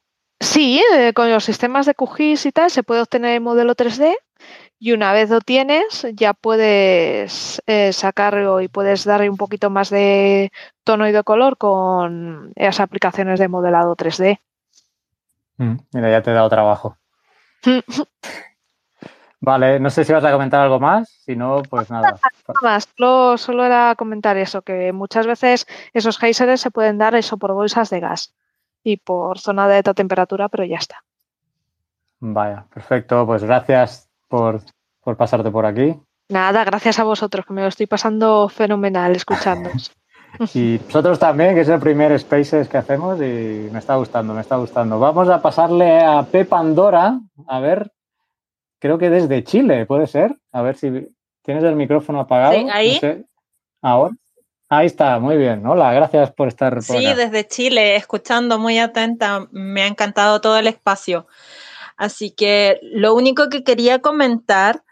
N: Sí, eh, con los sistemas de QGIS y tal se puede obtener el modelo 3D y una vez lo tienes ya puedes eh, sacarlo y puedes darle un poquito más de tono y de color con esas aplicaciones de modelado 3D.
B: Mm, mira, ya te he dado trabajo. Vale, no sé si vas a comentar algo más, si no, pues nada.
N: Nada más, solo, solo era comentar eso, que muchas veces esos geysers se pueden dar eso por bolsas de gas y por zona de alta temperatura, pero ya está.
B: Vaya, perfecto. Pues gracias por, por pasarte por aquí.
N: Nada, gracias a vosotros, que me lo estoy pasando fenomenal escuchándoos. [laughs] [laughs]
B: Y nosotros también, que es el primer Spaces que hacemos y me está gustando, me está gustando. Vamos a pasarle a P. Pandora, a ver, creo que desde Chile, ¿puede ser? A ver si tienes el micrófono apagado.
O: Sí, ahí.
B: No sé. Ahora. Ahí está, muy bien. Hola, gracias por estar por
O: Sí,
B: acá.
O: desde Chile, escuchando muy atenta, me ha encantado todo el espacio. Así que lo único que quería comentar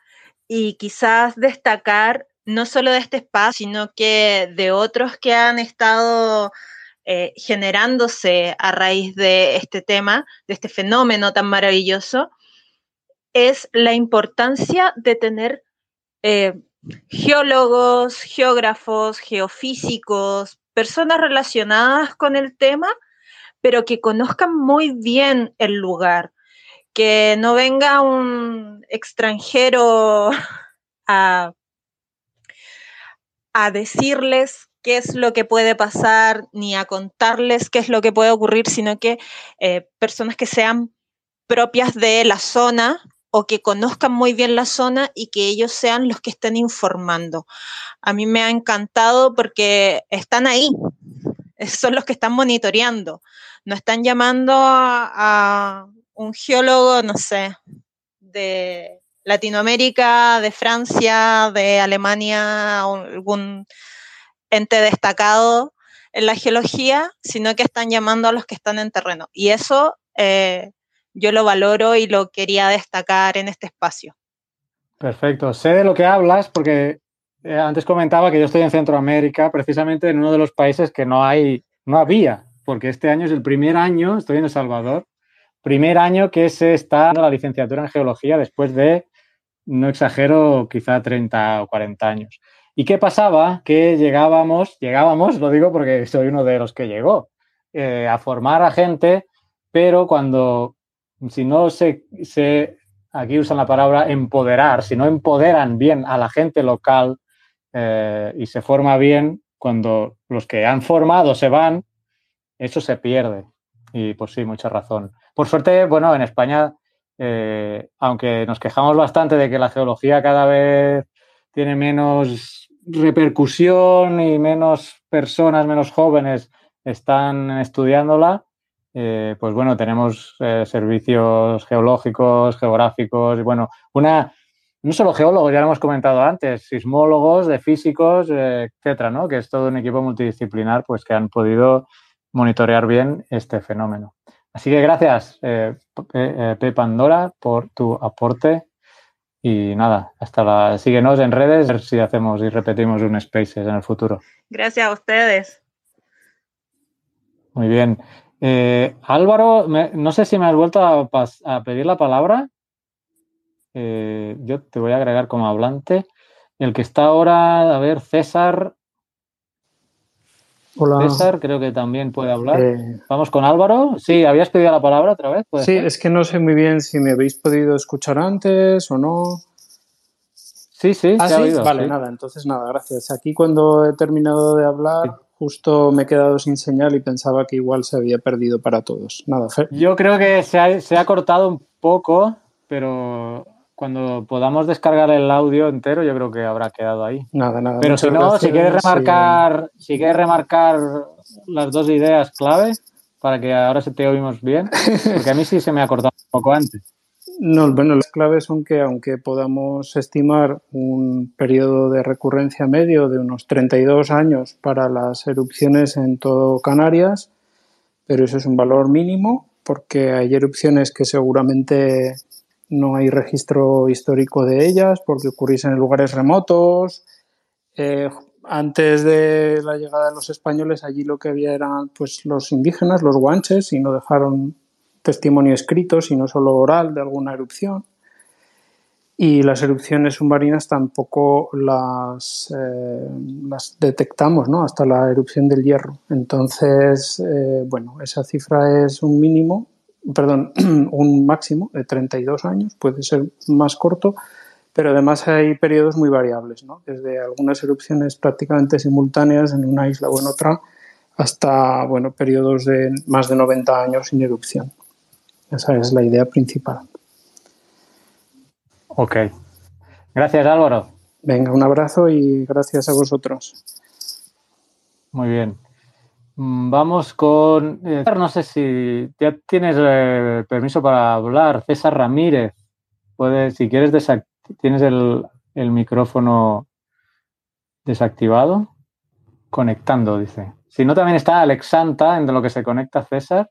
O: y quizás destacar, no solo de este espacio, sino que de otros que han estado eh, generándose a raíz de este tema, de este fenómeno tan maravilloso, es la importancia de tener eh, geólogos, geógrafos, geofísicos, personas relacionadas con el tema, pero que conozcan muy bien el lugar, que no venga un extranjero [laughs] a, a decirles qué es lo que puede pasar, ni a contarles qué es lo que puede ocurrir, sino que eh, personas que sean propias de la zona o que conozcan muy bien la zona y que ellos sean los que estén informando. A mí me ha encantado porque están ahí, son los que están monitoreando, no están llamando a, un geólogo, no sé, de Latinoamérica, de Francia, de Alemania, algún ente destacado en la geología, sino que están llamando a los que están en terreno. Y eso eh, yo lo valoro y lo quería destacar en este espacio.
B: Perfecto. Sé de lo que hablas porque eh, antes comentaba que yo estoy en Centroamérica, precisamente en uno de los países que no hay, no había, porque este año es el primer año, estoy en El Salvador, primer año que se está dando la licenciatura en geología después de, no exagero, quizá 30 o 40 años. ¿Y qué pasaba? Que llegábamos, llegábamos, lo digo porque soy uno de los que llegó, eh, a formar a gente, pero cuando, si no se, se, aquí usan la palabra empoderar, si no empoderan bien a la gente local eh, y se forma bien, cuando los que han formado se van, eso se pierde. Y pues sí, mucha razón. Por suerte, bueno, en España, eh, aunque nos quejamos bastante de que la geología cada vez tiene menos repercusión y menos personas, menos jóvenes están estudiándola, eh, pues bueno, tenemos eh, servicios geológicos, geográficos, y bueno, una, no solo geólogos, ya lo hemos comentado antes, sismólogos, de físicos, eh, etcétera, ¿no? Que es todo un equipo multidisciplinar, pues que han podido monitorear bien este fenómeno. Así que gracias, P. Pandora, por tu aporte. Y nada, hasta la. Síguenos en redes, a ver si hacemos y repetimos un Spaces en el futuro.
O: Gracias a ustedes.
B: Muy bien. Eh, Álvaro, me, no sé si me has vuelto a, a pedir la palabra. Eh, yo te voy a agregar como hablante. El que está ahora, a ver, César.
K: Hola.
B: César, creo que también puede hablar. Eh, Vamos con Álvaro. Sí, ¿habías pedido la palabra otra vez?
K: Sí, ser? es que no sé muy bien si me habéis podido escuchar antes o no.
B: Sí, sí,
K: ¿Ah, sí?
B: oído,
K: Vale,
B: sí.
K: nada, entonces nada, gracias. Aquí cuando he terminado de hablar, sí. Justo me he quedado sin señal y pensaba que igual se había perdido para todos. Nada, Fer.
B: Yo creo que se ha, se ha cortado un poco, pero cuando podamos descargar el audio entero, yo creo que habrá quedado ahí.
K: Nada, nada.
B: Pero si no,
K: gracias,
B: si quieres remarcar, sí. si quieres remarcar las dos ideas clave para que ahora se te oímos bien, porque a mí sí se me ha cortado un poco antes.
K: No, bueno, las claves son que aunque podamos estimar un periodo de recurrencia medio de unos 32 años para las erupciones en todo Canarias, pero eso es un valor mínimo porque hay erupciones que seguramente no hay registro histórico de ellas porque ocurriesen en lugares remotos. Eh, antes de la llegada de los españoles, allí lo que había eran pues, los indígenas, los guanches, y no dejaron testimonio escrito, sino solo oral de alguna erupción. Y las erupciones submarinas tampoco las, eh, detectamos ¿no? hasta la erupción del hierro. Entonces, eh, bueno, esa cifra es un mínimo perdón, [clears throat] un máximo de 32 años, puede ser más corto, pero además hay periodos muy variables, ¿no? desde algunas erupciones prácticamente simultáneas en una isla o en otra hasta bueno, periodos de más de 90 años sin erupción. Esa es la idea principal.
B: Ok. Gracias Álvaro.
K: Venga, un abrazo y gracias a vosotros.
B: Muy bien. Mm, vamos con. Eh, no sé si ya tienes eh, permiso para hablar. César Ramírez. Puedes, si quieres, tienes el, el micrófono desactivado. Conectando, dice. Si no, también está Alexanta, en lo que se conecta César.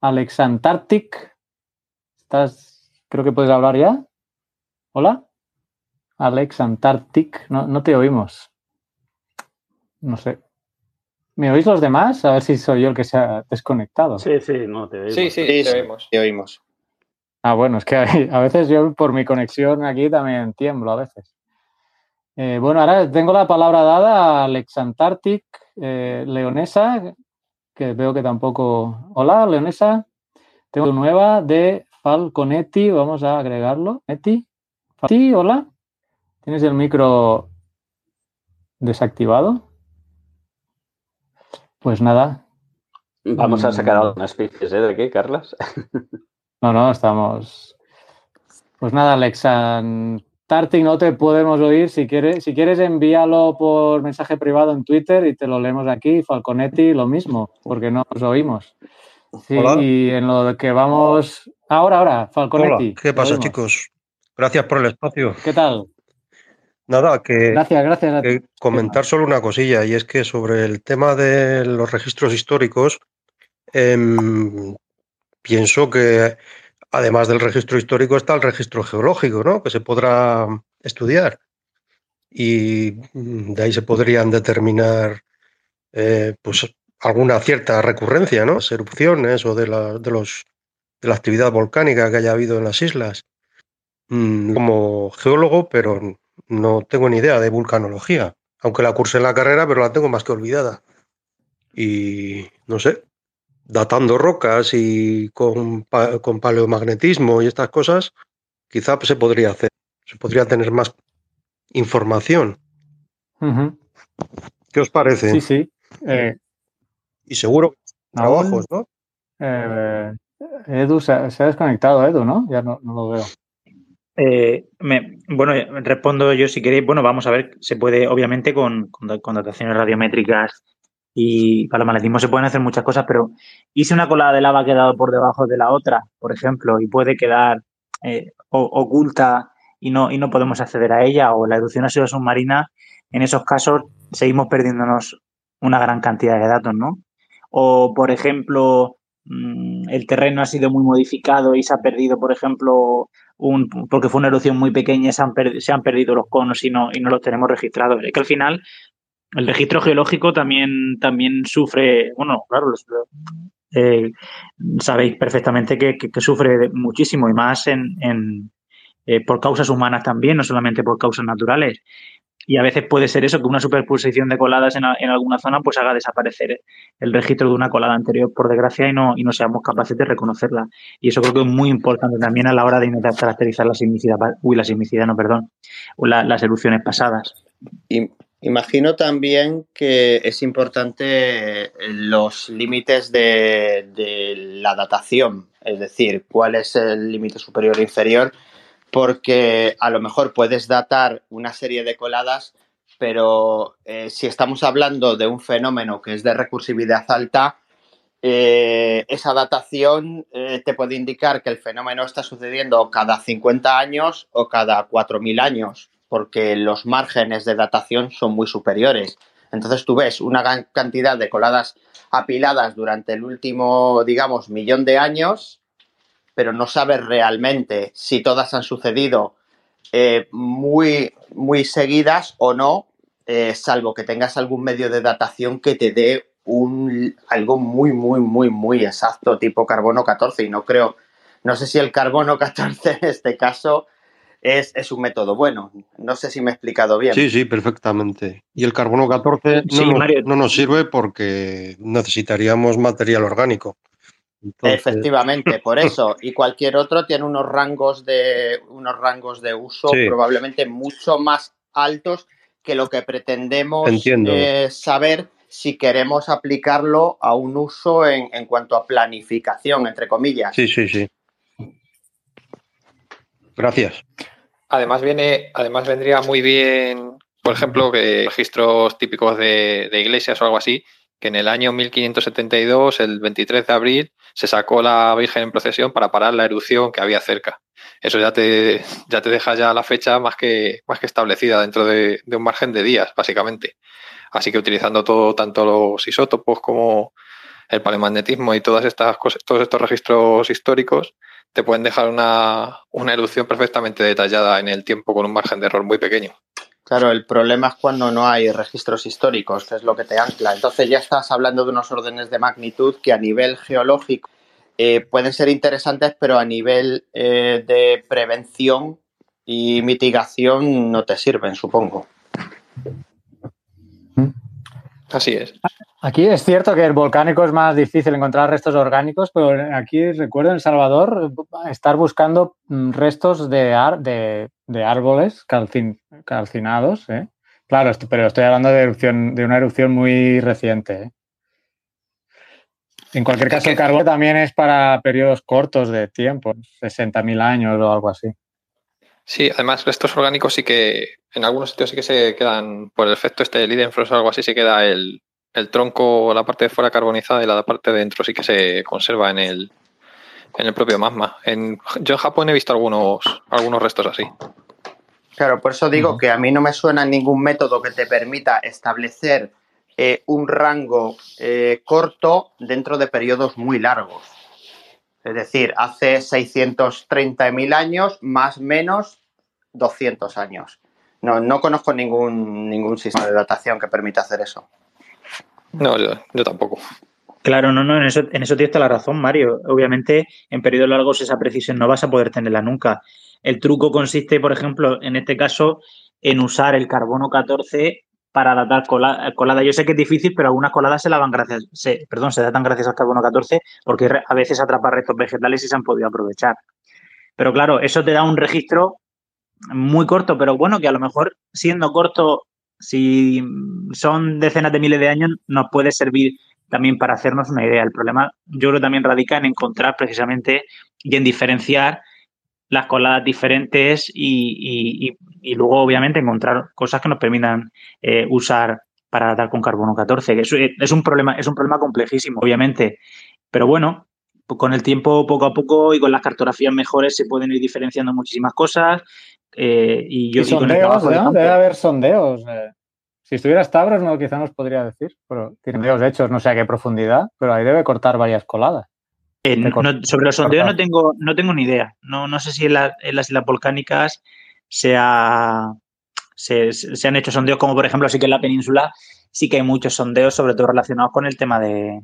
B: Alexantartic. Estás, creo que puedes hablar ya. Hola. Alexantartic. No, no te oímos. No sé. ¿Me oís los demás? A ver si soy yo el que se ha desconectado.
J: Sí, sí, no, te oímos.
D: Sí, sí, te oímos.
H: Te oímos.
B: Ah, bueno, es que a veces yo por mi conexión aquí también tiemblo a veces. Eh, bueno, ahora tengo la palabra dada a Alexantartic, eh, Leonesa, que veo que tampoco... Hola, Leonesa. Tengo nueva de Falconetti, vamos a agregarlo. Eti. Sí, hola. ¿Tienes el micro desactivado? Pues nada.
J: Vamos a sacar algunas especies, ¿eh? ¿De qué, Carlas? [laughs]
B: no, no, estamos. Pues nada, Alexan Tarting, no te podemos oír. Si quieres, si quieres, envíalo por mensaje privado en Twitter y te lo leemos aquí. Falconetti, lo mismo, porque no nos oímos. Sí, y en lo que vamos. Ahora, ahora, Falconetti.
P: Hola, ¿qué pasa, chicos? Gracias por el espacio.
B: ¿Qué tal?
P: Nada, que,
B: gracias, gracias
P: que comentar solo una cosilla, y es que sobre el tema de los registros históricos, em, pienso que además del registro histórico está el registro geológico, ¿no? Que se podrá estudiar. Y de ahí se podrían determinar eh, pues alguna cierta recurrencia, ¿no? Las erupciones o de la, de los, de la actividad volcánica que haya habido en las islas. Mm, como geólogo, pero no tengo ni idea de vulcanología, aunque la cursé en la carrera, pero la tengo más que olvidada. Y no sé, datando rocas y con, con paleomagnetismo y estas cosas, quizá se podría hacer, se podría tener más información. ¿Qué os parece?
B: Sí, sí. Eh,
P: y seguro trabajos, ¿no?
B: Eh, Edu se, ha desconectado, Edu, ¿no? Ya no lo veo.
G: Eh, bueno, respondo yo si queréis. Bueno, vamos a ver, se puede, obviamente, con, con, dataciones radiométricas y para el magnetismo se pueden hacer muchas cosas, pero ¿y si una colada de lava ha quedado por debajo de la otra, por ejemplo, y puede quedar eh, oculta y no, y no podemos acceder a ella, o la erupción ha sido submarina, en esos casos seguimos perdiéndonos una gran cantidad de datos, ¿no? O, por ejemplo, mm, el terreno ha sido muy modificado y se ha perdido, por ejemplo, porque fue una erupción muy pequeña, se han, se han perdido los conos y no, y no los tenemos registrados. Es que al final el registro geológico también, también sufre, bueno, claro, eh, sabéis perfectamente que, sufre muchísimo y más en, en eh, por causas humanas también, no solamente por causas naturales. Y a veces puede ser eso, que una superposición de coladas en, alguna zona pues haga desaparecer el registro de una colada anterior, por desgracia, y no, y no seamos capaces de reconocerla. Y eso creo que es muy importante también a la hora de intentar caracterizar la sismicidad, uy, la sismicidad, no, perdón, las erupciones pasadas.
H: Imagino también que es importante los límites de, la datación, es decir, cuál es el límite superior e inferior porque a lo mejor puedes datar una serie de coladas, pero eh, si estamos hablando de un fenómeno que es de recursividad alta, eh, esa datación eh, te puede indicar que el fenómeno está sucediendo cada 50 años o cada 4.000 años, porque los márgenes de datación son muy superiores. Entonces tú ves una gran cantidad de coladas apiladas durante el último, digamos, millón de años pero no sabes realmente si todas han sucedido eh, muy, muy seguidas o no, eh, salvo que tengas algún medio de datación que te dé un, algo muy, muy, muy, muy exacto, tipo carbono 14. Y no creo, no sé si el carbono [laughs] 14 en este caso es, un método bueno. No sé si me he explicado bien.
P: Sí, sí, perfectamente. Y el carbono 14 no, no nos sirve porque necesitaríamos material orgánico
H: Efectivamente, por [laughs] eso. Y cualquier otro tiene unos rangos de, unos rangos de uso probablemente mucho más altos que lo que pretendemos eh, saber si queremos aplicarlo a un uso en, en, cuanto a planificación, entre comillas.
P: Sí, sí, sí. Gracias.
D: Además, viene, además vendría muy bien, por ejemplo, que registros típicos de, de iglesias o algo así, que en el año 1572, el 23 de abril, se sacó la Virgen en procesión para parar la erupción que había cerca. Eso ya te, ya te deja ya la fecha más que, más que establecida dentro de, un margen de días, básicamente. Así que utilizando todo, tanto los isótopos como el palemagnetismo y todas estas cosas, todos estos registros históricos, te pueden dejar una, una erupción perfectamente detallada en el tiempo con un margen de error muy pequeño.
H: Claro, el problema es cuando no hay registros históricos, que es lo que te ancla. Entonces ya estás hablando de unos órdenes de magnitud que a nivel geológico eh, pueden ser interesantes, pero a nivel eh, de prevención y mitigación no te sirven, supongo.
D: Así es.
B: Aquí es cierto que el volcánico es más difícil encontrar restos orgánicos, pero aquí recuerdo en El Salvador estar buscando mm, restos de, de, árboles calcinados. ¿eh? Claro, pero estoy hablando de, erupción, de una erupción muy reciente. ¿eh? En cualquier caso, el carbón también es para periodos cortos de tiempo, 60.000 años o algo así.
D: Sí, además restos orgánicos sí que en algunos sitios sí que se quedan, por el efecto este del Lidenfrost o algo así, se queda el, el tronco, la parte de fuera carbonizada y la parte de dentro sí que se conserva en el, en el propio magma. En, yo en Japón he visto algunos, algunos restos así.
H: Claro, por eso digo que a mí no me suena ningún método que te permita establecer eh, un rango eh, corto dentro de periodos muy largos. Es decir, hace 630.000 años, más o menos 200 años. No, no conozco ningún, ningún sistema de datación que permita hacer eso.
D: No, yo, tampoco.
G: Claro, no, no, en eso, en eso tienes la razón, Mario. Obviamente, en periodos largos esa precisión no vas a poder tenerla nunca. El truco consiste, por ejemplo, en este caso, en usar el carbono 14 para datar colada. Yo sé que es difícil, pero algunas coladas se lavan gracias, se, perdón, se datan gracias al carbono 14 porque a veces atrapa restos vegetales y se han podido aprovechar. Pero claro, eso te da un registro muy corto, pero bueno, que a lo mejor siendo corto si son decenas de miles de años, nos puede servir también para hacernos una idea. El problema, yo creo, también radica en encontrar precisamente y en diferenciar las coladas diferentes y, luego, obviamente, encontrar cosas que nos permitan eh, usar para dar con carbono 14. Es, es, un problema, es un problema complejísimo, obviamente. Pero bueno, con el tiempo, poco a poco y con las cartografías mejores, se pueden ir diferenciando muchísimas cosas. Eh, y yo
B: sondeos, Debe haber sondeos. Eh. Si estuviera Stavros, no, quizá nos podría decir, pero tiene sondeos hechos, no sé a qué profundidad, pero ahí debe cortar varias coladas.
G: Eh, sobre los sondeos no tengo, no tengo ni idea. No, no sé si en, las islas volcánicas se, se, han hecho sondeos, como por ejemplo, sí que en la península sí que hay muchos sondeos, sobre todo relacionados con el tema de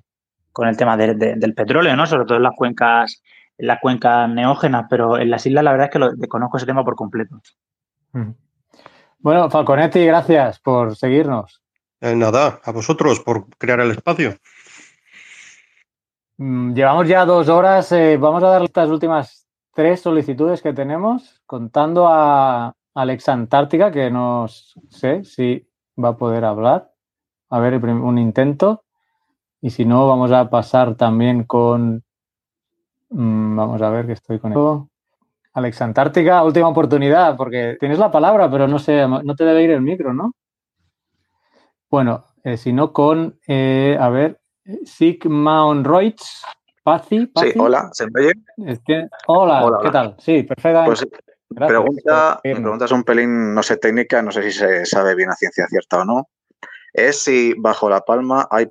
G: con el tema del petróleo, ¿no? Sobre todo en las cuencas en las cuencas neógenas, pero en las islas la verdad es que lo, desconozco ese tema por completo.
B: Bueno, Falconetti, gracias por seguirnos.
P: Eh, nada, a vosotros por crear el espacio.
B: Mm, llevamos ya dos horas. Eh, vamos a dar estas últimas tres solicitudes que tenemos, contando a Alex Antártica, que no sé si va a poder hablar. A ver, un intento. Y si no, vamos a pasar también con vamos a ver que estoy con esto. Alex Antártica, última oportunidad, porque tienes la palabra, pero no sé, no te debe ir el micro, ¿no? Bueno, eh, si no con, eh, a ver, Sigma Onroids, Pazi,
Q: Sí, hola, ¿se me oye?
B: hola, ¿qué tal? Sí, perfecto. Pues,
Q: pregunta, mi pregunta es un pelín, no sé, técnica, no sé si se sabe bien a ciencia cierta o no. Es si bajo la palma hay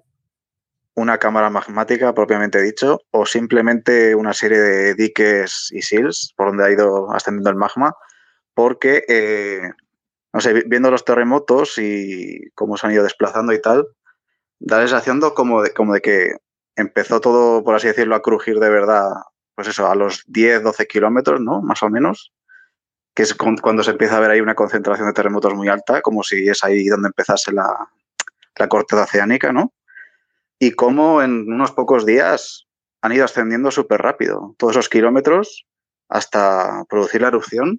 Q: una cámara magmática propiamente dicho o simplemente una serie de diques y sills por donde ha ido ascendiendo el magma porque, eh, no sé, viendo los terremotos y cómo se han ido desplazando y tal, da la como de, como de que empezó todo, por así decirlo, a crujir de verdad, pues eso, a los 10, 12 kilómetros, ¿no? Más o menos, que es cuando se empieza a ver ahí una concentración de terremotos muy alta, como si es ahí donde empezase la, la corteza oceánica, ¿no? Y cómo en unos pocos días han ido ascendiendo súper rápido, todos esos kilómetros hasta producir la erupción.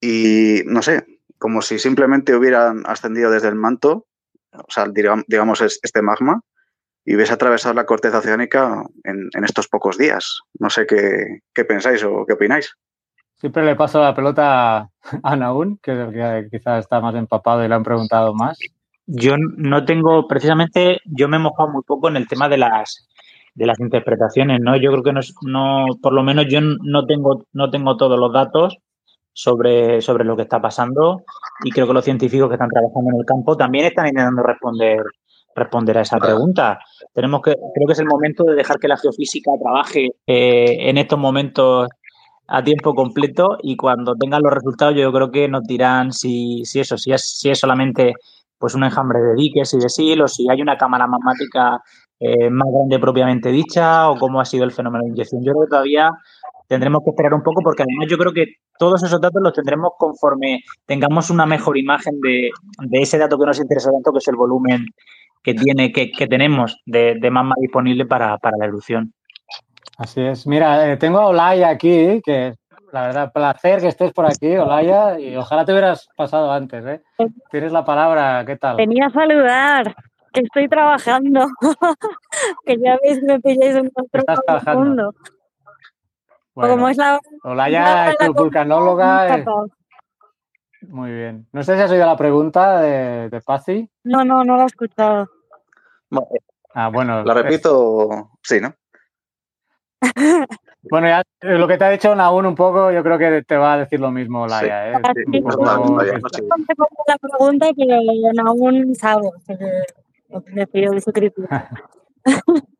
Q: Y no sé, como si simplemente hubieran ascendido desde el manto, o sea, digamos, este magma, y hubiese atravesado la corteza oceánica en, estos pocos días. No sé qué, qué, pensáis o qué opináis.
B: Siempre le paso la pelota a Naún, que, quizás está más empapado y le han preguntado más.
G: Yo no tengo, precisamente, yo me he mojado muy poco en el tema de las de las interpretaciones, ¿no? Yo creo que no, no por lo menos yo no tengo, no tengo todos los datos sobre, sobre lo que está pasando y creo que los científicos que están trabajando en el campo también están intentando responder, responder a esa pregunta. Tenemos que, creo que es el momento de dejar que la geofísica trabaje eh, en estos momentos a tiempo completo y cuando tengan los resultados yo creo que nos dirán si, si eso, si es, si es solamente pues un enjambre de diques y de o si hay una cámara magmática eh, más grande propiamente dicha o cómo ha sido el fenómeno de inyección. Yo creo que todavía tendremos que esperar un poco porque además yo creo que todos esos datos los tendremos conforme tengamos una mejor imagen de, ese dato que nos interesa tanto, que es el volumen que tiene, que, tenemos de, de magma disponible para, la erupción.
B: Así es. Mira, eh, tengo a Olaya aquí, que la verdad, placer que estés por aquí, Olaya, y ojalá te hubieras pasado antes, ¿eh? Tienes la palabra, ¿qué tal?
R: Venía a saludar que estoy trabajando, [laughs] que ya veis, me pilláis un control profundo.
B: Bueno, como es la. Olaya es vulcanóloga. Muy bien. No sé si has oído la pregunta de, de Pazzi.
R: No, no, no la he escuchado.
B: Ah, bueno.
Q: La repito, sí, ¿no?
B: Bueno, ya eh, lo que te ha dicho Naún un poco, yo creo que te va a decir lo mismo, Olaya. ¿eh? Sí,
R: la pregunta que Naún sabe. [laughs]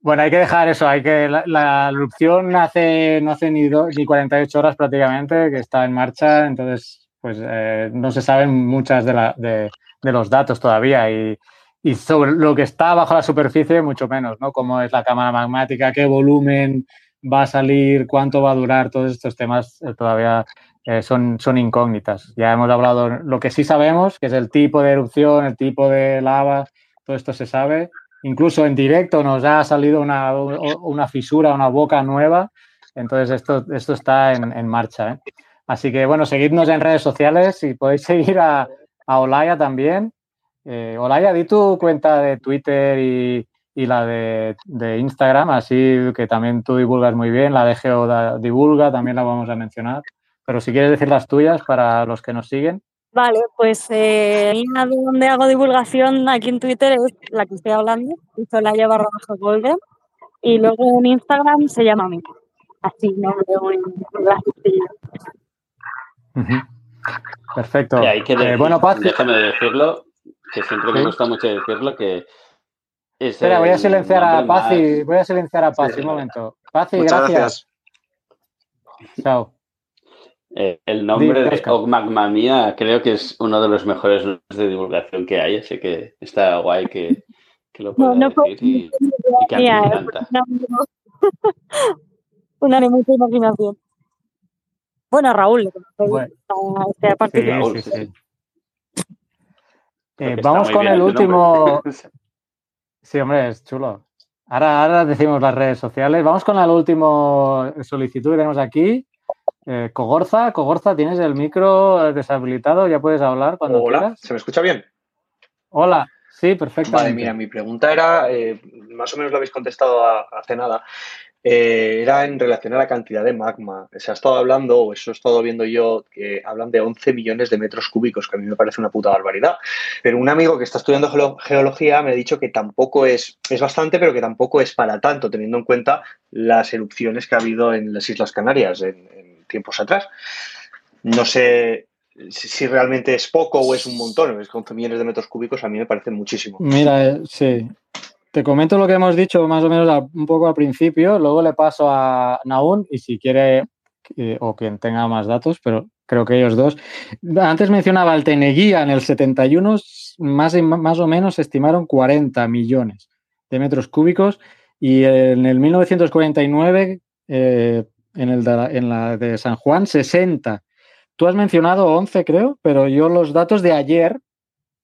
B: Bueno, hay que dejar eso, hay que la, erupción hace, no hace ni, ni 48 horas prácticamente que está en marcha, entonces pues eh, no se saben muchas de, de, los datos todavía y, y, sobre lo que está bajo la superficie mucho menos, ¿no? Cómo es la cámara magmática, qué volumen va a salir, cuánto va a durar, todos estos temas eh, todavía eh, son, son incógnitas. Ya hemos hablado lo que sí sabemos, que es el tipo de erupción, el tipo de lava, todo esto se sabe. Incluso en directo nos ha salido una, una fisura, una boca nueva. Entonces esto, esto está en, marcha. ¿eh? Así que bueno, seguidnos en redes sociales y podéis [laughs] seguir a, a Olaya también. Eh, Olaya, di tu cuenta de Twitter y, y la de, de, Instagram, así que también tú divulgas muy bien. La de Geo divulga, también la vamos a mencionar. Pero si quieres decir las tuyas para los que nos siguen.
R: Vale, pues eh, donde hago divulgación aquí en Twitter es la que estoy hablando, Solaya barra bajo golden. Y luego en Instagram se llama mí. Así no veo
B: Perfecto.
J: Eh, bueno, Paz. Déjame decirlo, que siempre me gusta mucho decirlo, que.
B: Espera, voy a silenciar a Paz y voy a silenciar a Paz un momento. Paz gracias. gracias. Chao.
J: Eh, el nombre de Ogmagma Mía creo que es uno de los mejores de divulgación que hay, así que está guay que, lo pueda decir y, que a mí me ¿eh? encanta. [laughs]
R: Una de mucha imaginación. Bueno, Raúl, bueno. Este,
B: eh, vamos con el último. [laughs] Sí, hombre, es chulo. Ahora, ahora decimos las redes sociales. Vamos con el último solicitud que tenemos aquí. Eh, Cogorza, Cogorza, tienes el micro deshabilitado, ya puedes hablar cuando
S: Hola, ¿se me escucha bien?
B: Hola, sí, perfecto.
S: Vale, mira, mi pregunta era, eh, más o menos lo habéis contestado hace nada, eh, era en relación a la cantidad de magma. Se ha estado hablando, o eso he estado viendo yo, que hablan de 11 millones de metros cúbicos, que a mí me parece una puta barbaridad. Pero un amigo que está estudiando geología me ha dicho que tampoco es, es bastante, pero que tampoco es para tanto, teniendo en cuenta las erupciones que ha habido en las Islas Canarias, en tiempos atrás. No sé si realmente es poco o es un montón, es 11 millones de metros cúbicos, a mí me parece muchísimo.
B: Mira, eh, sí. Te comento lo que hemos dicho más o menos un poco al principio, luego le paso a Naún y si quiere, eh, o quien tenga más datos, pero creo que ellos dos. Antes mencionaba el Teneguía, en el 71 más, más o menos estimaron 40 millones de metros cúbicos y en el 1949 eh, en, el de en la de San Juan 60. Tú has mencionado 11, creo, pero yo los datos de ayer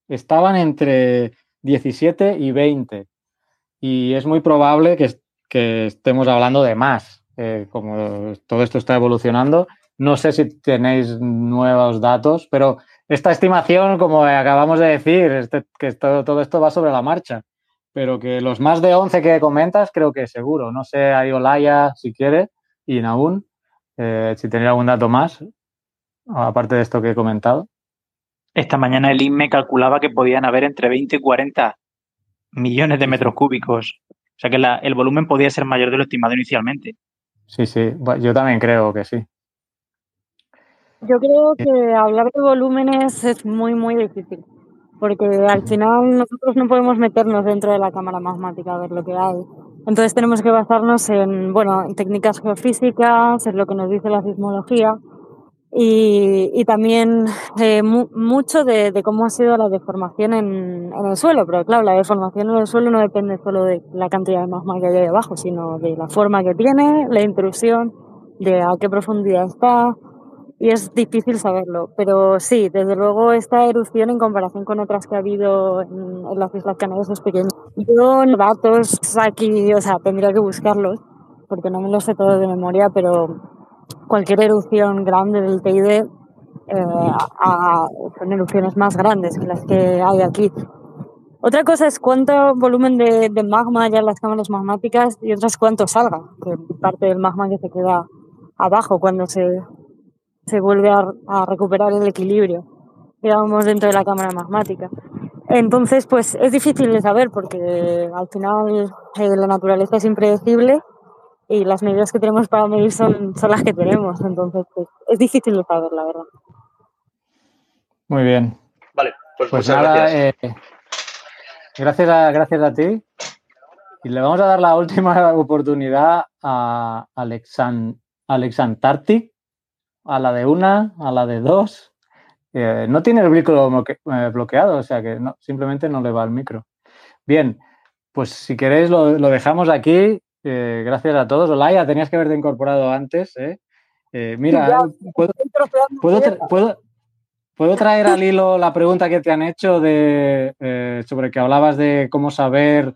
B: estaban entre 17 y 20. Y es muy probable que, estemos hablando de más, eh, como todo esto está evolucionando. No sé si tenéis nuevos datos, pero esta estimación, como acabamos de decir, este, que todo, esto va sobre la marcha, pero que los más de 11 que comentas, creo que seguro. No sé, hay Olaya si quiere y Naún, eh, si tenéis algún dato más, aparte de esto que he comentado.
G: Esta mañana el INME calculaba que podían haber entre 20 y 40 millones de metros cúbicos. O sea que la, el volumen podía ser mayor de lo estimado inicialmente.
B: Sí, sí, yo también creo que sí.
R: Yo creo que hablar de volúmenes es muy, muy difícil, porque al final nosotros no podemos meternos dentro de la cámara magmática a ver lo que hay. Entonces tenemos que basarnos en, bueno, en técnicas geofísicas, en lo que nos dice la sismología y, y también eh, mu mucho de, de, cómo ha sido la deformación en, en, el suelo. Pero claro, la deformación en el suelo no depende solo de la cantidad de magma que hay debajo, sino de la forma que tiene, la intrusión, de a qué profundidad está, y es difícil saberlo. Pero sí, desde luego esta erupción en comparación con otras que ha habido en, en las Islas Canarias es pequeña. Yo datos aquí, o sea, tendría que buscarlos porque no me los sé todos de memoria, pero cualquier erupción grande del TID eh, a, son erupciones más grandes que las que hay aquí. Otra cosa es cuánto volumen de, magma hay en las cámaras magmáticas y otra es cuánto salga, que parte del magma que se queda abajo cuando se, se vuelve a, a, recuperar el equilibrio, digamos, dentro de la cámara magmática. Entonces, pues es difícil de saber porque al final eh, la naturaleza es impredecible y las medidas que tenemos para medir son, son las que tenemos. Entonces, pues, es difícil de saber, la verdad.
B: Muy bien.
S: Vale, pues,
B: pues nada,
S: gracias.
B: Eh, gracias, a, gracias a ti. Y le vamos a dar la última [laughs] oportunidad a Alexan, Alexantartic, a la de una, a la de dos. Eh, no tiene el micro bloque, eh, bloqueado, o sea que no, simplemente no le va el micro. Bien, pues si queréis lo, lo dejamos aquí. Eh, gracias a todos. Olaya, tenías que haberte incorporado antes. ¿eh? mira,
R: Ya,
B: ¿puedo, puedo, tra- puedo- puedo traer al hilo la pregunta que te han hecho de, eh, sobre que hablabas de cómo saber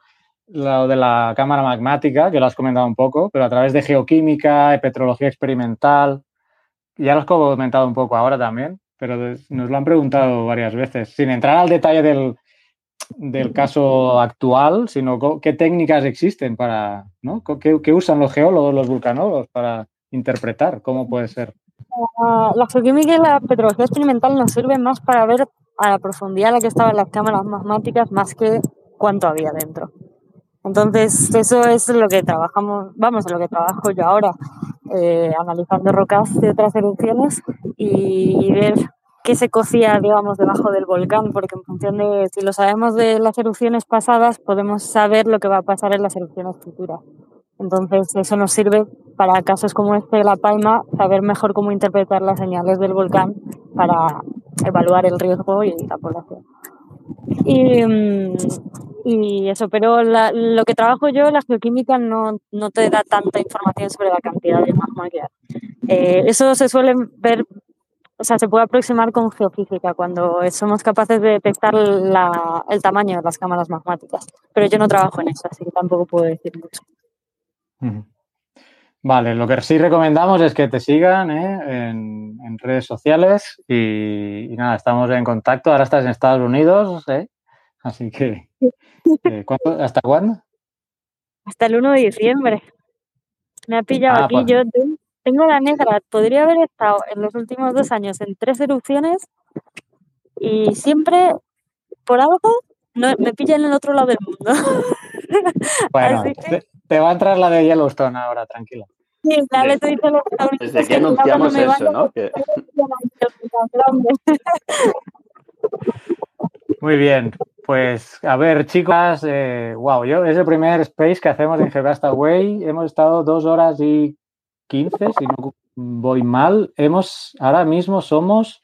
B: lo de la cámara magmática, que lo has comentado un poco, pero a través de geoquímica y petrología experimental. Ya lo has comentado un poco ahora también, pero de- nos lo han preguntado varias veces, sin entrar al detalle del, del caso actual, sino qué técnicas existen para, ¿no? ¿Qué, qué usan los geólogos, los vulcanólogos para interpretar cómo puede ser?
R: Ah, la geoquímica y la petrología experimental nos sirven más para ver a la profundidad a la que estaban las cámaras magmáticas más que cuánto había dentro. Entonces, eso es lo que trabajamos, vamos, en lo que trabajo yo ahora, eh, analizando rocas de otras erupciones y, y ver qué se cocía, digamos, debajo del volcán, porque en función de, si lo sabemos de las erupciones pasadas, podemos saber lo que va a pasar en las erupciones futuras. Entonces, eso nos sirve para casos como este de La Palma, saber mejor cómo interpretar las señales del volcán para evaluar el riesgo y la población. Y, mm, y eso, pero la- lo que trabajo yo, la geoquímica, no, no te da tanta información sobre la cantidad de magma que hay. Eh, eso se suele ver, o sea, se puede aproximar con geofísica cuando somos capaces de detectar la- el tamaño de las cámaras magmáticas. Pero yo no trabajo en eso, así que tampoco puedo decir mucho.
B: Vale, lo que sí recomendamos es que te sigan ¿eh? en, en redes sociales y, y nada, estamos en contacto. Ahora estás en Estados Unidos, ¿eh? así que eh, ¿cuándo- ¿hasta cuándo?
R: Hasta el 1 de diciembre. Me ha pillado
B: Ah,
R: aquí.
B: pues-
R: Yo tengo la negra. Podría haber estado en los últimos dos años en tres erupciones y siempre, por algo, no, me pilla en el otro lado del mundo. [laughs]
B: Bueno,
R: que-
B: te, te va a entrar la de Yellowstone ahora, tranquila.
R: Sí, que está
J: Desde
R: es
J: que anunciamos eso,
R: vaya,
J: ¿no? Que- [laughs]
B: Muy bien, pues a ver, chicas, eh, wow, yo es el primer space que hacemos en Geocastaway. Hemos estado dos horas y quince, si no voy mal. Hemos, ahora mismo somos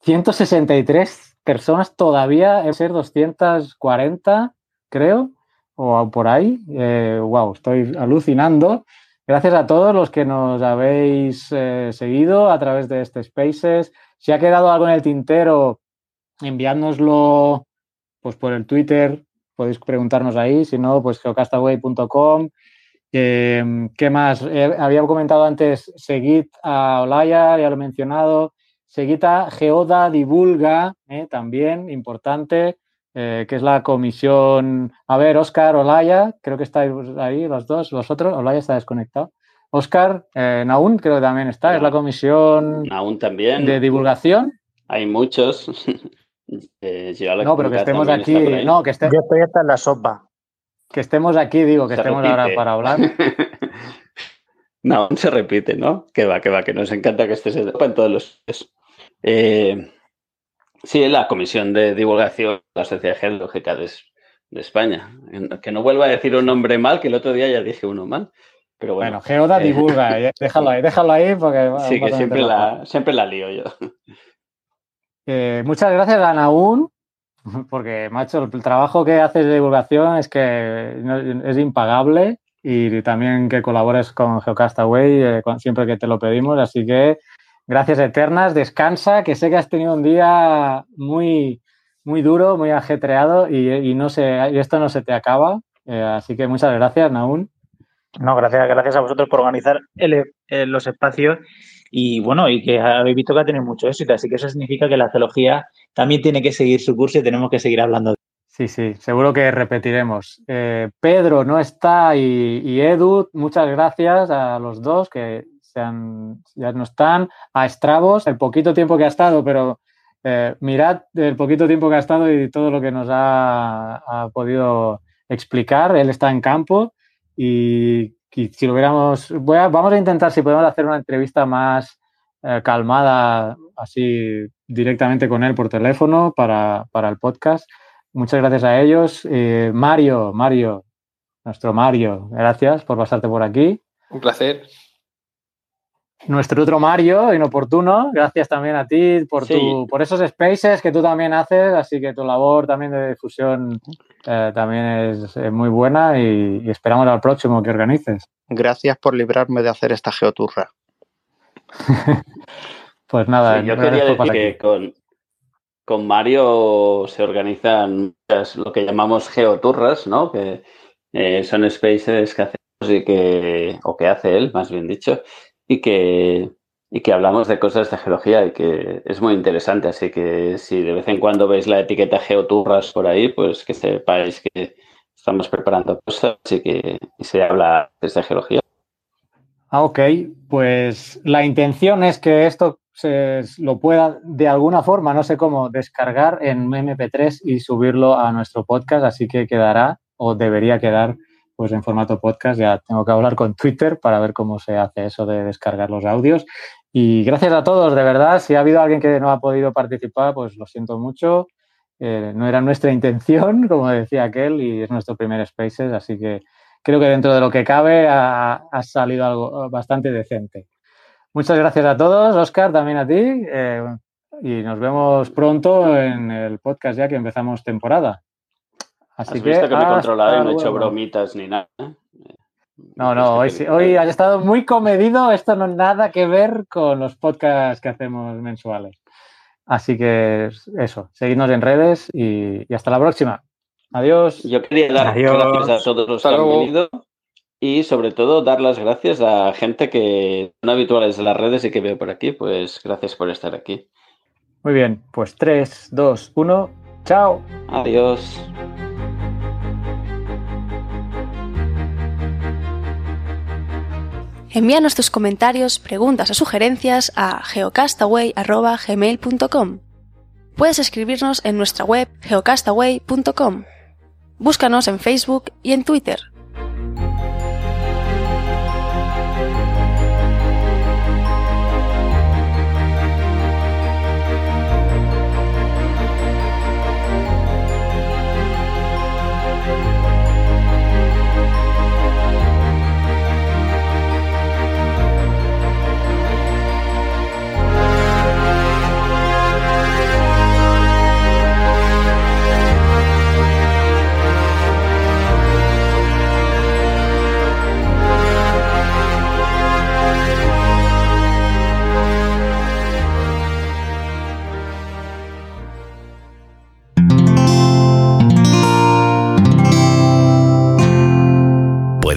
B: 163 personas todavía, debe ser 240, creo, o por ahí. Eh, wow, estoy alucinando. Gracias a todos los que nos habéis eh, seguido a través de este Spaces. Si ha quedado algo en el tintero, enviádnoslo pues por el Twitter, podéis preguntarnos ahí, si no, pues geocastaway.com Eh, ¿Qué más? Eh, había comentado antes, seguid a Olaya, ya lo he mencionado. Seguid a Geoda Divulga, eh, también importante, que es la comisión. A ver, Oscar, Olaya, creo que estáis ahí los dos, vosotros. Olaya está desconectado. Oscar, Naún creo que también está, es la comisión
J: Naún también.
B: de divulgación.
J: Hay muchos. [laughs]
B: no, pero que estemos aquí. No, que esté...
G: Yo estoy hasta en la sopa.
B: Que estemos aquí, digo, que estemos ahora para hablar. [laughs]
J: no, se repite, ¿no? Que va, que va, que nos encanta que estés en todos los. Eh, sí, la Comisión de Divulgación de la Sociedad Geológica de, de, España. Que no vuelva a decir un nombre mal, que el otro día ya dije uno mal. Pero bueno,
B: bueno Geoda eh, divulga, eh, [laughs] déjalo ahí, déjalo ahí porque...
J: Sí, que siempre la, siempre la lío yo.
B: Eh, muchas gracias a Naún, [laughs] porque, macho, el trabajo que haces de divulgación es que es impagable y también que colabores con Geocastaway eh, siempre que te lo pedimos. Así que gracias eternas, descansa, que sé que has tenido un día muy, muy duro, muy ajetreado y, no se, esto no se te acaba. Eh, así que muchas gracias, Naún.
G: No, gracias, gracias a vosotros por organizar los espacios y bueno, y que habéis visto que ha tenido mucho éxito, así que eso significa que la geología también tiene que seguir su curso y tenemos que seguir hablando.
B: Sí, sí, seguro que repetiremos. Eh, Pedro no está y, Edu, muchas gracias a los dos que ya no están. A Stravos, el poquito tiempo que ha estado, pero eh, mirad el poquito tiempo que ha estado y todo lo que nos ha, podido explicar. Él está en campo y si lo hubiéramos, vamos a intentar si podemos hacer una entrevista más eh, calmada, así directamente con él por teléfono para, el podcast. Muchas gracias a ellos. Eh, Mario, Mario, nuestro Mario, gracias por pasarte por aquí.
D: Un placer
B: nuestro otro Mario, inoportuno, gracias también a ti por, tu, por esos spaces que tú también haces, así que tu labor también de difusión eh, también es, muy buena y, esperamos al próximo que organices.
H: Gracias por librarme de hacer esta geoturra. [laughs]
B: pues nada,
J: yo quería decir que con, con Mario se organizan lo que llamamos geoturras, ¿no? Que eh, son spaces que hacemos y que, o que hace él, más bien dicho, y que, y que hablamos de cosas de geología y que es muy interesante. Así que si de vez en cuando veis la etiqueta Geoturras por ahí, pues que sepáis que estamos preparando cosas y que se habla de geología.
B: Ah, ok. Pues la intención es que esto se lo pueda de alguna forma, no sé cómo, descargar en MP3 y subirlo a nuestro podcast, así que quedará o debería quedar pues en formato podcast. Ya tengo que hablar con Twitter para ver cómo se hace eso de descargar los audios. Y gracias a todos, de verdad. Si ha habido alguien que no ha podido participar, pues lo siento mucho. Eh, no era nuestra intención, [laughs] como decía aquel, y es nuestro primer Spaces, así que creo que dentro de lo que cabe ha, salido algo bastante decente. Muchas gracias a todos, Oscar, también a ti, eh, y nos vemos pronto en el podcast ya que empezamos temporada.
J: Así que, visto que me he controlado y no he hecho bromitas ni nada.
B: No, no, hoy, hoy has estado muy comedido. Esto no es nada que ver con los podcasts que hacemos mensuales. Así que eso, seguidnos en redes y, hasta la próxima. Adiós.
J: Yo quería dar gracias a todos los que han venido y sobre todo dar las gracias a gente que son habituales de las redes y que veo por aquí. Pues gracias por estar aquí.
B: Muy bien, pues 3, 2, 1, chao.
J: Adiós.
T: Envíanos tus comentarios, preguntas o sugerencias a geocastaway.gmail.com. Puedes escribirnos en nuestra web geocastaway.com. Búscanos en Facebook y en Twitter.